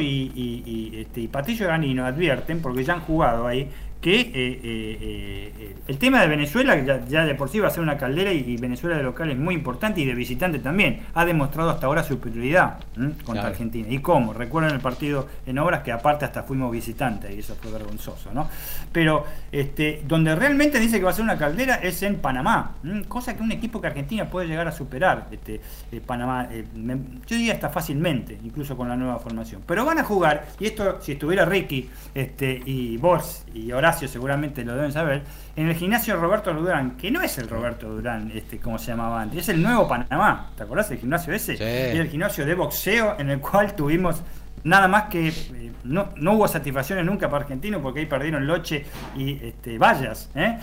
y, este, y Patillo Ganino advierten, porque ya han jugado ahí, que eh, eh, el tema de Venezuela, ya, de por sí va a ser una caldera y, Venezuela de local es muy importante y de visitante también, ha demostrado hasta ahora superioridad contra Argentina. ¿Y cómo? Recuerden el partido en obras que aparte hasta fuimos visitantes y eso fue vergonzoso, ¿no? Pero este, donde realmente dice que va a ser una caldera es en Panamá, cosa que un equipo que Argentina puede llegar a superar. Este, Panamá, yo diría hasta fácilmente, incluso con la nueva formación. Pero van a jugar, y esto si estuviera Ricky este, y vos y Horacio seguramente lo deben saber, en el gimnasio Roberto Durán, que no es el Roberto Durán, este, como se llamaba antes, es el nuevo Panamá. ¿Te acordás del gimnasio ese? Es el gimnasio de boxeo en el cual tuvimos nada más que eh, no, no, hubo satisfacciones nunca para Argentino porque ahí perdieron Loche y este, Vallas. ¿eh?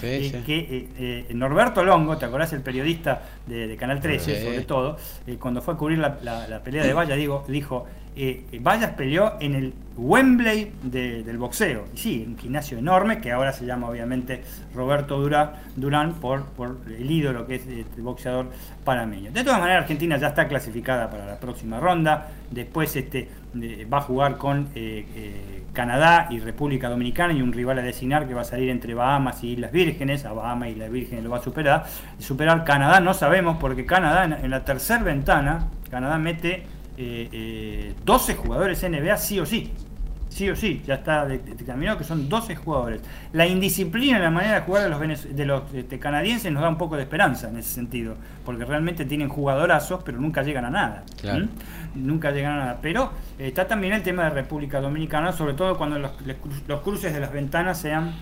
que eh, eh, Norberto Longo, ¿te acordás el periodista de, Canal 13 sobre todo? cuando fue a cubrir la, la, pelea de Vallas, digo, dijo, Vallas peleó en el Wembley del boxeo. Y sí, un gimnasio enorme que ahora se llama obviamente Roberto Durán, por, el ídolo que es el boxeador panameño. De todas maneras, Argentina ya está clasificada para la próxima ronda. Después este, va a jugar con eh, eh, Canadá y República Dominicana y un rival a designar que va a salir entre Bahamas y Islas Vírgenes. A Bahamas y Islas Vírgenes lo va a superar. Superar Canadá no sabemos porque Canadá en, la tercera ventana, Canadá mete 12 eh, jugadores NBA sí o sí sí o sí, ya está determinado que son 12 jugadores. La indisciplina en la manera de jugar de los, de los este, canadienses nos da un poco de esperanza en ese sentido, porque realmente tienen jugadorazos, pero nunca llegan a nada. Nunca llegan a nada. Pero eh, está también el tema de República Dominicana, sobre todo cuando los, cruces de las ventanas sean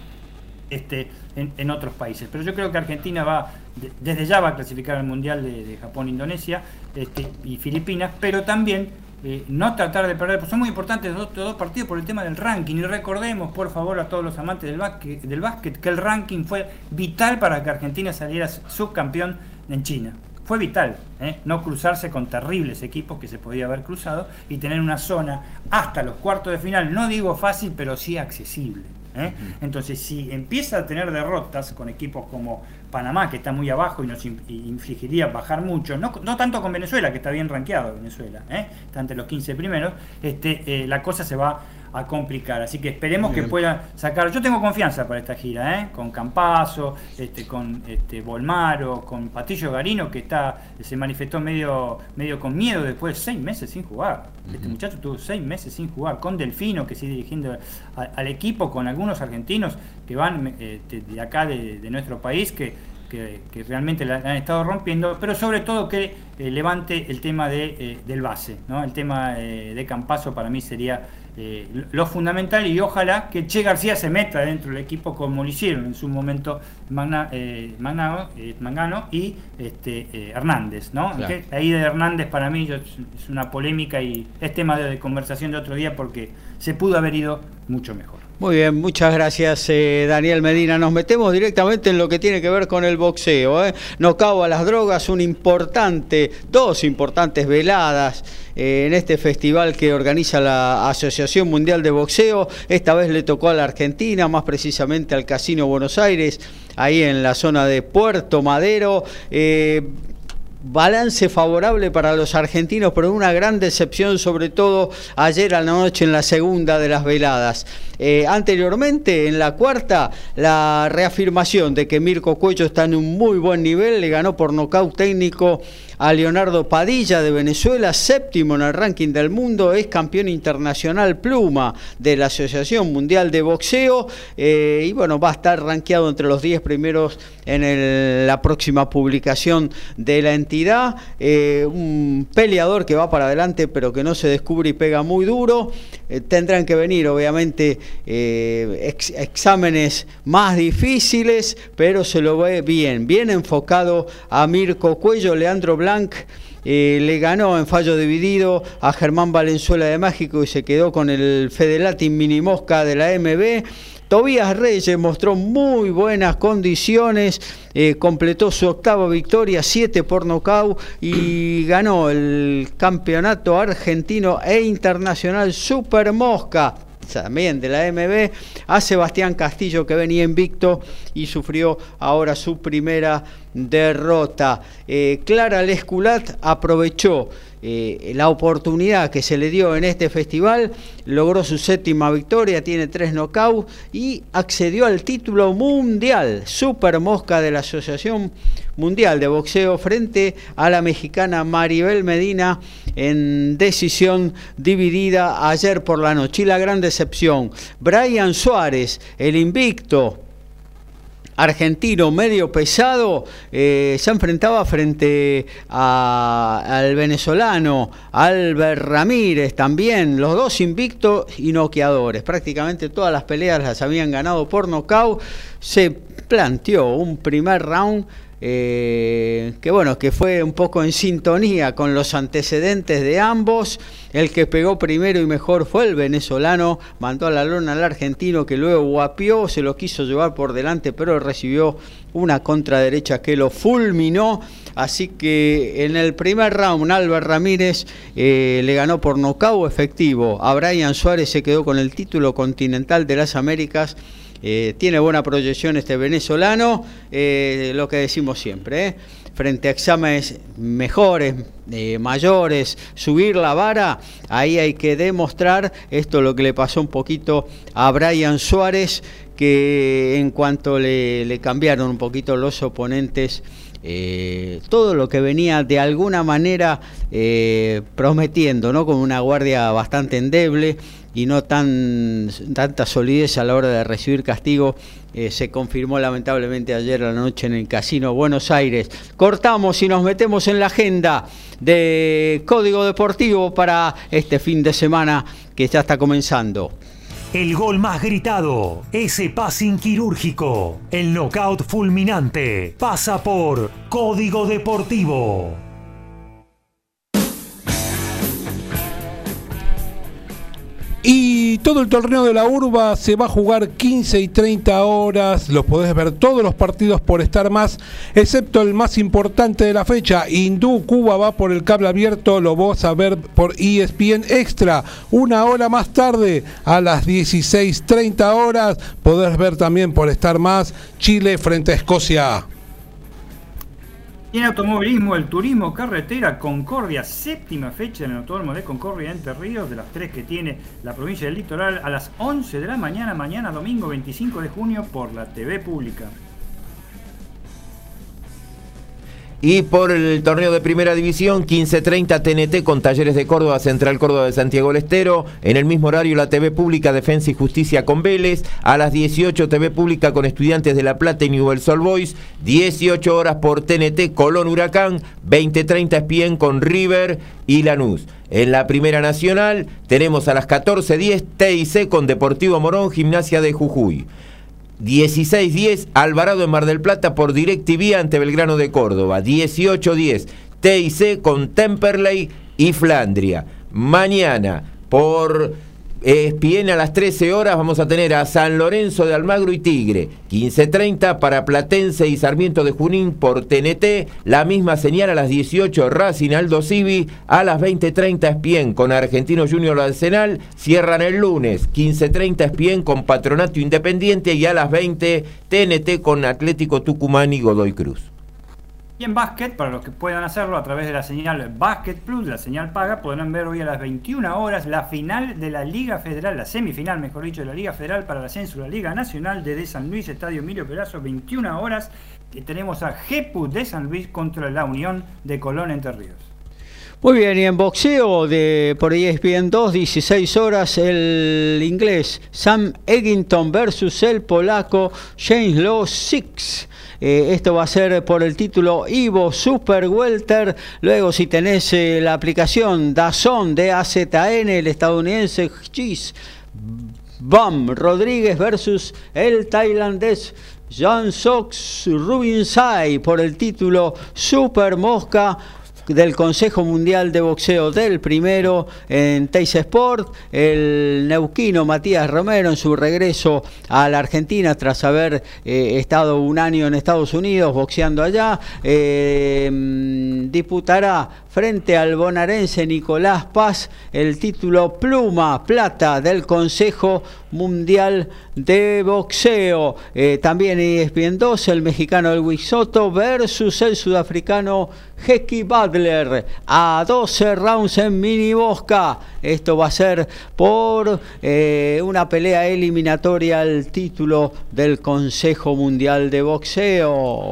este, en, otros países. Pero yo creo que Argentina va, desde ya va a clasificar al Mundial de, Japón, Indonesia este, y Filipinas, pero también eh, no tratar de perder, pues son muy importantes los dos, partidos por el tema del ranking. Y recordemos, por favor, a todos los amantes del básquet, del básquet, que el ranking fue vital para que Argentina saliera subcampeón en China. Fue vital, ¿eh? no cruzarse con terribles equipos que se podía haber cruzado y tener una zona hasta los cuartos de final, no digo fácil, pero sí accesible. ¿Eh? Entonces, si empieza a tener derrotas con equipos como Panamá, que está muy abajo y nos infligiría bajar mucho, no, tanto con Venezuela, que está bien rankeado Venezuela, ¿eh? está entre los 15 primeros, este, eh, la cosa se va a complicar. Así que esperemos que pueda sacar. Yo tengo confianza para esta gira, ¿eh? con Campazo, este, con este, Volmaro, con Patillo Garino, que está se manifestó medio, medio con miedo después de seis meses sin jugar. Este muchacho tuvo seis meses sin jugar, con Delfino, que sigue dirigiendo al equipo, con algunos argentinos que van este, de acá de, nuestro país, que, que, realmente la han estado rompiendo, pero sobre todo que eh, levante el tema de, eh, del base. ¿no? El tema eh, de Campazo para mí sería eh, lo fundamental y ojalá que Che García se meta dentro del equipo como lo hicieron en su momento Magna, eh, eh, Mangano y este, Hernández. ¿no? ahí de Hernández para mí es una polémica y es tema de conversación de otro día porque se pudo haber ido mucho mejor. Muy bien, muchas gracias Daniel Medina. Nos metemos directamente en lo que tiene que ver con el boxeo. No cago a las drogas, un importante, dos importantes veladas en este festival que organiza la Asociación Mundial de Boxeo. Esta vez le tocó a la Argentina, más precisamente al Casino Buenos Aires, ahí en la zona de Puerto Madero. Eh, balance favorable para los argentinos, pero una gran decepción, sobre todo ayer a la noche en la segunda de las veladas. Eh, anteriormente, en la cuarta, la reafirmación de que Mirko Cuello está en un muy buen nivel, le ganó por nocaut técnico a Leonardo Padilla de Venezuela, séptimo en el ranking del mundo, es campeón internacional pluma de la Asociación Mundial de Boxeo eh, y bueno, va a estar rankeado entre los 10 primeros en la próxima publicación de la entidad. Eh, un peleador que va para adelante pero que no se descubre y pega muy duro. Tendrán que venir obviamente exámenes más difíciles, pero se lo ve bien, bien enfocado a Mirko Cuello, Leandro Blanco eh, le ganó en fallo dividido a Germán Valenzuela de México y se quedó con el Fedelatin Mini Mosca de la MB. Tobías Reyes mostró muy buenas condiciones, eh, completó su octava victoria, 7 por nocaut y ganó el campeonato argentino e internacional Super Mosca también de la MB, a Sebastián Castillo que venía invicto y sufrió ahora su primera derrota. Eh, Clara Lesculat aprovechó eh, la oportunidad que se le dio en este festival, logró su séptima victoria, tiene tres knockouts y accedió al título mundial, Super Mosca de la Asociación Mundial de Boxeo frente a la mexicana Maribel Medina en decisión dividida ayer por la noche. Y la gran decepción, Brian Suárez, el invicto argentino medio pesado eh, se enfrentaba frente al venezolano Albert Ramírez también, los dos invictos y noqueadores. Prácticamente todas las peleas las habían ganado por nocaut. Se planteó un primer round eh, que bueno, que fue un poco en sintonía con los antecedentes de ambos. El que pegó primero y mejor fue el venezolano, mandó a la lona al argentino que luego guapió, se lo quiso llevar por delante, pero recibió una contraderecha que lo fulminó. Así que en el primer round Álvaro Ramírez eh, le ganó por nocaut efectivo. A Brian Suárez se quedó con el título continental de las Américas eh, tiene buena proyección este venezolano, eh, lo que decimos siempre, ¿eh? frente a exámenes mejores, mayores, subir la vara, ahí hay que demostrar, esto es lo que le pasó un poquito a Brian Suárez, que en cuanto le, cambiaron un poquito los oponentes, todo lo que venía de alguna manera prometiendo, ¿no? Con una guardia bastante endeble, y no tan tanta solidez a la hora de recibir castigo eh, se confirmó lamentablemente ayer a la noche en el Casino Buenos Aires. Cortamos y nos metemos en la agenda de Código Deportivo para este fin de semana que ya está comenzando. El gol más gritado, ese passing quirúrgico, el knockout fulminante, pasa por Código Deportivo. Y todo el torneo de la urba se va a jugar 15 y 30 horas. Los podés ver todos los partidos por estar más, excepto el más importante de la fecha. Hindú Cuba va por el cable abierto. Lo vas a ver por ESPN Extra. Una hora más tarde, a las 16.30 horas, podés ver también por estar más Chile frente a Escocia. Y en automovilismo, el turismo carretera Concordia, séptima fecha en el Autódromo de Concordia Entre Ríos, de las tres que tiene la provincia del Litoral, a las 11 de la mañana, mañana domingo 25 de junio, por la TV Pública. Y por el torneo de primera división, 15.30 TNT con Talleres de Córdoba, Central Córdoba de Santiago del Estero. En el mismo horario, la TV Pública, Defensa y Justicia con Vélez. A las 18, TV Pública con Estudiantes de La Plata y Newell's Sol Boys. 18 horas por TNT, Colón Huracán. 20.30 Espien con River y Lanús. En la Primera Nacional tenemos a las 14.10 TIC con Deportivo Morón, Gimnasia de Jujuy. 16-10 Alvarado en Mar del Plata por DirecTV ante Belgrano de Córdoba. 18-10 TIC con Temperley y Flandria. Mañana por ESPN a las 13 horas vamos a tener a San Lorenzo de Almagro y Tigre. 15.30 para Platense y Sarmiento de Junín por TNT. La misma señal a las 18 Racing Aldo Civi. A las 20.30 Espien con Argentino Junior Arsenal. Cierran el lunes. 15.30 Espien con Patronato Independiente. Y a las 20 TNT con Atlético Tucumán y Godoy Cruz. Y en básquet, para los que puedan hacerlo a través de la señal Basket Plus, la señal paga, podrán ver hoy a las 21 horas la final de la Liga Federal, la semifinal, mejor dicho, de la Liga Federal para el ascenso la Liga Nacional de San Luis, Estadio Emilio Perazo, 21 horas, que tenemos a Jepu de San Luis contra la Unión de Colón Entre Ríos. Muy bien, y en boxeo de por ESPN 2, 16 horas, el inglés Sam Eggington versus el polaco James Law Six. Eh, esto va a ser por el título Ivo Super Welter. Luego, si tenés eh, la aplicación Dazón de AZN, el estadounidense Cheese Bam Rodríguez versus el tailandés Jan Sox Rubinsai por el título Super Mosca del Consejo Mundial de Boxeo del primero en Teis Sport, el neuquino Matías Romero en su regreso a la Argentina tras haber eh, estado un año en Estados Unidos boxeando allá, eh, disputará frente al bonaerense Nicolás Paz el título Pluma Plata del Consejo Mundial de Boxeo. Eh, también ESPN 2, el mexicano Luis Soto versus el sudafricano Hecky Butler a 12 rounds en mini bosca. Esto va a ser por eh, una pelea eliminatoria al título del Consejo Mundial de Boxeo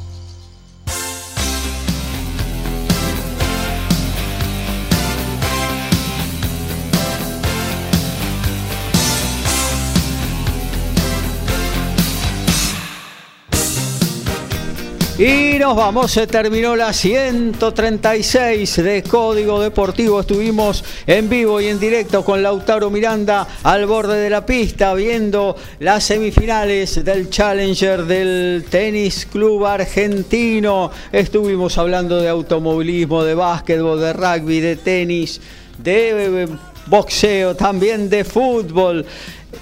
Y nos vamos, se terminó la 136 de Código Deportivo. Estuvimos en vivo y en directo con Lautaro Miranda al borde de la pista viendo las semifinales del Challenger del Tenis Club Argentino. Estuvimos hablando de automovilismo, de básquetbol, de rugby, de tenis, de boxeo, también de fútbol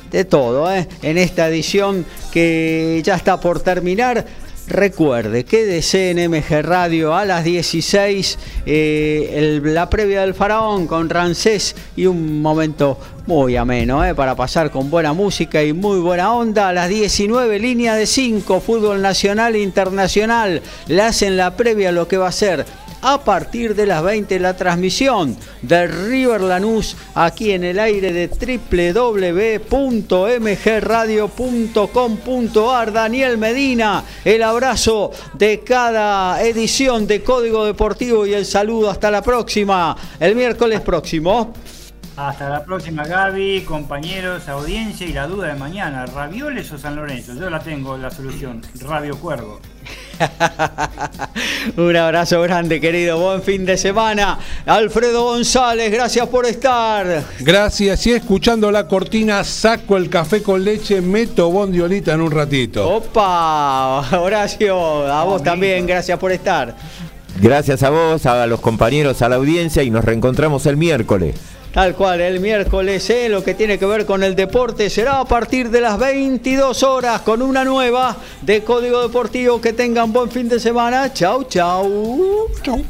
de todo ¿eh? en esta edición que ya está por terminar. Recuerde, quédese en MG Radio a las 16, eh, la previa del faraón con Rancés y un momento muy ameno eh, para pasar con buena música y muy buena onda. A las 19, línea de 5, fútbol nacional e internacional. Le hacen la previa lo que va a ser a partir de las 20 la transmisión de River Lanús aquí en el aire de www.mgradio.com.ar. Daniel Medina, el abrazo de cada edición de Código Deportivo y el saludo hasta la próxima, el miércoles próximo. Hasta la próxima, Gaby, compañeros, audiencia y la duda de mañana, ¿ravioles o San Lorenzo? Yo la tengo, la solución, Radio Cuervo. Un abrazo grande, querido. Buen fin de semana. Alfredo González, gracias por estar. Gracias. Y escuchando la cortina, saco el café con leche, meto bondiolita en un ratito. Opa, Horacio, a vos también, gracias por estar. Gracias a vos, a los compañeros, a la audiencia y nos reencontramos el miércoles. Tal cual, el miércoles, ¿eh? lo que tiene que ver con el deporte será a partir de las 22 horas con una nueva de Código Deportivo. Que tengan buen fin de semana. Chau, chau. Chau.